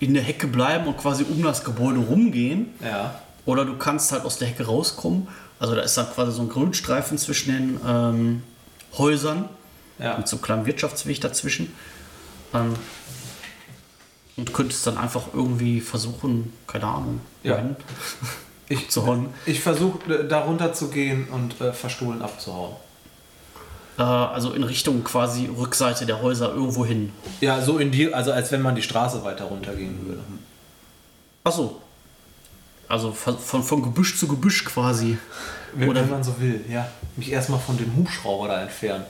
in der Hecke bleiben und quasi um das Gebäude rumgehen. Ja. Oder du kannst halt aus der Hecke rauskommen. Also da ist dann quasi so ein Grünstreifen zwischen den ähm, Häusern Ja. mit so einem kleinen Wirtschaftsweg dazwischen. Ähm, und könntest dann einfach irgendwie versuchen, keine Ahnung, Ja. Ich, zu hauen. ich versuche da runter zu gehen und äh, verstohlen abzuhauen. Äh, also in Richtung quasi Rückseite der Häuser irgendwo hin. Ja, so in die, also als wenn man die Straße weiter runtergehen würde. Achso. Also von, von, von Gebüsch zu Gebüsch quasi. Wenn, Oder- wenn man so will, ja. Mich erstmal von dem Hubschrauber da entfernen.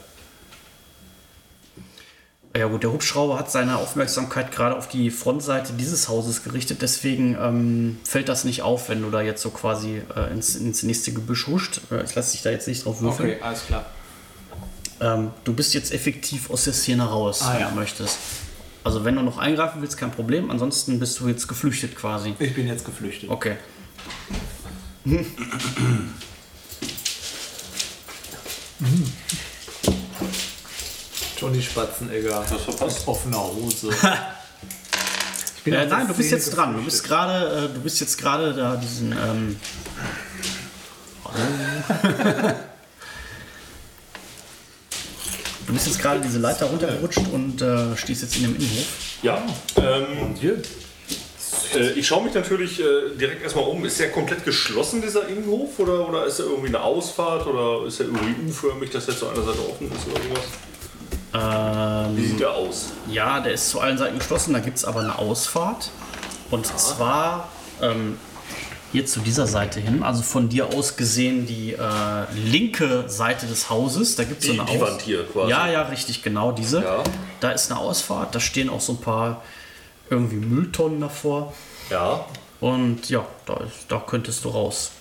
Ja gut, der Hubschrauber hat seine Aufmerksamkeit gerade auf die Frontseite dieses Hauses gerichtet, deswegen ähm, fällt das nicht auf, wenn du da jetzt so quasi äh, ins, ins nächste Gebüsch huscht. Äh, ich lasse dich da jetzt nicht drauf würfeln. Okay, alles klar. Ähm, du bist jetzt effektiv aus der Szene raus, Ah, wenn ja. du möchtest. Also wenn du noch eingreifen willst, kein Problem. Ansonsten bist du jetzt geflüchtet quasi. Ich bin jetzt geflüchtet. Okay. *laughs* *laughs* Johnny Spatzenegger. Was verpasst? Offener Hose. *laughs* bin Äh, der nein, du bist jetzt dran. Du bist gerade, äh, du bist jetzt gerade da diesen. Ähm, *laughs* du bist jetzt gerade diese Leiter runtergerutscht und äh, stehst jetzt in dem Innenhof. Ja. Ähm, äh, ich schaue mich natürlich äh, direkt erstmal um. Ist der komplett geschlossen, dieser Innenhof? Oder, oder ist er irgendwie eine Ausfahrt? Oder ist er irgendwie U-förmig, dass er zu einer Seite offen ist oder sowas? Wie Ähm, sieht der aus? ja, der ist zu allen Seiten geschlossen. Da gibt es aber eine Ausfahrt. Und zwar ähm, hier zu dieser Seite hin. Also von dir aus gesehen die äh, linke Seite des Hauses. Da gibt es so eine die Aus- Wand hier quasi. Ja, ja, richtig, genau diese. Ja. Da ist eine Ausfahrt. Da stehen auch so ein paar irgendwie Mülltonnen davor. Ja. Und ja, da, da könntest du raus.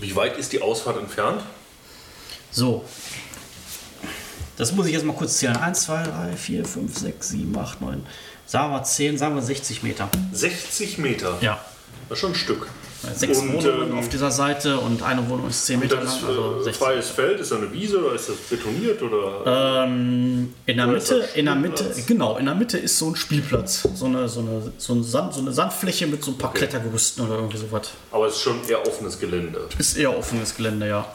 Wie weit ist die Ausfahrt entfernt? So. Das muss ich jetzt mal kurz zählen. 1, 2, 3, 4, 5, 6, 7, 8, 9. Sagen wir 10, sagen wir 60 Meter. 60 Meter. Ja. Das ist schon ein Stück. Sechs Und, Wohnungen ähm, auf dieser Seite und eine Wohnung ist 10 Und Meter das lang. Also äh, 60 freies Feld, ist da eine Wiese oder ist das betoniert? Oder? Ähm, in der Oder ist Mitte, das in der Mitte, genau, in der Mitte ist so ein Spielplatz. So eine, so eine, so ein Sand, so eine Sandfläche mit so ein paar Okay. Klettergerüsten oder irgendwie sowas. Aber es ist schon eher offenes Gelände. Ist eher offenes Gelände, ja.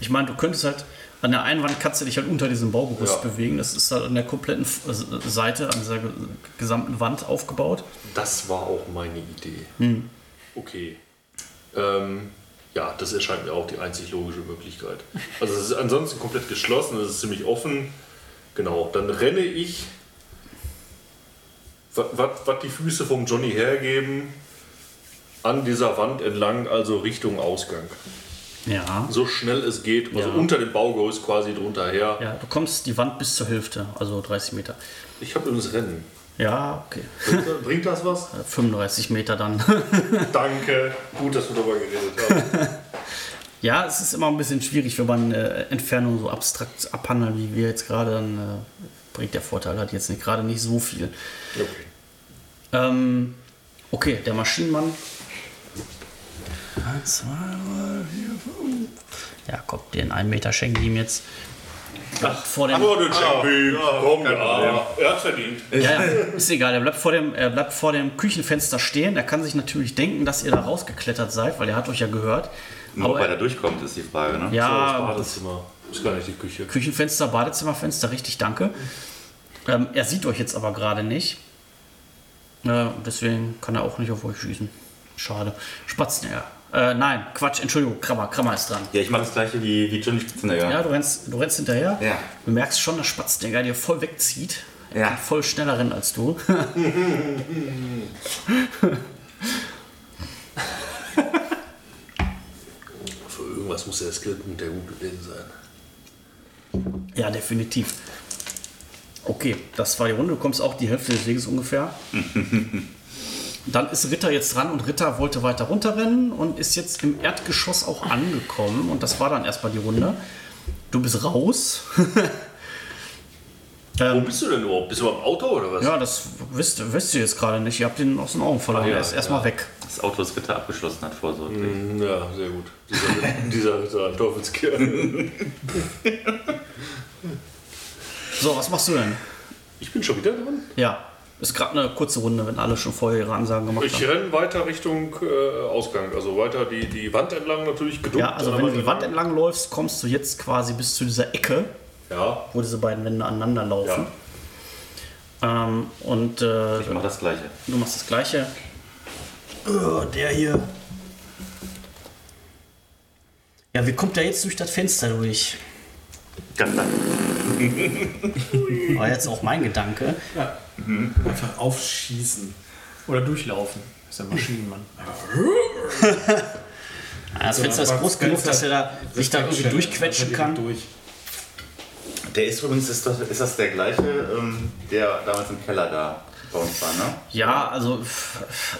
Ich meine, du könntest halt an der einen Wand kannst du dich halt unter diesem Baugerüst Ja. bewegen. Das ist halt an der kompletten äh, Seite, an dieser ge- gesamten Wand aufgebaut. Das war auch meine Idee. Hm. Okay. Ähm, ja, das erscheint mir auch die einzig logische Möglichkeit. Also es ist ansonsten komplett geschlossen, es ist ziemlich offen. Genau, dann renne ich, was die Füße vom Johnny hergeben, an dieser Wand entlang, also Richtung Ausgang. Ja. So schnell es geht, also Ja. unter dem Baugerüst quasi drunter her. Ja, du kommst die Wand bis zur Hälfte, also 30 Meter. Ich habe übrigens Rennen. Ja, okay. Bringt, das was? *laughs* 35 Meter dann. *laughs* Danke. Gut, dass wir darüber geredet haben. *laughs* Ja, es ist immer ein bisschen schwierig, wenn man äh, Entfernung so abstrakt abhandelt, wie wir jetzt gerade, dann äh, bringt der Vorteil halt jetzt nicht gerade nicht so viel. Okay. Ähm, okay, der Maschinenmann. Eins, zwei, drei, vier, fünf. Ja, komm, den einen Meter schenke ich ihm jetzt. Ach, vor dem, Aber den Champion, ja, komm, ja, er hat verdient. ja, ja, ist egal, er bleibt, vor dem, er bleibt vor dem Küchenfenster stehen. Er kann sich natürlich denken, dass ihr da rausgeklettert seid, weil er hat euch ja gehört. Nur ob er da durchkommt, ist die Frage, ne? Das ja, Badezimmer. Ist gar nicht die Küche. Küchenfenster, Badezimmerfenster, richtig, danke. Ähm, er sieht euch jetzt aber gerade nicht. Äh, deswegen kann er auch nicht auf euch schießen. Schade. Spatznäger. Äh, nein, Quatsch, Entschuldigung, Krammer, Krammer ist dran. Ja, ich mache das gleiche wie, wie Johnny Spitzenegger. Ja, du rennst, du rennst hinterher. Ja. Du merkst schon, dass Spatznäger dir voll wegzieht. Er Ja. kann voll schneller rennen als du. *laughs* Für irgendwas muss der Skillpunkt der gut gewesen sein. ja, definitiv. Okay, das war die Runde. Du kommst auch die Hälfte des Weges ungefähr. *laughs* Dann ist Ritter jetzt dran und Ritter wollte weiter runterrennen und ist jetzt im Erdgeschoss auch angekommen. Und das war dann erstmal die Runde. Du bist raus. *laughs* Wo bist du denn überhaupt? Bist du am Auto oder was? Ja, das wisst, wisst ihr jetzt gerade nicht. Ihr habt ihn aus den Augen verloren. Ach ja, er ist erstmal ja. weg. Das Auto das Gitter abgeschlossen hat, vorsorglich. Hm, Ja, sehr gut. Dieser, *laughs* dieser, dieser Teufelskerl. *laughs* So, was machst du denn? Ich bin schon wieder dran. Ja, ist gerade eine kurze Runde, wenn alle schon vorher ihre Ansagen gemacht Ich haben. renne weiter Richtung äh, Ausgang. Also weiter die, die Wand entlang natürlich geduckt. Ja, also wenn du die Wand entlang läufst, kommst du jetzt quasi bis zu dieser Ecke, Ja, wo diese beiden Wände aneinander laufen. Ähm, und äh, Ich mache das gleiche. du machst das gleiche. Oh, der hier. Ja, wie kommt der jetzt durch das Fenster durch? Ganz lang. *laughs* War jetzt auch mein Gedanke. Einfach aufschießen. Oder durchlaufen. Ist der Maschinenmann. *laughs* Ja, das Fenster ist groß genug, dass er da, sich da irgendwie durchquetschen kann. Durch. Der ist übrigens, ist das, ist das der gleiche, ähm, der damals im Keller da bei uns war, ne? Ja, also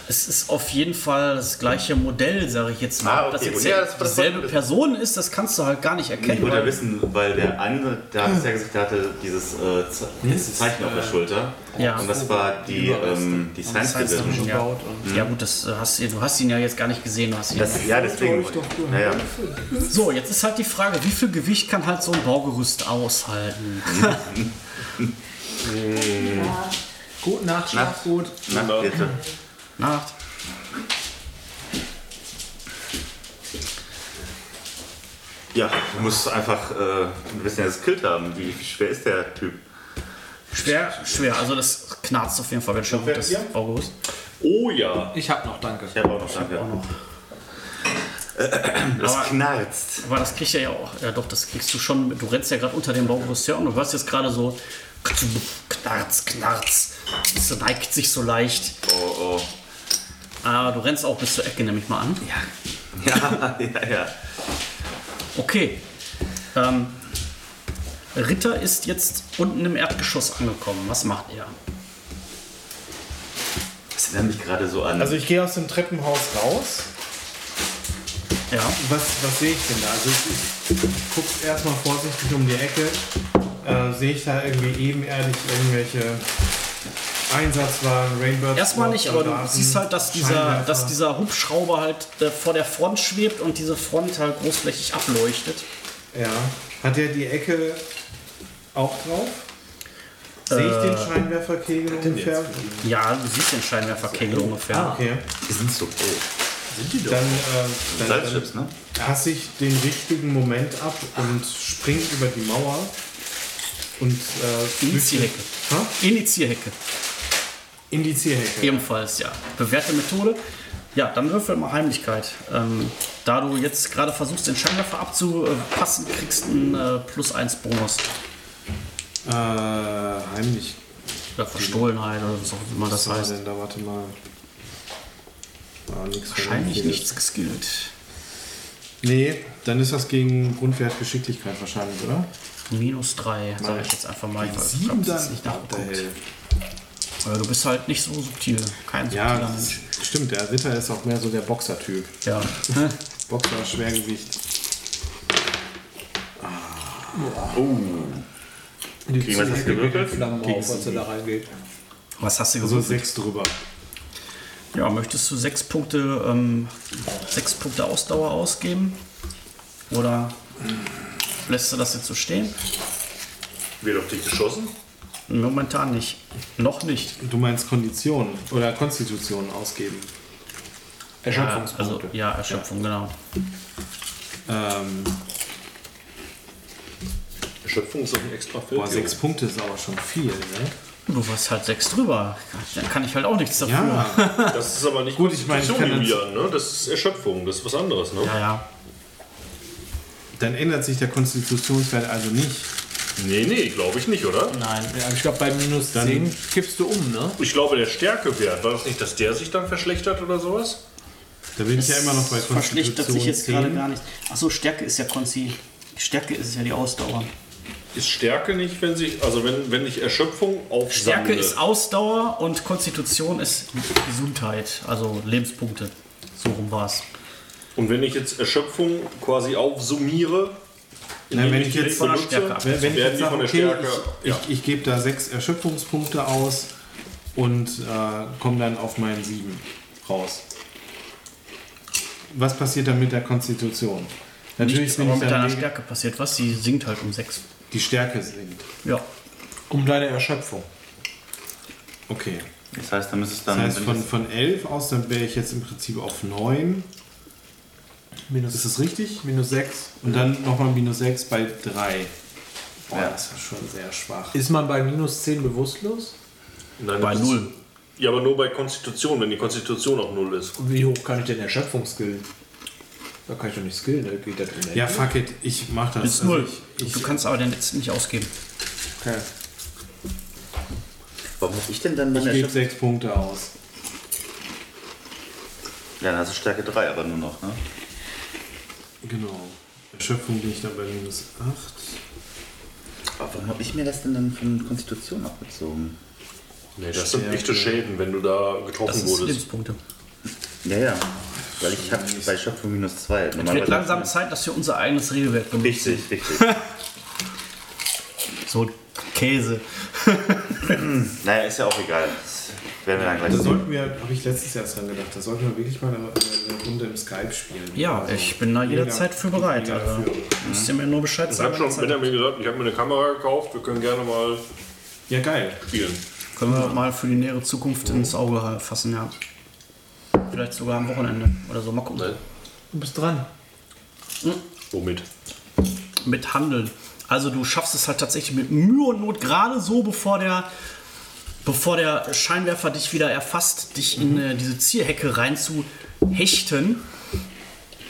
es ist auf jeden Fall das gleiche Modell, sage ich jetzt mal. Ah, das okay, jetzt gut. Ja, das- das dieselbe ich Person ist, das kannst du halt gar nicht Ich erkennen. wollte ja weil- wissen, weil der andere, der hat es ja gesagt, der hatte dieses äh, Ze- dieses Zeichen auf der Schulter. Ja. Und das war die, ähm, die Science Division. Ja. Ja gut, das äh, hast, du hast ihn ja jetzt gar nicht gesehen. Du hast ihn Das, ja, deswegen. Naja, so, jetzt ist halt die Frage, wie viel Gewicht kann halt so ein Baugerüst aushalten? *laughs* Gute Nacht, schlaf gut. Na, bitte. Nacht. Ja, du musst einfach äh, ein bisschen das Skill haben. Wie schwer ist der Typ? Schwer, schwer. Also das knarzt auf jeden Fall ganz schön gut, das Ja. Baugerüst. Oh ja. Ich hab noch, danke. Ich habe auch noch danke. Auch noch. Das Aber- knarzt. Aber das kriegt er ja auch. Ja doch, das kriegst du schon. Du rennst ja gerade unter dem Baugerüst her und du hörst jetzt gerade so knarz, knarz. Es neigt sich so leicht. Oh, oh. Ah, du rennst auch bis zur Ecke, nehme ich mal an. *laughs* Ja, ja, ja. Okay. Ähm, Ritter ist jetzt unten im Erdgeschoss angekommen. Was macht er? Das erinnert mich gerade so an. Also ich gehe aus dem Treppenhaus raus. Ja. Was, was sehe ich denn da? Also ich, ich gucke erstmal vorsichtig um die Ecke. Äh, sehe ich da irgendwie ebenerdig irgendwelche Einsatzwagen, Rainbird? Erstmal nicht, aber du siehst halt, dass dieser, dass dieser Hubschrauber halt äh, vor der Front schwebt und diese Front halt großflächig ableuchtet. Ja. Hat er die Ecke auch drauf? Sehe ich den Scheinwerferkegel ungefähr? Ja, du siehst den Scheinwerferkegel ungefähr. Okay. die sind so groß. Dann, äh, dann, Salzchips, ne? passe ich den richtigen Moment ab und springe über die Mauer und äh, Indizierhecke. Ha? Indizierhecke. in die Zierhecke. Ebenfalls, ja. Bewährte Methode. Ja, dann würfel mal Heimlichkeit. Ähm, da du jetzt gerade versuchst, den Scheinwerfer abzupassen, kriegst du einen äh, plus 1 Bonus. Äh, heimlich. Oder Verstohlenheit oder was auch immer das Was war heißt. denn da? Warte mal. Ah, nix Wahrscheinlich nichts geskillt. Nee, dann ist das gegen Grundwert Geschicklichkeit wahrscheinlich, oder? Minus 3, sage ich jetzt einfach mal. Ich weiß- ich Sieben hab's jetzt dann? nicht nachgeguckt. du bist halt nicht so subtil. Kein subtiler Ja, Mensch. stimmt. Der Ritter ist auch mehr so der Boxer-Typ. Ja. *laughs* Boxer, Schwergewicht. Die Kriegen wir das gewürfelt? geht in Flammen auf, als er da reingeht. Was hast du Also gewürfelt? sechs drüber. Ja, möchtest du sechs Punkte, ähm, sechs Punkte Ausdauer ausgeben? Oder lässt du das jetzt so stehen? Wird auf dich geschossen? Momentan nicht. Noch nicht. Du meinst Kondition oder Konstitution ausgeben. Ja, Erschöpfungspunkte. also, ja, Erschöpfung, genau. Ähm, Erschöpfung ist doch ein extra Feld. boah, sechs Punkte ist aber schon viel, ne? Du warst halt sechs drüber. Da kann ich halt auch nichts dafür. Ja, *laughs* Das ist aber nicht Gut, ich meine, ich kann Julian, ne? Das ist Erschöpfung, das ist was anderes, ne? ja. ja. dann ändert sich der Konstitutionswert also nicht. Nee, nee, glaube ich nicht, oder? Nein, ich glaube bei minus 10 kippst du um, ne? Ich glaube, der Stärkewert, war das nicht, dass der sich dann verschlechtert oder sowas? Da bin ich ja immer noch bei Verschlechtert Konstitution sich jetzt gerade 10. gar nicht. Achso, Stärke ist ja Konzi. Stärke ist ja die Ausdauer. Ist Stärke nicht, wenn sich, also wenn, wenn ich Erschöpfung aufsammle? Stärke ist Ausdauer und Konstitution ist Gesundheit, also Lebenspunkte. So rum war's. Und wenn ich jetzt Erschöpfung quasi aufsummiere, Nein, wenn ich jetzt von der Stärke ab- Wenn, wenn ich werden jetzt die sage, von der okay, Stärke. ich, ja. ich, ich gebe da sechs Erschöpfungspunkte aus und äh, komme dann auf meinen sieben raus. Was passiert dann mit der Konstitution? Natürlich Nichts, bin aber ich mit deiner Stärke passiert was, sie sinkt halt um 6. die Stärke sinkt. Ja. Um deine Erschöpfung. Okay. Das heißt, dann müsste es Das dann. heißt, wenn von, das- von 11 aus, dann wäre ich jetzt im Prinzip auf 9. Minus, Ist das richtig? minus 6. Und dann nochmal minus 6 bei 3. Boah, Ja. das ist schon sehr schwach. Ist man bei minus 10 bewusstlos? Nein, Bei das ist- 0. Ja, aber nur bei Konstitution, wenn die Konstitution auf 0 ist. Wie hoch kann ich denn Erschöpfung skillen? Da kann ich doch nicht skillen, da geht das in der Ja, fuck it, ich mach das. Bis Also 0. Ich, ich, du kannst aber den letzten nicht ausgeben. Okay. Warum hab ich denn dann ich meine gebe Erschöpfung? 6 Punkte aus. Ja, dann hast du Stärke 3 aber nur noch, ne? Genau. Erschöpfung bin ich dann bei minus 8. Aber warum habe ich mir das denn dann von Konstitution abgezogen? Nee, das sind Stärke. echte Schäden, wenn du da Das getroffen ist wurdest. Lebenspunkte. Ja, ja. Weil ich habe bei Schöpfung minus 2. Es wird langsam Zeit, dass wir unser eigenes Regelwerk benutzen. Richtig, richtig. *laughs* So Käse. *laughs* naja, ist ja auch egal. Das werden wir dann gleich Da sehen. sollten wir, habe ich letztes Jahr dran gedacht, da sollten wir wirklich mal eine, eine Runde im Skype spielen. Ja, Also, ich bin da jederzeit für bereit. mega Also, müsst ihr mir nur Bescheid Ich sagen. habe schon wenn ihr Benjamin gesagt, ich habe mir eine Kamera gekauft, wir können gerne mal Ja, geil. spielen. Können wir mal für die nähere Zukunft ins Auge fassen, ja. Vielleicht sogar am Wochenende oder so. Mal gucken. Ne? Du bist dran. Womit? Mit Handeln. Also du schaffst es halt tatsächlich mit Mühe und Not gerade so, bevor der, bevor der Scheinwerfer dich wieder erfasst, dich in äh, diese Zierhecke rein zu hechten.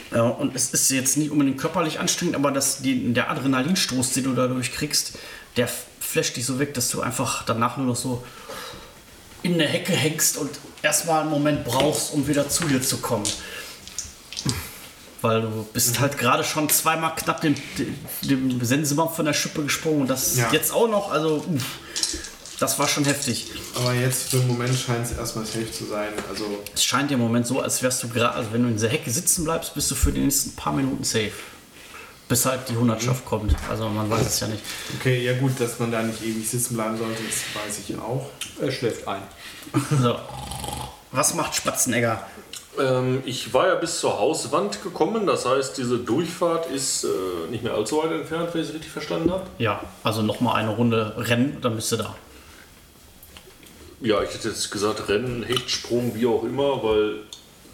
Ja, und es ist jetzt nicht unbedingt körperlich anstrengend, aber das, die, der Adrenalinstoß, den du dadurch kriegst, der flasht dich so weg, dass du einfach danach nur noch so in der Hecke hängst und erstmal einen Moment brauchst, um wieder zu dir zu kommen. Weil du bist halt gerade schon zweimal knapp dem, dem, dem Sensenbaum von der Schippe gesprungen und das Ja. jetzt auch noch, also uff, das war schon heftig. Aber jetzt für den Moment scheint es erstmal safe zu sein. Also Es scheint dir im Moment so, als wärst du gerade, also wenn du in dieser Hecke sitzen bleibst, bist du für die nächsten paar Minuten safe. Bis halt die Hundertschaft kommt. Also man weiß es ja nicht. Okay, ja gut, dass man da nicht ewig sitzen bleiben sollte, das weiß ich auch. Er schläft ein. *laughs* So. Was macht Spatzenegger? Ähm, ich war ja bis zur Hauswand gekommen, das heißt, diese Durchfahrt ist äh, nicht mehr allzu weit entfernt, wenn ich es richtig verstanden habe. Ja, also nochmal eine Runde rennen, dann bist du da. Ja, ich hätte jetzt gesagt Rennen, Hechtsprung, wie auch immer, weil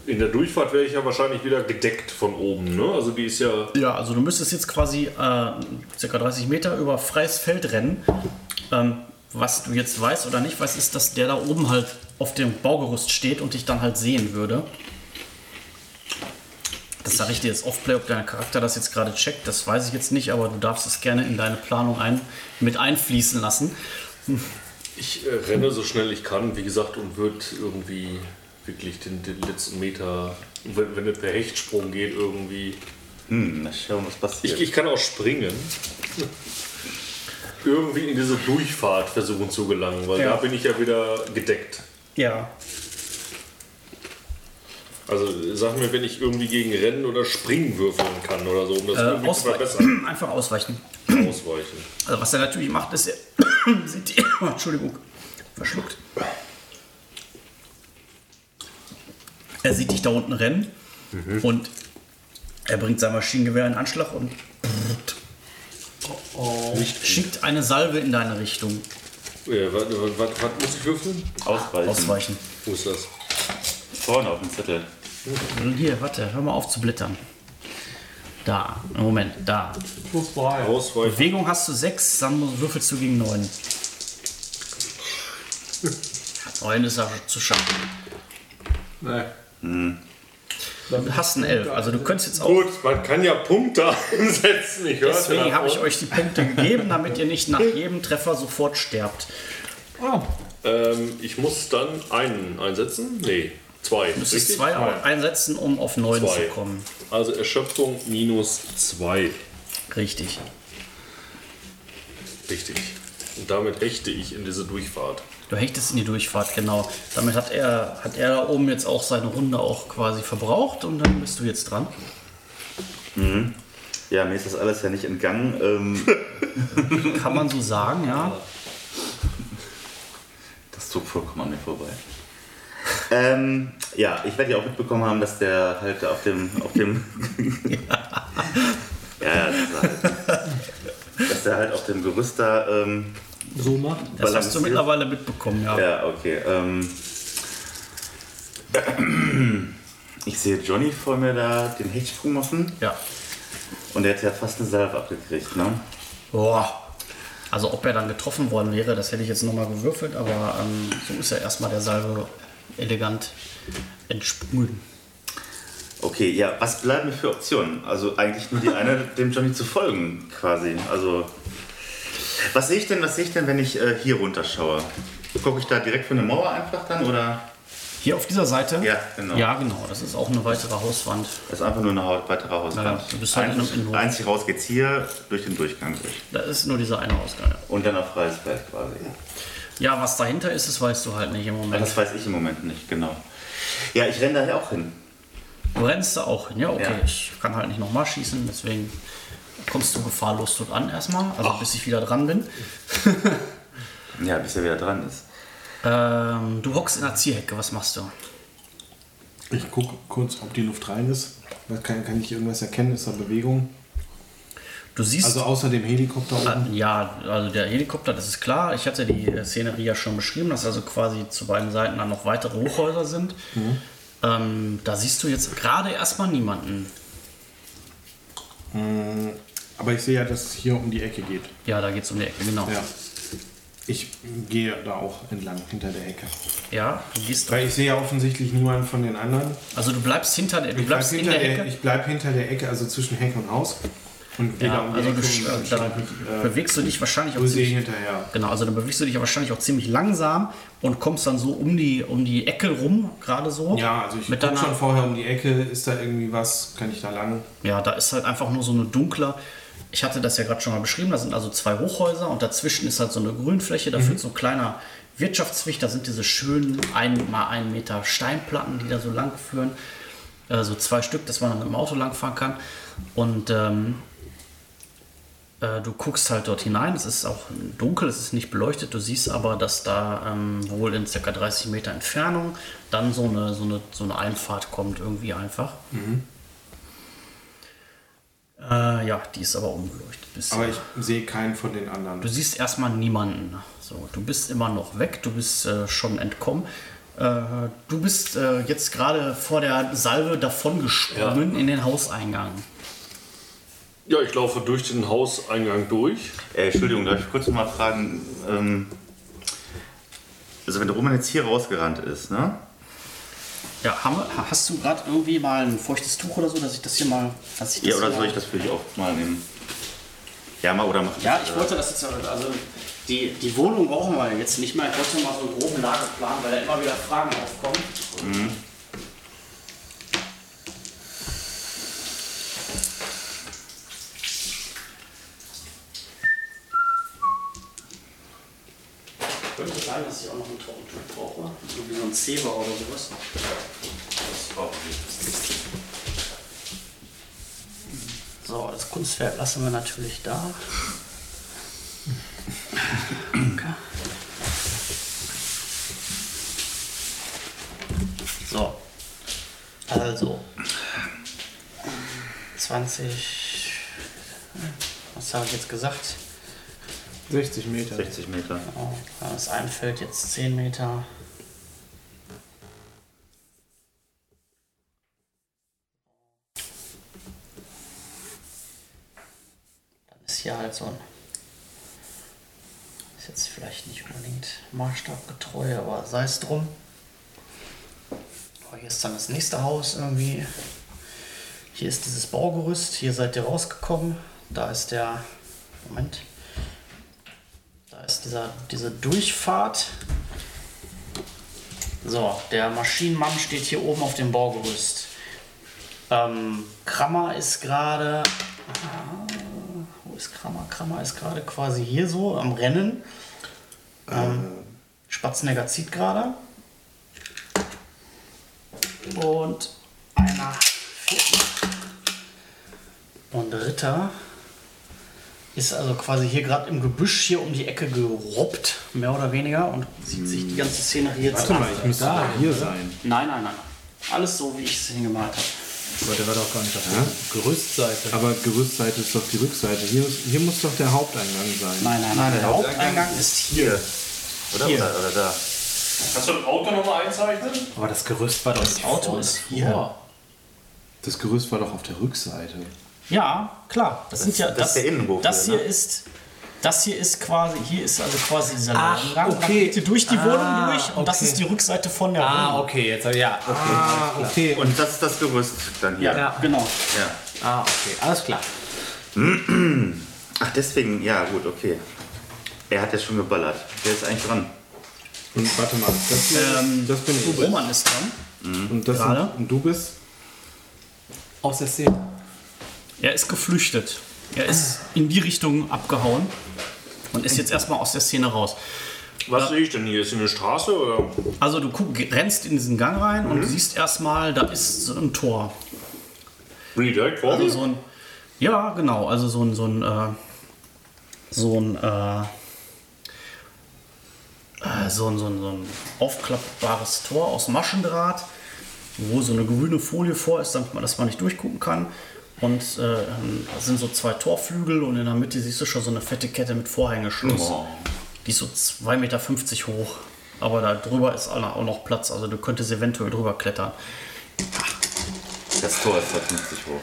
in der Durchfahrt wäre ich ja wahrscheinlich wieder gedeckt von oben. Ne? Also die ist ja. Ja, also du müsstest jetzt quasi äh, ca. 30 Meter über freies Feld rennen. Ähm, was du jetzt weißt oder nicht weißt, ist, dass der da oben halt auf dem Baugerüst steht und dich dann halt sehen würde. Das sage ich dir jetzt off-play, ob dein Charakter das jetzt gerade checkt, das weiß ich jetzt nicht, aber du darfst es gerne in deine Planung ein, mit einfließen lassen. Ich äh, renne so schnell ich kann, wie gesagt, und würde irgendwie wirklich den, den letzten Meter, wenn, wenn es per Hechtsprung geht, irgendwie. Hm, na schauen, was Ich, passiert. ich kann auch springen. Irgendwie in diese Durchfahrt versuchen zu gelangen, weil Ja. da bin ich ja wieder gedeckt. Ja. Also sag mir, wenn ich irgendwie gegen Rennen oder Springen würfeln kann oder so, um das Äh, irgendwie zu verbessern. *clears throat* Einfach ausweichen. Ausweichen. Also was er natürlich macht, ist, er *clears throat* sieht die, *coughs* Entschuldigung, verschluckt. Er sieht dich da unten rennen und er bringt sein Maschinengewehr in Anschlag und schickt eine Salve in deine Richtung. Ja, was, muss ich würfeln? Ausweichen. Ausweichen. Wo ist das? Vorne auf dem Zettel. Hier, warte, hör mal auf zu blättern. Da, Moment, da. Plus drei. Ausweichen. Bewegung hast du 6, dann würfelst du gegen 9. 9 *laughs* ist ja zu schaffen. Nee. Du hast einen 11, also du könntest jetzt auch Gut, man kann ja Punkte *laughs* einsetzen. Ich Deswegen habe ich euch die Punkte gegeben, damit ihr nicht nach jedem Treffer sofort sterbt. Oh, Ähm, ich muss dann einen einsetzen? Nee, zwei. Du müsstest richtig? zwei einsetzen, um auf 9 Zwei. zu kommen. Also Erschöpfung minus zwei. Richtig. Richtig. Und damit hechte ich in diese Durchfahrt. Du hechtest in die Durchfahrt, genau. Damit hat er, hat er da oben jetzt auch seine Runde auch quasi verbraucht und dann bist du jetzt dran. Ja, mir ist das alles ja nicht entgangen. Ähm, *laughs* Kann man so sagen, ja. *laughs* das zog vollkommen an mir vorbei. Ähm, ja, ich werde ja auch mitbekommen haben, dass der halt auf dem. Auf dem ja, *laughs* ja, das ist halt, dass der halt auf dem Gerüst da. Ähm, so macht. Das hast du mittlerweile mitbekommen, ja. Ja, okay. Ähm, *clears throat* ich sehe Johnny vor mir da den Hechtsprung machen ja. und der hat ja fast eine Salve abgekriegt, ne? Boah. Also ob er dann getroffen worden wäre, das hätte ich jetzt nochmal gewürfelt, aber ähm, so ist er erstmal der Salve elegant entsprungen. Okay, ja, was bleiben mir für Optionen? Also eigentlich nur die eine, dem Johnny zu folgen, quasi. Also. Was sehe ich denn, was sehe ich denn, wenn ich äh, hier runterschaue? Gucke ich da direkt von der Mauer einfach dann oder? Hier auf dieser Seite? Ja, genau. Ja, genau. Das ist auch eine weitere Hauswand. Das ist einfach nur eine weitere Hauswand. Ja, du bist halt in einem einzig, einzig raus geht's hier durch den Durchgang durch. Da ist nur dieser eine Ausgang. ja. Und dann auf freies Feld quasi. Ja, was dahinter ist, das weißt du halt nicht im Moment. Das weiß ich im Moment nicht, genau. Ja, ich renne daher auch hin. Du rennst da auch hin. Ja, okay. Ja. Ich kann halt nicht nochmal schießen, deswegen kommst du gefahrlos dort an erstmal. Also bis ich wieder dran bin. *laughs* Ja, bis er wieder dran ist. Ähm, du hockst in der Zierhecke. Was machst du? Ich gucke kurz, ob die Luft rein ist. Da Kann, kann ich irgendwas erkennen? Ist da Bewegung? Du siehst. Also außer dem Helikopter oben. Ja, also der Helikopter, das ist klar. Ich hatte die äh, Szenerie ja schon beschrieben, dass also quasi zu beiden Seiten dann noch weitere Hochhäuser sind. Ähm, da siehst du jetzt gerade erstmal niemanden. Aber ich sehe ja, dass es hier um die Ecke geht. Ja, da geht es um die Ecke, genau. Ja. Ich gehe da auch entlang hinter der Ecke. Ja, du gehst. Weil ich sehe ja offensichtlich niemanden von den anderen. Also du bleibst hinter der, du Ich bleib bleibst in hinter der der, Ecke. ich bleib hinter der Ecke, also zwischen Heck und Haus. Und Ja, um die also du, und äh, schlag da mich, äh, bewegst du dich wahrscheinlich auch ziemlich, hinterher. Genau, also dann bewegst du dich wahrscheinlich auch ziemlich langsam und kommst dann so um die, um die Ecke rum, gerade so. Ja, also ich Mit gucke deiner- schon vorher um die Ecke, ist da irgendwie was, kann ich da lang? Ja, da ist halt einfach nur so eine dunkle. Ich hatte das ja gerade schon mal beschrieben, da sind also zwei Hochhäuser und dazwischen ist halt so eine Grünfläche, da führt so ein kleiner Wirtschaftsweg, da sind diese schönen ein mal einen Meter Steinplatten, die da so lang führen. Äh, so zwei Stück, dass man dann mit dem Auto langfahren kann. Und ähm, äh, du guckst halt dort hinein, es ist auch dunkel, es ist nicht beleuchtet, du siehst aber, dass da ähm, wohl in ca. 30 Meter Entfernung dann so eine, so eine, so eine Einfahrt kommt, irgendwie einfach. Äh, ja, die ist aber unbeleuchtet. bisher. Aber ich sehe keinen von den anderen. du siehst erstmal niemanden. So, du bist immer noch weg, du bist äh, schon entkommen. Äh, du bist äh, jetzt gerade vor der Salve davongesprungen in den Hauseingang. Ja, ich laufe durch den Hauseingang durch. Äh, Entschuldigung, darf ich kurz mal fragen? Ähm, also wenn der Roman jetzt hier rausgerannt ist, ne? Ja, wir, hast du gerade irgendwie mal ein feuchtes Tuch oder so, dass ich das hier mal. Dass ich das Ja, oder soll ich das für dich auch mal nehmen? Ja, mal oder mach Ja, ich wollte das jetzt, also die, die Wohnung brauchen wir jetzt nicht mehr. Ich wollte mal so einen groben Lageplan, weil da immer wieder Fragen aufkommen. Könnte sein, dass ich auch noch ein Trockentuch brauche. So wie so ein Zeber oder sowas. So, das Kunstwerk lassen wir natürlich da. Okay. So. Also. 20. Was habe ich jetzt gesagt? 60 Meter. 60 Meter. Oh, das einfällt jetzt 10 Meter. Dann ist hier halt so ein. Ist jetzt vielleicht nicht unbedingt maßstabgetreu, aber sei es drum. Aber hier ist dann das nächste Haus irgendwie. Hier ist dieses Baugerüst. Hier seid ihr rausgekommen. Da ist der. Moment. Da ist dieser, diese Durchfahrt. So, der Maschinenmann steht hier oben auf dem Baugerüst. Ähm, Krammer ist gerade. Ah, wo ist Krammer? Krammer ist gerade quasi hier so am Rennen. Ähm, Spatzenegger zieht gerade. Und einer noch. Und Ritter ist also quasi hier gerade im Gebüsch hier um die Ecke gerobbt, mehr oder weniger, und sieht sich die ganze Szenerie jetzt Warte mal, ich müsste da hier sein. Nein, nein, nein, nein. Alles so, wie ich es hingemalt habe. Aber der war doch gar nicht auf der Gerüstseite. Aber Gerüstseite ist doch die Rückseite. Hier, hier muss doch der Haupteingang sein. Nein, nein, nein. Der Haupteingang ist hier. Oder? Hier. Oder, oder da. Kannst du das Auto nochmal einzeichnen? Aber das Gerüst war doch Das Auto ist hier. Das Gerüst war doch auf der Rückseite. Ja, klar. Das, sind ja das ist der Innenhof Das hier, hier ne? ist. Das hier ist quasi, hier ist also quasi dieser Ach, okay. geht ihr durch die Ah, Wohnung durch und das okay. ist die Rückseite von der Ah, Wohnung. okay, jetzt ja. Okay. Ah, okay. Und das ist das Gerüst dann hier. Ja, genau. Ja. Ah, okay, alles klar. *clears throat* Ach, deswegen, ja, gut, okay. Er hat ja schon geballert. Der ist eigentlich dran. Und warte mal, das, hier, Ähm, das bin ich. Roman ist dran. Und, das Gerade. sind, und du bist? Aus der Szene. Er ist geflüchtet. Er ist in die Richtung abgehauen und ist jetzt erstmal aus der Szene raus. Was sehe ich denn hier? Ist hier eine Straße oder? Also du guck, rennst in diesen Gang rein und siehst erstmal, da ist so ein Tor. Bin ich direkt vor Also so ein, ja, genau, also so ein, so ein, äh, so ein, äh, äh, so ein, so ein, so ein aufklappbares Tor aus Maschendraht, wo so eine grüne Folie vor ist, damit man, dass man nicht durchgucken kann. Und äh, da sind so zwei Torflügel und in der Mitte siehst du schon so eine fette Kette mit Vorhängeschloss. Oh. Die ist so 2,50 Meter hoch. Aber da drüber ist auch noch Platz. Also du könntest eventuell drüber klettern. Das Tor ist 250 hoch.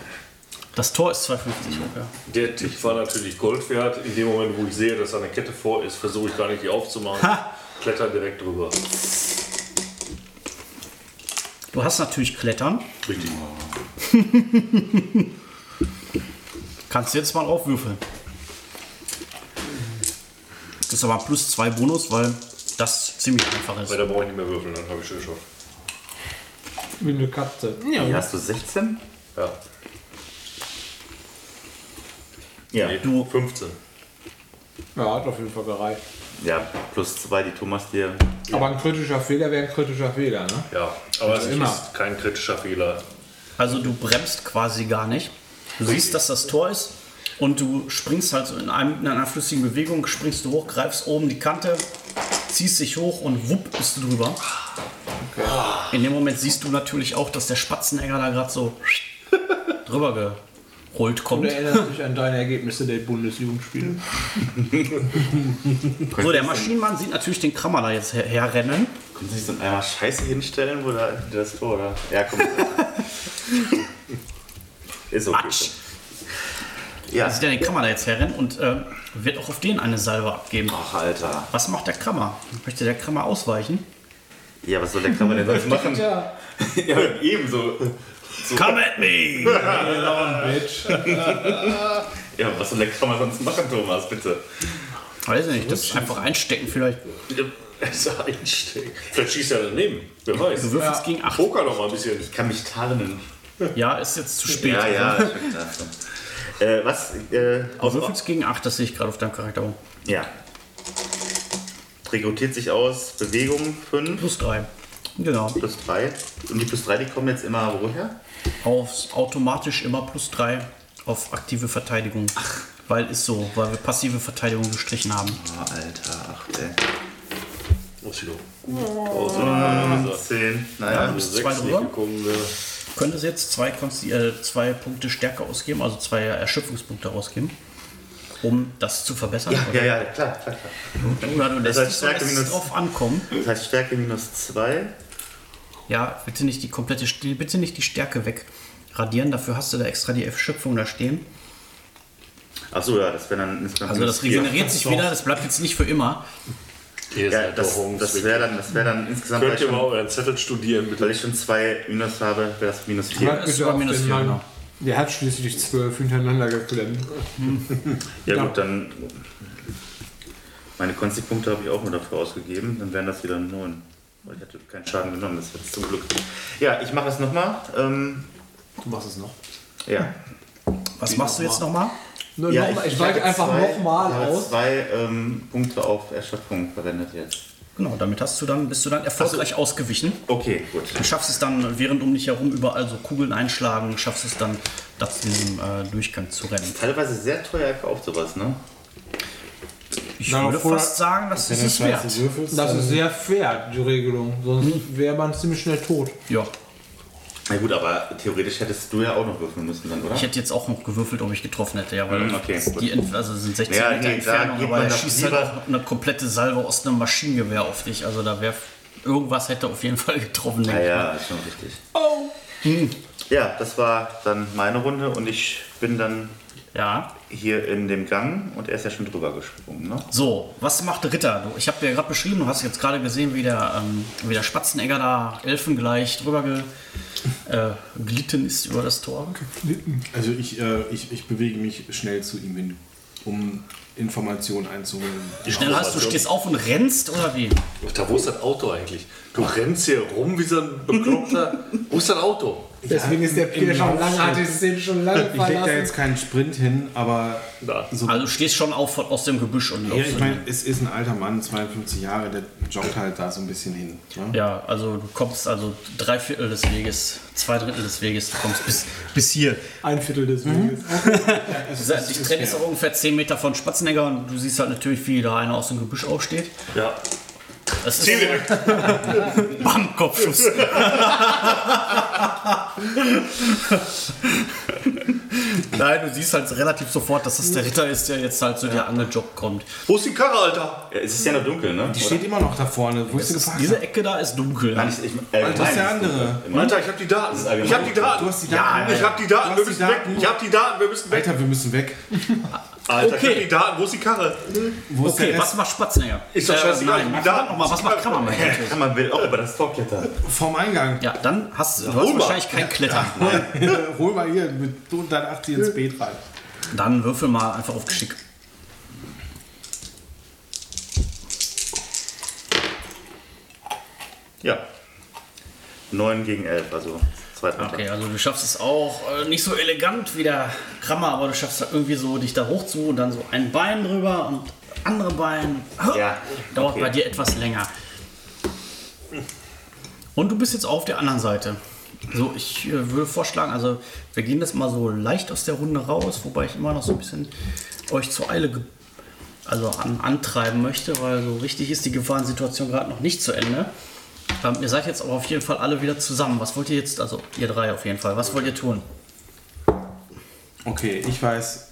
Das Tor ist 2,50 hoch, ja. Der Tipp war natürlich Gold wert. In dem Moment, wo ich sehe, dass da eine Kette vor ist, versuche ich gar nicht die aufzumachen. Ha! Kletter direkt drüber. Du hast natürlich Klettern. Richtig. *laughs* Kannst du jetzt mal aufwürfeln. Das ist aber ein plus 2 Bonus, weil das ziemlich einfach ist. Weil da brauche ich nicht mehr würfeln, dann habe ich schon geschafft. Wie eine Katze. Hier hast du 16? Ja. Ja. Nee, Du- 15. Ja, hat auf jeden Fall gereicht. Ja, plus 2, die Thomas dir. Aber ein kritischer Fehler wäre ein kritischer Fehler, ne? Ja, aber es immer. ist kein kritischer Fehler. Also du bremst quasi gar nicht. Du siehst, dass das Tor ist und du springst halt so in, einem, in einer flüssigen Bewegung, springst du hoch, greifst oben die Kante, ziehst dich hoch und wupp bist du drüber. In dem Moment siehst du natürlich auch, dass der Spatzenegger da gerade so *laughs* drüber gerollt Und kommt. erinnert dich an deine Ergebnisse der Bundesjugendspiele. *laughs* So, der Maschinenmann sieht natürlich den Krammer da jetzt her herrennen. Können Sie sich so einmal Scheiße hinstellen, wo da das Tor, oder? Ja, komm. *laughs* ist okay. Matsch. Ja. Sieht er den Krammer da jetzt herrennen und äh, wird auch auf den eine Salve abgeben. Ach, Alter. Was macht der Krammer? Möchte der Krammer ausweichen? Ja, was soll der Krammer denn sonst *laughs* machen? Ja, ja, ebenso. Come at me! Bitch. *laughs* Ja, was soll der Krammer sonst machen, Thomas, bitte? Weiß ich nicht, das ist einfach einstecken vielleicht. Also einstecken. Vielleicht schießt er daneben. Wer weiß. Du würfelst gegen 8. Poker noch mal ein bisschen. Ich kann mich tarnen. Ja, ist jetzt zu spät. Ja, ja. *laughs* Äh, was? Äh, du würfelst gegen 8, das sehe ich gerade auf deinem Charakter. ja. Rekrutiert sich aus Bewegung 5 Plus 3. Genau. plus 3. Und die plus 3, die kommen jetzt immer woher? Aufs automatisch immer plus 3 auf aktive Verteidigung. Weil ist so, weil wir passive Verteidigung gestrichen haben. Oh, Alter, ach, ey. Doch gut aus. oder? 10. Naja, du bist Sechs zwei nicht drüber. gekommen wäre. Könntest jetzt zwei, äh, zwei Punkte Stärke ausgeben, also zwei Erschöpfungspunkte ausgeben, um das zu verbessern. ja, ja, ja, klar, klar, klar. Oder du lässt heißt dich so Stärke minus- drauf ankommen. Das heißt Stärke minus 2. Ja, bitte nicht die komplette, bitte nicht die Stärke weg radieren. Dafür hast du da extra die Erschöpfung da stehen. Achso, ja, das wäre dann insgesamt. Also das regeneriert sich wieder, *laughs* das bleibt jetzt nicht für immer. Ja, ein das, das wäre dann, das wär dann insgesamt, weil Könnt ich, ihr mal schon, euren Zettel studieren, bitte? weil ich schon zwei Minus habe, wäre das minus 4. ist sogar minus vier, genau. Der hat schließlich zwölf hintereinander geklemmt. *laughs* Ja, gut, dann. Meine Konsti-Punkte habe ich auch nur dafür ausgegeben, dann wären das wieder 9. Weil ich hatte keinen Schaden genommen, das ist jetzt zum Glück. Ja, ich mache es nochmal. Ähm, Du machst es noch. ja. Was machst du jetzt nochmal? Nur ja, noch mal, ich, habe weite einfach nochmal ich habe aus. zwei ähm, Punkte auf Erschöpfung verwendet jetzt. Genau, damit hast du dann, bist du dann erfolgreich ausgewichen. Okay, gut. Du schaffst es dann, während um dich herum überall so Kugeln einschlagen, schaffst es dann, das diesem äh, Durchgang zu rennen. Teilweise sehr teuer gekauft, sowas, ne? Ich Na, würde vorher- fast sagen, das ist es wert. würfelst, Das ist sehr fair, die Regelung. Sonst wäre man ziemlich schnell tot. Ja, Na gut, aber theoretisch hättest du ja auch noch würfeln müssen dann, oder? ich hätte jetzt auch noch gewürfelt, ob ich getroffen hätte, ja, weil Mhm, okay, die Ent- also sind 16 Ja, Meter nee, Entfernung, aber er schießt halt auch eine komplette Salve aus einem Maschinengewehr auf dich. Also da wäre irgendwas hätte auf jeden Fall getroffen. Ja, ich mal. ja, ist schon richtig. Ja, das war dann meine Runde und ich bin dann ja. Hier in dem Gang und er ist ja schon drüber gesprungen, ne? So, was macht Ritter? Du, ich habe dir gerade beschrieben, du hast jetzt gerade gesehen, wie der, ähm, wie der Spatzenegger da elfengleich drüber ge, äh, glitten ist über das Tor. Also ich, äh, ich, ich bewege mich schnell zu ihm hin, um Informationen einzuholen. Wie schnell hast du, stehst auf und rennst oder wie? Da, wo ist das Auto eigentlich? Du rennst hier rum wie so ein Bekloppter. wo ist das Auto? Deswegen ist der Pierre schon lange, hat die Szene schon lange Ich leg da verlassen. jetzt keinen Sprint hin, aber Da. so. Also du stehst schon auf aus dem Gebüsch und ja, läufst. ich meine, es ist ein alter Mann, 52 Jahre, der joggt halt da so ein bisschen hin. Ne? ja, also du kommst also drei Viertel des Weges, zwei Drittel des Weges, du kommst bis, bis hier. Ein Viertel des Weges. Die Trenne ist auch ungefähr 10 Meter von Spatzenegger und du siehst halt natürlich, wie da einer aus dem Gebüsch aufsteht. Ja. Das ist *laughs* Bam, Kopfschuss. *laughs* Nein, du siehst halt relativ sofort, dass das der Ritter ist, der jetzt halt zu dir angejoggt kommt. Wo ist die Karre, Alter? Ja, es ist ja noch dunkel, ne? Die steht immer noch da vorne. Wo ist sie gefahren? Diese Ecke da ist dunkel. Nein, ich, ich, äh, Das ist der andere. Alter, ich hab die Daten. Ich hab die Daten. Du hast die Daten. Ja, ich hab die Daten. Wir müssen weg. Daten. Ich hab die Daten. Wir müssen weg. Alter, wir müssen weg. *laughs* Alter, Okay. die Daten. Wo ist die Karre? Wo ist Okay, der was macht Spatzenegger? Ist doch scheißegal. Nein, Die mach Daten. mal, was macht Kammermann? Ja, man will auch über das Tor klettern. Vorm Eingang. Ja, dann hast du, hast wahrscheinlich kein Klettern. *laughs* Hol mal hier mit 180 ins Beet rein. Dann würfel mal einfach auf Geschick. Ja. 9 gegen 11, also zwei Punkte. Okay, also du schaffst es auch äh, nicht so elegant wie der Krammer, aber du schaffst da irgendwie so, dich da hoch zu und dann so ein Bein drüber und andere Bein. Ja, Dauert okay. bei dir etwas länger. Und du bist jetzt auf der anderen Seite. So, ich äh, würde vorschlagen, also wir gehen das mal so leicht aus der Runde raus, wobei ich immer noch so ein bisschen euch zur Eile also an, antreiben möchte, weil so richtig ist die Gefahrensituation gerade noch nicht zu Ende. Ähm, ihr seid jetzt aber auf jeden Fall alle wieder zusammen. Was wollt ihr jetzt, also ihr drei auf jeden Fall, was wollt ihr tun? Okay, ich weiß,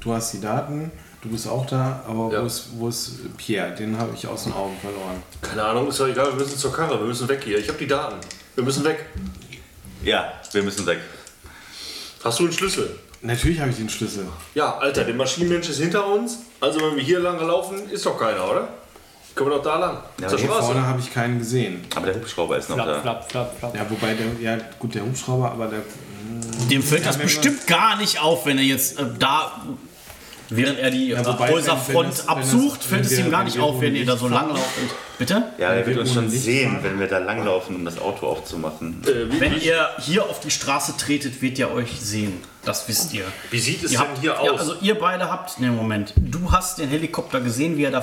du hast die Daten, du bist auch da, aber Ja. wo, ist, wo ist Pierre? Den habe ich aus den Augen verloren. Keine Ahnung, ist doch egal. Wir müssen zur Karre. Wir müssen weg hier. Ich hab die Daten. Wir müssen weg. Ja, wir müssen weg. Hast du einen Schlüssel? Natürlich habe ich den Schlüssel. Ja, Alter, der Maschinenmensch ist hinter uns. Also wenn wir hier lang laufen, ist doch keiner, oder? Können wir doch da lang. Ja, Zur hier vorne habe ich keinen gesehen. Aber der Hubschrauber ist noch da. flapp, flapp, flapp. Ja, wobei der, ja gut, der Hubschrauber, aber der, Dem fällt das bestimmt gar nicht auf, wenn er jetzt äh, da, während er die Ja, äh, wobei, Häuserfront wenn wenn absucht, das- fällt es ihm gar nicht auf, wenn ihr da so lang lauft. Bitte? Ja, der wird uns schon Licht sehen, fahren. wenn wir da langlaufen, um das Auto aufzumachen. Äh, Wenn ihr hier auf die Straße tretet, wird ihr euch sehen. Das wisst ihr. wie sieht es Ihr denn habt, hier ja, aus? also ihr beide habt, ne Moment, du hast den Helikopter gesehen, wie er da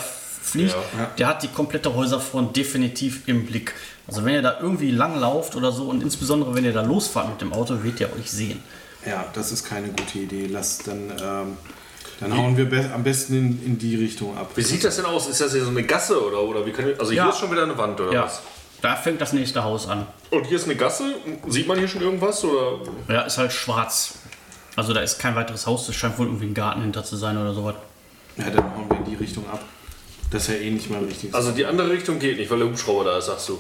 fliegt. Ja. Der hat die komplette Häuserfront definitiv im Blick. Also wenn ihr da irgendwie langlauft oder so und insbesondere wenn ihr da losfahrt mit dem Auto, wird er euch sehen. ja, das ist keine gute Idee. Lass dann, ähm, dann hauen wir be am besten in, in die Richtung ab. wie sieht das denn aus? Ist das hier so eine Gasse oder, oder wie können wir, Also hier Ja. ist schon wieder eine Wand oder Ja, was? da fängt das nächste Haus an. Und hier ist eine Gasse? Sieht man hier schon irgendwas? Oder? Ja, ist halt schwarz. Also da ist kein weiteres Haus, das scheint wohl irgendwie ein Garten hinter zu sein oder sowas. Ja, dann hauen wir in die Richtung ab. Das ist ja eh nicht mal richtig. Also die andere Richtung geht nicht, weil der Hubschrauber da ist, sagst du.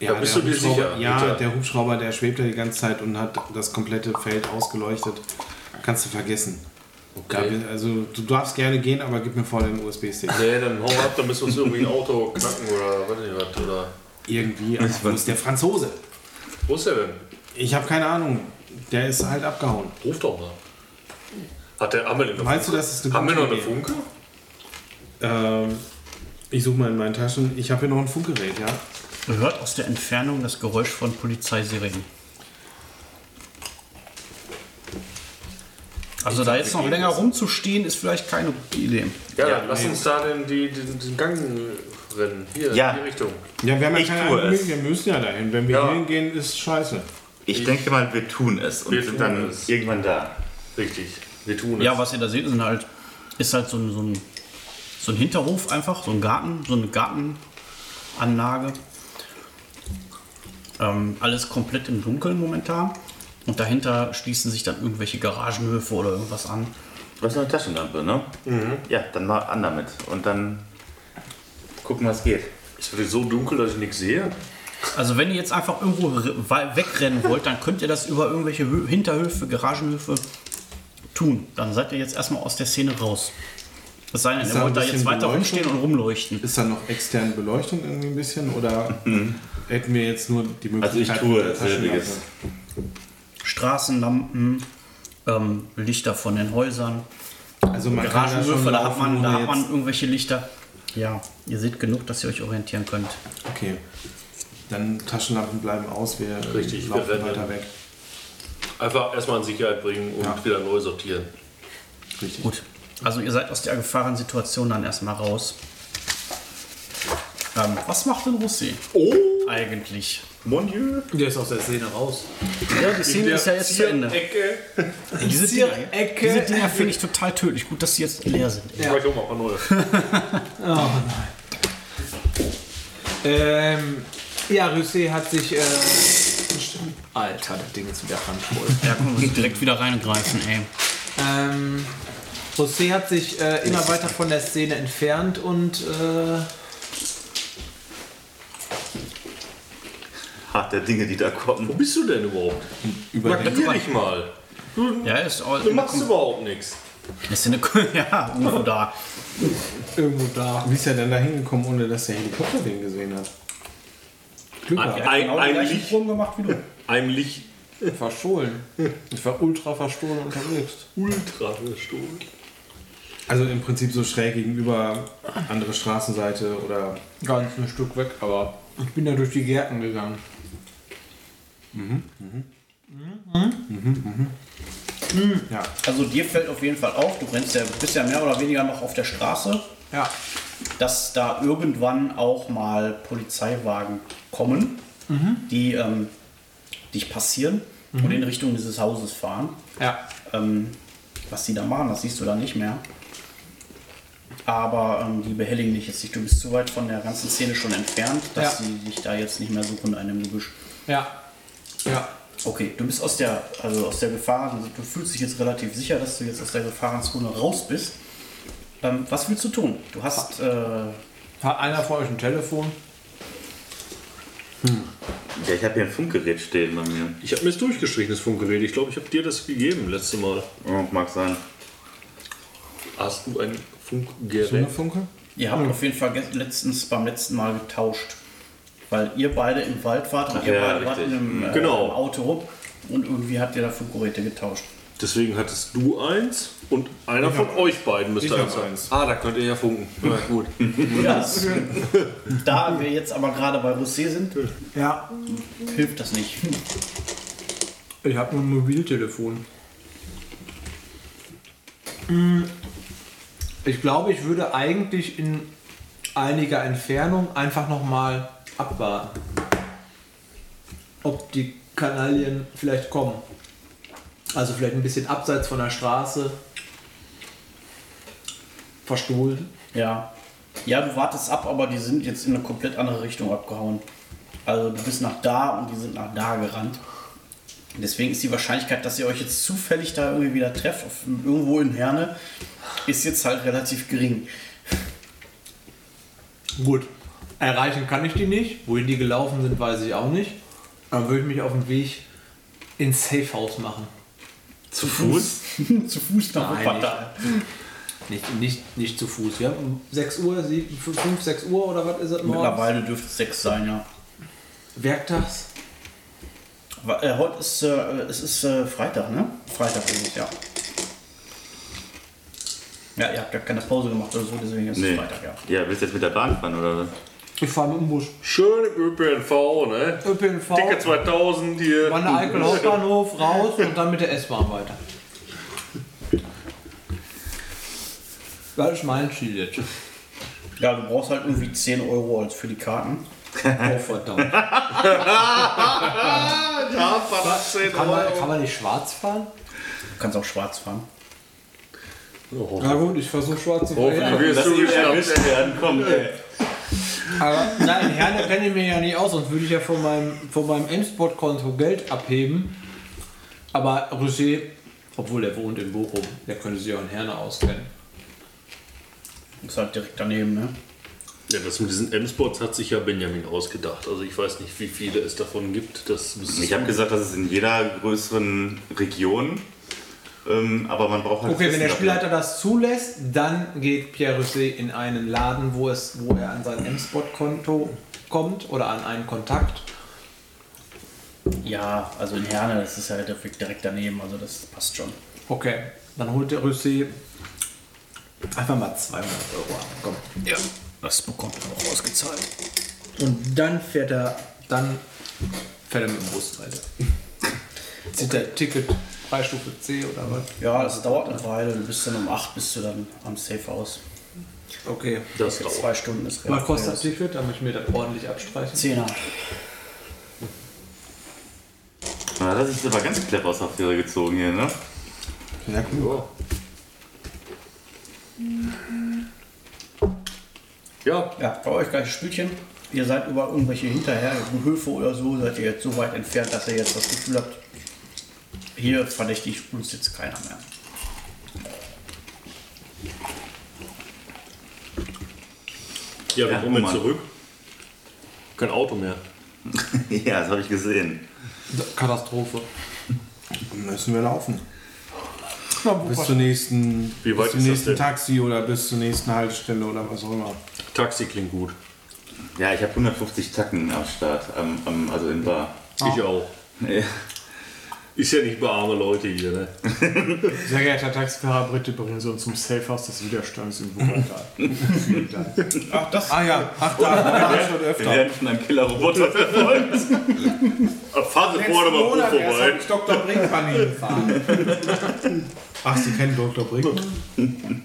ja, da bist der du dir Hubschrauber- sicher, Ja, Peter? der Hubschrauber, der schwebt ja die ganze Zeit und hat das komplette Feld ausgeleuchtet. Kannst du vergessen. Da, Okay. will- also du darfst gerne gehen, aber gib mir vor den USB-Stick. Nee, dann hau ab, dann müssen wir uns irgendwie ein Auto knacken oder weiß nicht was. Oder. Irgendwie. Aber wo ist der Franzose? Wo ist der denn? Ich habe keine Ahnung. Der ist halt abgehauen. Ruf doch mal. Hat der, wir denn noch Meinst du, das ist eine Haben wir noch eine Idee? Ähm, ich suche mal in meinen Taschen. Ich habe hier noch ein Funkgerät, ja. Ihr hört aus der Entfernung das Geräusch von Polizeisirenen. Also da jetzt noch länger rumzustehen, ist vielleicht keine gute Idee. Ja, Ja, lass nee. uns da den, die, den, den Gang rennen. Hier, Ja. in die Richtung. Ja, wir haben ja Ich keine tue Ahnung, es. wir müssen ja dahin. Wenn wir Ja. hier hingehen, ist scheiße. Ich denke mal, wir tun es und Wir sind dann es. irgendwann da. Richtig. Wir tun es. Ja, was ihr da seht, ist halt, ist halt so ein, so, ein, so ein Hinterhof einfach, so ein Garten, so eine Gartenanlage. Ähm, alles komplett im Dunkeln momentan. Und dahinter schließen sich dann irgendwelche Garagenhöfe oder irgendwas an. Du hast noch eine Taschenlampe, ne? Ja, dann mal an damit. Und dann gucken, was geht. Ist wirklich so dunkel, dass ich nichts sehe? Also wenn ihr jetzt einfach irgendwo wegrennen wollt, dann könnt ihr das über irgendwelche Hö Hinterhöfe, Garagenhöfe tun. Dann seid ihr jetzt erstmal aus der Szene raus. Es sei denn, Ist ihr da jetzt weiter Beleuchtung? rumstehen und rumleuchten. Ist da noch externe Beleuchtung irgendwie ein bisschen? Oder hätten wir jetzt nur die Also ich Möglichkeit... tue Taschenlampe? selbiges. Straßenlampen, ähm, Lichter von den Häusern, Also man kann da schon Garagenhöfe, da hat man, da hat man irgendwelche Lichter. Ja, ihr seht genug, dass ihr euch orientieren könnt. Okay. Dann Taschenlampen bleiben aus, wir Richtig, wir laufen rennen. weiter weg. Einfach erstmal in Sicherheit bringen und Ja. wieder neu sortieren. Richtig. Gut, also ihr seid aus der Gefahrensituation dann erstmal raus. Ähm, was macht denn Russi Oh! eigentlich? Mon Dieu. Der ist aus der Szene raus. Ja, die Szene ist ja jetzt zu Ende. Ecke. Diese Dinger, Ecke. diese Dinger finde ich total tödlich. Gut, dass sie jetzt leer sind. Ich mach auch mal ein paar neue. *laughs* Ähm, ja, Rüssé hat sich äh, Alter, das Ding ist wieder randvoll. Da können wir direkt wieder reingreifen, ey. ähm, José hat sich äh, immer weiter von der Szene entfernt und äh, Hart der Dinge, die da Wo kommen. bist du denn überhaupt? Über den, Markier dich mal. Ja, ist all, Du machst überhaupt nichts. ist eine *laughs* Ja, irgendwo da. irgendwo da. wie ist er denn da hingekommen, ohne dass der Helikopter den gesehen hat? Glück gehabt. ein, Genau ein Licht, gemacht wie du. ein Licht Verstohlen. *laughs* Ich war ultra verstohlen unterwegs. ultra gestohlen. Also im Prinzip so schräg gegenüber andere Straßenseite oder Ganz ein Stück weg, aber ich bin da durch die Gärten gegangen. ja. Also dir fällt auf jeden Fall auf, du rennst ja, bist ja mehr oder weniger noch auf der Straße, Ja. dass da irgendwann auch mal Polizeiwagen kommen, die ähm, dich passieren und in Richtung dieses Hauses fahren. Ja. Ähm, was die da machen, das siehst du dann nicht mehr. Aber ähm, die behelligen dich jetzt nicht. Du bist zu weit von der ganzen Szene schon entfernt, dass Ja. sie dich da jetzt nicht mehr suchen in einem Gebüsch. Ja. Ja. Okay, du bist aus der, also aus der Gefahr, also du fühlst dich jetzt relativ sicher, dass du jetzt aus der Gefahrenzone raus bist. Ähm, was willst du tun? Du hast, äh, Hat einer von euch ein Telefon? Ja, ich habe hier ein Funkgerät stehen bei mir. Ich habe mir das durchgestrichen, das Funkgerät. Ich glaube, ich habe dir das gegeben letzte Mal. Oh, mag sein. Hast du ein So Funkgerät? Funke? ihr habt auf jeden Fall letztens beim letzten Mal getauscht. Weil ihr beide im Wald wart und ihr ja, beide wart einem äh, Genau. im Auto und irgendwie habt ihr da Funkgeräte getauscht. Deswegen hattest du eins und einer von euch beiden müsste ich hab eins sein. eins. Ah, da könnt ihr ja funken. *laughs* Ja, gut. Ja, da wir jetzt aber gerade bei Rosé sind, Ja. hilft das nicht. Ich habe ein Mobiltelefon. Ich glaube, ich würde eigentlich in einiger Entfernung einfach noch mal abwarten, ob die Kanalien vielleicht kommen. Also vielleicht ein bisschen abseits von der Straße, verstohlen. Ja. Ja, du wartest ab, aber die sind jetzt in eine komplett andere Richtung abgehauen. Also du bist nach da und die sind nach da gerannt. Deswegen ist die Wahrscheinlichkeit, dass ihr euch jetzt zufällig da irgendwie wieder trefft, auf, irgendwo in Herne, ist jetzt halt relativ gering. Gut, erreichen kann ich die nicht. Wohin die gelaufen sind, weiß ich auch nicht. Dann würde ich mich auf den Weg ins Safehouse machen. Zu Fuß? *laughs* Zu Fuß nach Nein, Wuppertal. Nicht, nicht, nicht zu Fuß. Wir haben um 6 Uhr, 5, 6 Uhr oder was ist es? Mittlerweile dürfte es sechs sein, ja. Werktags? Äh, heute ist, äh, es ist äh, Freitag, ne? Freitag es, ja. Ja, ihr habt ja keine Pause gemacht oder so, deswegen ist Nee. es Freitag, ja. Ja, willst du jetzt mit der Bahn fahren oder was? Ich fahre mit dem Bus. Schön im ÖPNV, ne? ÖPNV, Dicke 2000 hier. Wanne Eickel Hauptbahnhof, raus und dann mit der S-Bahn weiter. Das ist mein Ziel jetzt. Ja, du brauchst halt irgendwie 10 Euro als für die Karten. Oh, verdammt. *laughs* Ja, verdammt, 10 Kann man, kann man nicht schwarz fahren? Du kannst auch schwarz fahren. Oh, Na gut, ich versuche schwarz zu Hoffentlich fahren. wirst du geschnappt. werden, komm, ey. Aber na, in Herne kenne ich mich ja nicht aus, sonst würde ich ja von meinem, von meinem Endspot-Konto Geld abheben. Aber Roger, obwohl er wohnt in Bochum, der könnte sich auch in Herne auskennen. Ist halt direkt daneben, ne? Ja, das mit diesen M-Spots hat sich ja Benjamin ausgedacht. Also ich weiß nicht, wie viele es davon gibt. Das Ich habe gesagt, das ist in jeder größeren Region. Ähm, aber man braucht halt. Okay, wenn der dafür. Spielleiter das zulässt, dann geht Pierre Rousset in einen Laden, wo, es, wo er an sein M-Spot-Konto kommt oder an einen Kontakt. Ja, also in Herne, das ist ja direkt direkt daneben, also das passt schon. Okay, dann holt der Rousset einfach mal 200 Euro ab. Komm. Ja. Das bekommt er auch ausgezahlt. Und dann fährt er, dann fährt er mit dem Bus weiter. *laughs* Zieht der Ticket Freistufe C oder was? Ja, das dauert eine Weile. Du bist dann um 8 bist du dann am Safe House. Okay. Das dauert. zwei Stunden ist Was relativ kostet das Ticket, damit ich mir das ordentlich abstreiche? Zehner. Na, das ist aber ganz clever aus der Affäre gezogen hier, ne? Ja, cool. Ja, Ja, bei euch gleiches Spielchen. Ihr seid über irgendwelche Hinterherhöfe oder so, seid ihr jetzt so weit entfernt, dass ihr jetzt das Gefühl habt, hier verdächtigt uns jetzt keiner mehr. ja, wir Ja, kommen Mann. zurück. Kein Auto mehr. *laughs* ja, das habe ich gesehen. Katastrophe. Müssen wir laufen. Bis zur nächsten, Wie weit bis zum nächsten? Taxi oder bis zur nächsten Haltestelle oder was auch immer. Taxi klingt gut. Ja, ich habe 150 Tacken am Start, am, am, also in Bar. Ich auch. Ja. Ist ja nicht bei arme Leute hier, ne? *laughs* Sehr geehrter Taxifahrer, bitte bringen Sie uns zum Safehouse des Widerstands in Wuppertal. *laughs* Vielen Dank. Ach, das Ah ja, ach da, ich schon Wir öfter. werden von einem Killerroboter verfolgt. Ah, Fahren Sie vorne mal gut vorbei. ich Dr. Brinkmann hingefahren. Ach, Sie kennen Dr. Brinkmann?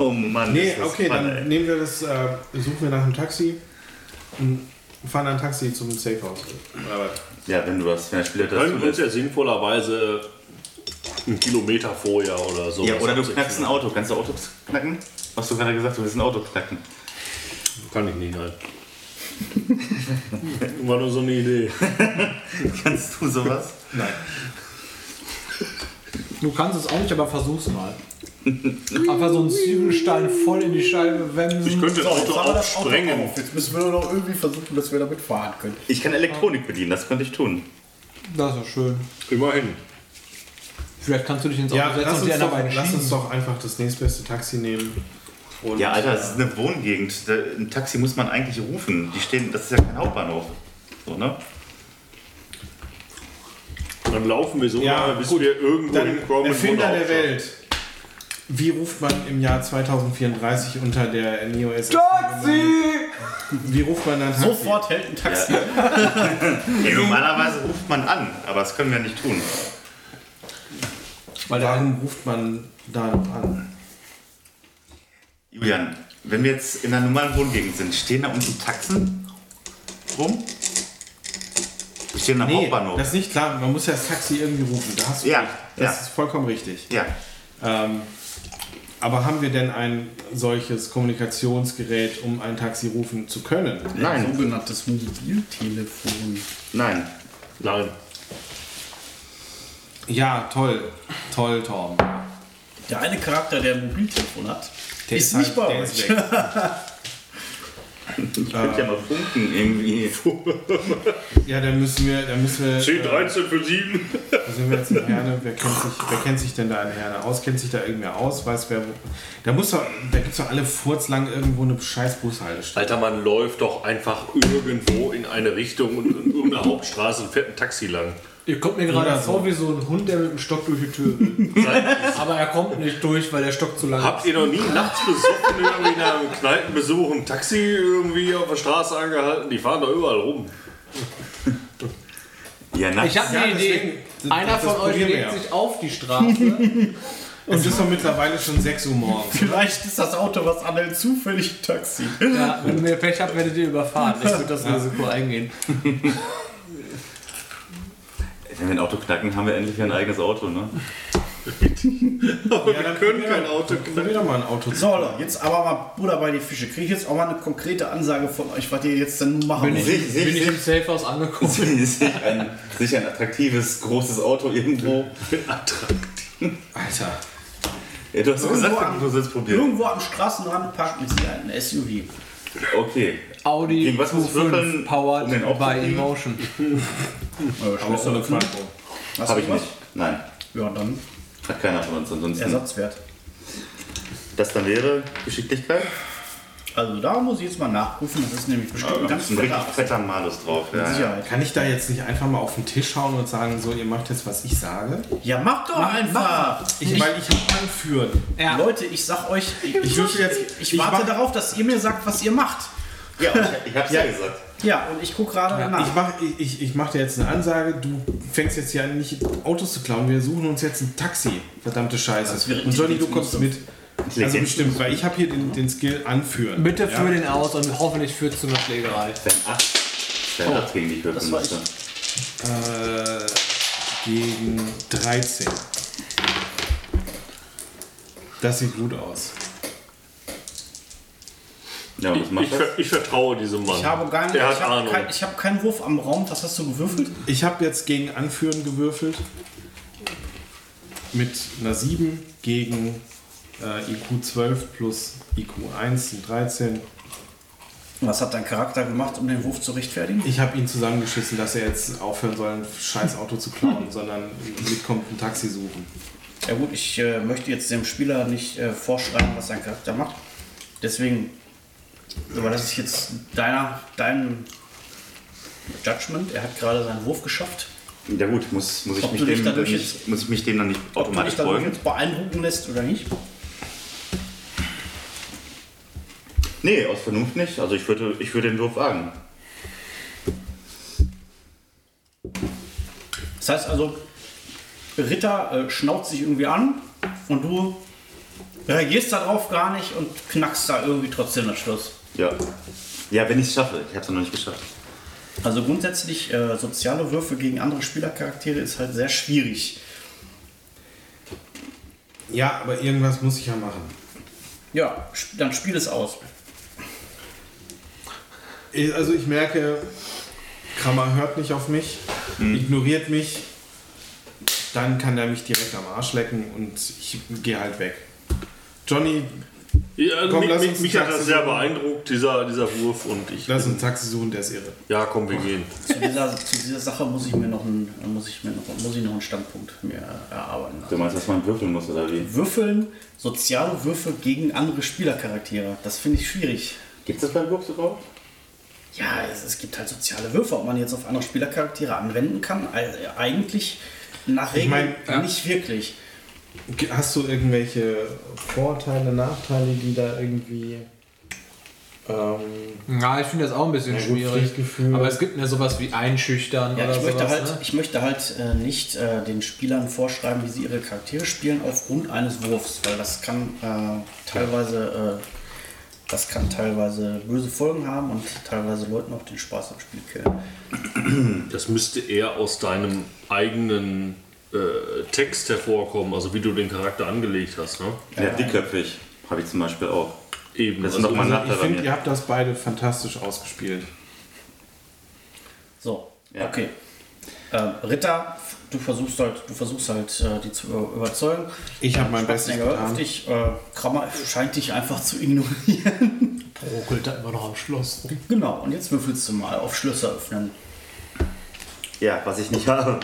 Oh Mann. Nee, ist das okay, Fun, dann ey. nehmen wir das, äh, suchen wir nach einem Taxi und fahren ein Taxi zum Safehouse. Ja, wenn du das, wenn der Spieler das Können uns ja sinnvollerweise einen Kilometer vorher oder so. Ja, oder du knackst ein Auto. Kannst du Autos knacken? Hast du gerade gesagt, du willst ein Auto knacken? Kann ich nicht, nein. *laughs* War nur so eine Idee. *laughs* Kannst du sowas? Nein. Du kannst es auch nicht, aber versuch's mal. Einfach so einen Ziegelstein voll in die Scheibe wenden. Ich könnte das Auto wir auch sprengen. auf. Jetzt müssen wir nur noch irgendwie versuchen, dass wir damit fahren können. Ich kann Elektronik bedienen, das könnte ich tun. Das ist ja schön. Immerhin. Vielleicht kannst du dich ins Auto Ja, setzen lass und uns, die anderen doch, beiden lass uns doch einfach das nächstbeste Taxi nehmen. Und, Ja, Alter, das ist eine Wohngegend. Ein Taxi muss man eigentlich rufen. Die stehen, das ist ja kein Hauptbahnhof. So, ne? Dann laufen wir so Ja, lange, bis gut. wir irgendwo Dann hinkommen. Erfinder der Welt. Wie ruft man im Jahr 2034 unter der Neo S? Taxi! Wie ruft man dann Taxi? Sofort hält ein Taxi. Ja, normalerweise ruft man an, aber das können wir nicht tun. Weil Warum ruft man da noch an? Julian, wenn wir jetzt in einer normalen Wohngegend sind, stehen da unten Taxen rum? Die stehen am Nee, Hauptbahnhof. das ist nicht klar. Man muss ja das Taxi irgendwie rufen. Da hast du Ja, recht. Das ja. ist vollkommen richtig. ja, Ähm, aber haben wir denn ein solches Kommunikationsgerät, um ein Taxi rufen zu können? Ein nein, sogenanntes Mobiltelefon. nein. Nein. Ja, toll. Toll, Torben. Der eine Charakter, der ein Mobiltelefon hat, Der ist halt- nicht bei der euch. *laughs* Ich könnte ja mal funken irgendwie. *laughs* Ja, dann müssen wir, dann müssen wir. 10, äh, 13 für 7. Wo sind wir jetzt in Herne? Wer kennt, sich, wer kennt sich denn da in Herne aus? Kennt sich da irgendwer aus? Weiß wer. Da muss doch, da gibt es doch alle furzlang irgendwo eine scheiß Bushaltestelle. Alter, man läuft doch einfach irgendwo in eine Richtung und in irgendeiner Hauptstraße und fährt ein Taxi lang. Ihr kommt mir gerade vor wie so ein Hund, der mit dem Stock durch die Tür will. *laughs* Aber er kommt nicht durch, weil der Stock zu lang Habt ihr noch nie nachts besoffen irgendwie nach einem Kneipenbesuch ein Taxi irgendwie auf der Straße angehalten? Die fahren da überall rum. Ja, nachts. Ich habe Ja, eine Idee. deswegen- Einer von euch legt ja. sich auf die Straße. *laughs* Es ist doch mittlerweile schon 6 Uhr morgens. Vielleicht ist das Auto, was anhält, zufällig ein Taxi. ja, wenn ihr Pech habt, werdet ihr überfahren. Ich würde das Risiko eingehen. Wenn wir ein Auto knacken, haben wir endlich ein eigenes Auto, ne? *laughs* Aber Ja, wir dann können probier- kein Auto Probier doch mal ein Auto. So, Leute, jetzt aber mal Bruder bei die Fische. Kriege ich jetzt auch mal eine konkrete Ansage von euch, was ihr jetzt denn machen Bin ich, bin ich sich- im Safehouse angekommen. sich ein, sich ein attraktives, großes Auto irgendwo. Alter. Ja, du hast Irgendwo gesagt, am- du sollst probieren. Irgendwo am Straßenrand parkt mit sie ein SUV. Okay. Audi Gegen was muss ich würfeln, Q5 powered um den by? Emotion. *laughs* Auch so eine. Hast Habe ich nicht. Nein. Ja, dann Hat keiner von uns. Ansonsten. Ersatzwert. Das dann wäre Geschicklichkeit. Also da muss ich jetzt mal nachprüfen. Das ist nämlich bestimmt ein Da ganz ein richtig fetter Malus drauf. Ja, ja. Sicherheit. Kann ich da jetzt nicht einfach mal auf den Tisch schauen und sagen, so, ihr macht jetzt, was ich sage? Ja, mach doch einfach! Ich, weil ich habe anführen. Ja. Leute, ich sag euch, ich, Ich würfel jetzt. ich warte mach, darauf, dass ihr mir sagt, was ihr macht. Ja ich, ich hab's ja, gesagt. Ja, und ich gucke gerade nach. Ich mache ich, ich, mach dir jetzt eine Ansage, du fängst jetzt hier an, nicht Autos zu klauen, wir suchen uns jetzt ein Taxi. Verdammte Scheiße. Und Johnny, du kommst mit. Also bestimmt, weil ich habe hier den, den Skill anführen. Bitte ja? führ den aus und hoffentlich führt es zu einer Schlägerei. Das wären 8. Das wären 8 gegen die ich würfeln müsste. Äh, gegen 13. Das sieht gut aus. Ja, Ich, ich, das? ver- ich vertraue diesem Mann. Ich habe gar nicht, Der hat ich habe Ahnung. kein, ich habe keinen Wurf am Raum. Was hast du gewürfelt? Ich habe jetzt gegen Anführen gewürfelt. Mit einer 7 gegen äh, IQ 12 plus IQ 1 sind 13. Was hat dein Charakter gemacht, um den Wurf zu rechtfertigen? Ich habe ihn zusammengeschissen, dass er jetzt aufhören soll, ein scheiß Auto zu klauen, *laughs* sondern mitkommt ein Taxi suchen. Ja gut, ich äh, möchte jetzt dem Spieler nicht äh, vorschreiben, was sein Charakter macht. Deswegen, aber das ist jetzt deiner, dein Judgment. Er hat gerade seinen Wurf geschafft. Ja gut, muss, muss, ich mich dem, nicht, jetzt- muss ich mich dem dann nicht Ob du automatisch dich dadurch folgen? jetzt beeindrucken lässt oder nicht. Nee, aus Vernunft nicht. Also ich würde, ich würde den Wurf wagen. Das heißt also, Ritter äh, schnauzt sich irgendwie an und du reagierst darauf gar nicht und knackst da irgendwie trotzdem das Schluss. Ja. Ja, wenn ich es schaffe. Ich habe es noch nicht geschafft. Also grundsätzlich äh, soziale Würfe gegen andere Spielercharaktere ist halt sehr schwierig. Ja, aber irgendwas muss ich ja machen. Ja, dann spiel es aus. Ich- Also ich merke, Krammer hört nicht auf mich, ignoriert mich, dann kann er mich direkt am Arsch lecken und ich gehe halt weg. Johnny, Ja, also Komm, mich, lass uns mich hat das sehr beeindruckt, dieser, dieser Wurf. Und ich. lass uns ein Taxi suchen, der ist irre. Ja, komm, wir gehen. Zu dieser, zu dieser Sache muss ich mir noch einen, muss ich mir noch, muss ich noch einen Standpunkt mir erarbeiten. Du meinst, dass man würfeln muss, oder wie? Würfeln, soziale Würfe gegen andere Spielercharaktere, das finde ich schwierig. Gibt es das beim Wurf überhaupt? Ja, es, es gibt halt soziale Würfe, ob man jetzt auf andere Spielercharaktere anwenden kann. Also eigentlich nach Regeln mein, ja. nicht wirklich. Hast du irgendwelche Vorteile, Nachteile, die da irgendwie... Ähm, Ja, ich finde das auch ein bisschen schwierig. Aber es gibt ja sowas wie Einschüchtern Ja, oder ich, möchte sowas. halt, ne? ich möchte halt äh, nicht äh, den Spielern vorschreiben, wie sie ihre Charaktere spielen aufgrund eines Wurfs, weil das kann äh, teilweise äh, das kann teilweise böse Folgen haben und teilweise Leuten auch den Spaß am Spiel killen. Das müsste eher aus deinem eigenen äh, Text hervorkommen, also wie du den Charakter angelegt hast. Ne? Ja, dickköpfig. Habe ich zum Beispiel auch. Eben. Das ist also, noch mal also ich finde, ihr habt das beide fantastisch ausgespielt. So, Ja. okay. Ähm, Ritter, du versuchst halt, du versuchst halt, äh, die zu überzeugen. Ich habe mein Bestes getan. dich. Äh, Krammer scheint dich einfach zu ignorieren. *laughs* Ruckelt da immer noch am Schloss genau, und jetzt würfelst du mal auf Schlösser öffnen. Ja, was ich nicht habe.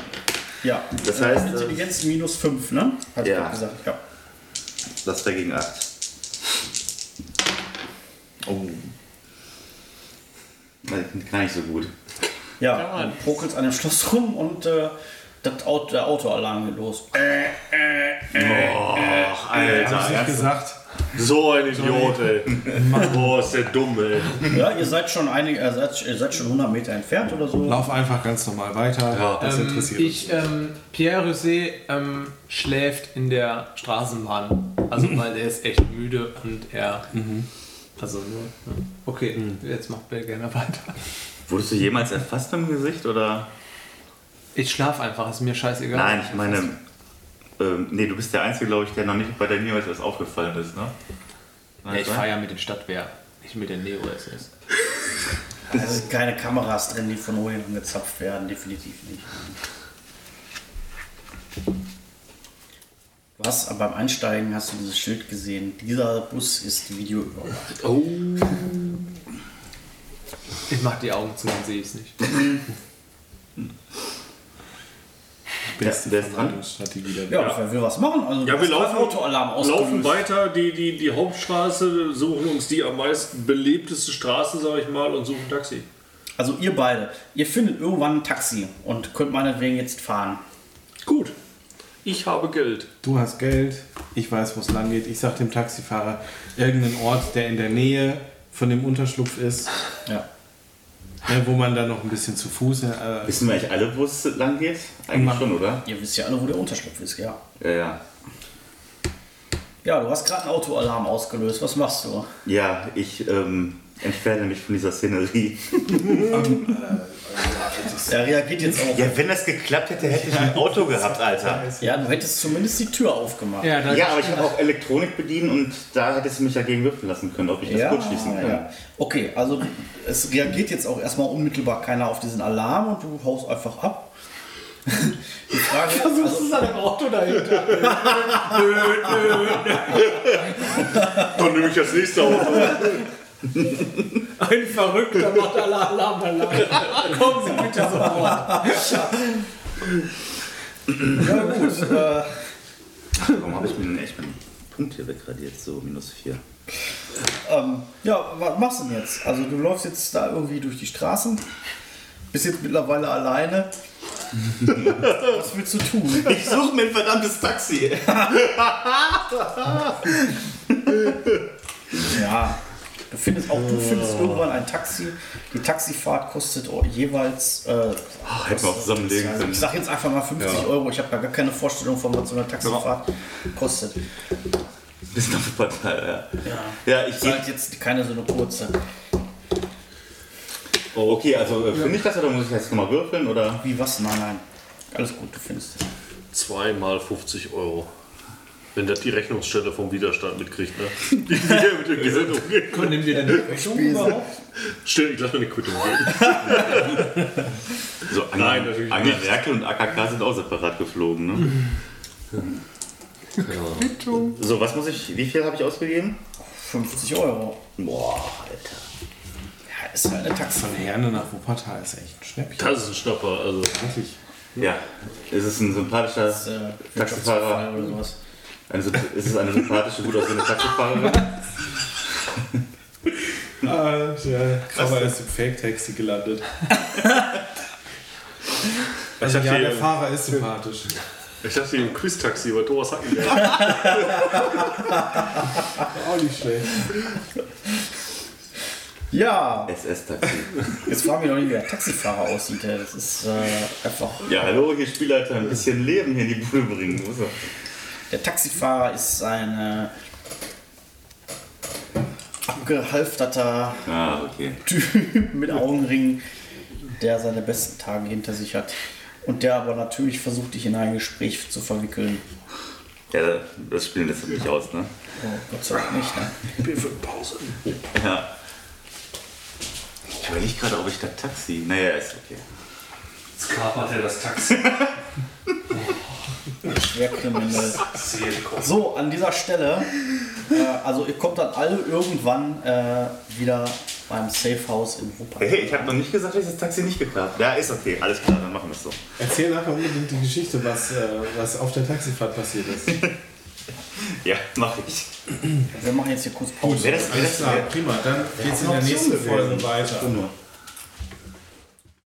Ja, Das äh, heißt, Intelligenz minus 5, ne? Hat Ja. ich gesagt. Ja. Das wäre gegen 8. Oh. Nein, Gar nicht so gut. Ja, du prokelst an dem Schloss rum und äh, das Auto, der Autoalarm geht los. Äh, Hab ich nicht Alter. gesagt. So ein Idiot, ey. Boah, ist der dumm, ey. ja, ihr seid schon einige, äh, seid, ihr seid schon 100 Meter entfernt oder so. Lauf einfach ganz normal weiter. Ja. das Ähm, interessiert uns. ich, ähm, Pierre Rosé ähm, schläft in der Straßenbahn. Also, weil er ist echt müde und er. Also, ne, ja. okay, jetzt macht Bill gerne weiter. Wurdest du jemals erfasst im Gesicht oder? Ich schlafe einfach, ist mir scheißegal. Nein, ich meine, ähm, nee, du bist der Einzige, glaube ich, der noch nicht bei der Neo SS aufgefallen ist, ne? Ja, ich fahre ja mit den Stadtwehr, nicht mit den Neo-SS. Da sind keine Kameras drin, die von oben angezapft werden, definitiv nicht. Hast aber beim Einsteigen hast du dieses Schild gesehen. Dieser Bus ist videoüberwacht. Oh. Ich mach die Augen zu, dann sehe ich es nicht. *laughs* Beste der ist dran. Strategie der Ja, wer will was machen? Also, Ja, wir laufen, Autoalarm laufen weiter die, die, die Hauptstraße, suchen uns die am meisten belebteste Straße, sag ich mal, und suchen Taxi. Also ihr beide, ihr findet irgendwann ein Taxi und könnt meinetwegen jetzt fahren. Gut. Ich habe Geld. Du hast Geld, ich weiß, wo es lang geht. Ich sag dem Taxifahrer irgendeinen Ort, der in der Nähe von dem Unterschlupf ist, Ja. Ne, wo man dann noch ein bisschen zu Fuß. Äh, Wissen wir eigentlich alle, wo es lang geht? Eigentlich Machen. schon, oder? Ihr wisst ja alle, wo der Unterschlupf ist, ja. Ja, ja. Ja, du hast gerade einen Autoalarm ausgelöst. Was machst du? Ja, ich ähm, entferne mich von dieser Szenerie. *laughs* Er reagiert jetzt auch. Ja, wenn das geklappt hätte, hätte ich ein Auto gehabt, Alter. Ja, du hättest zumindest die Tür aufgemacht. Ja, Ja, aber ich habe auch Elektronik bedient und da hättest du mich dagegen würfeln lassen können, ob ich das kurz schließen kann. ja. Okay, also es reagiert jetzt auch erstmal unmittelbar keiner auf diesen Alarm und du haust einfach ab. *laughs* Die Frage ist, also, ist an dem Auto dahinter. *laughs* Dann nehme ich das nächste Auto. *laughs* *laughs* Ein Verrückter macht alle Alarmanlagen. Kommen Sie bitte sofort. ja gut, äh, Warum habe ich mir denn echt meinen Punkt hier wegradiert? So, minus 4. ähm, ja, was machst du denn jetzt? Also du läufst jetzt da irgendwie durch die Straßen, bist jetzt mittlerweile alleine. *laughs* Was willst du tun? Ich suche mir ein verdammtes Taxi. *laughs* Ja, du findest auch du findest irgendwann ein Taxi. Die Taxifahrt kostet jeweils, äh, Hätten wir auch zusammenlegen ich können. sag jetzt einfach mal 50 Euro. Ich habe da gar keine Vorstellung von, was so eine Taxifahrt kostet. Das ist noch ein Portal, ja. Ja, Ja, ich gehe. halt jetzt keine so eine kurze. Oh, okay, also äh, finde ich das oder muss ich jetzt nochmal würfeln? Oder? Wie was? Nein, nein. Alles gut, du findest es. 2 mal 50 Euro. Wenn das die Rechnungsstelle vom Widerstand mitkriegt, ne? *laughs* Wie wir mit dem Geld umgehen. können wir denn die Rechnung überhaupt? Stell, ich lasse mir eine Quittung geben. *laughs* So, Angela, Nein, natürlich Angela nicht. Merkel und AKK sind auch separat geflogen, ne? So, was muss ich, wie viel habe ich ausgegeben? 50 Euro. Boah, Alter. Ja, ist halt eine Taxi. Von Herne nach Wuppertal ist echt ein Schnäppchen. Das ist ein Schnapper. Also, Wirklich. Ja, ist es ein sympathischer äh, Taxifahrer? Oder sowas. Eine, symp- ist es eine sympathische, gut aussehende Taxifahrerin? Ah, ja. Aber er ist im Fake-Taxi gelandet. Also dachte, ja, der Fahrer ist sympathisch. ich dachte, im Quiz-Taxi bei Thomas Hacken. *laughs* Auch nicht schlecht. Ja, SS-Taxi. jetzt fragen wir noch nicht, wie der Taxifahrer aussieht. Das ist äh, einfach. Ja, hallo, hier Spielleiter, ein bisschen Leben hier in die Bude bringen. Er? Der Taxifahrer ist ein äh, abgehalfterter Ah, okay. Typ *laughs* mit Augenringen, der seine besten Tage hinter sich hat. Und der aber natürlich versucht, dich in ein Gespräch zu verwickeln. Ja, das spielen lässt nicht aus, ne? Oh, Gott sei Dank nicht. Ne? Pause. Ja. Ich überlege gerade, ob ich das Taxi. Naja, ist okay. Jetzt kapert er das Taxi. *laughs* Schwerkriminell. So, an dieser Stelle, äh, also ihr kommt dann alle irgendwann äh, wieder beim Safe House in Wuppertal. Hey, ich habe noch nicht gesagt, dass ich das Taxi nicht geklappt Ja, ist okay, alles klar, dann machen wir es so. Erzähl nachher unbedingt die Geschichte, was, äh, was auf der Taxifahrt passiert ist. *laughs* Ja, mache ich. Wir machen jetzt hier kurz Pause. Wer das, wer Alles das, klar, wer, prima. Dann geht's in der nächsten. Folge weiter. Stunde.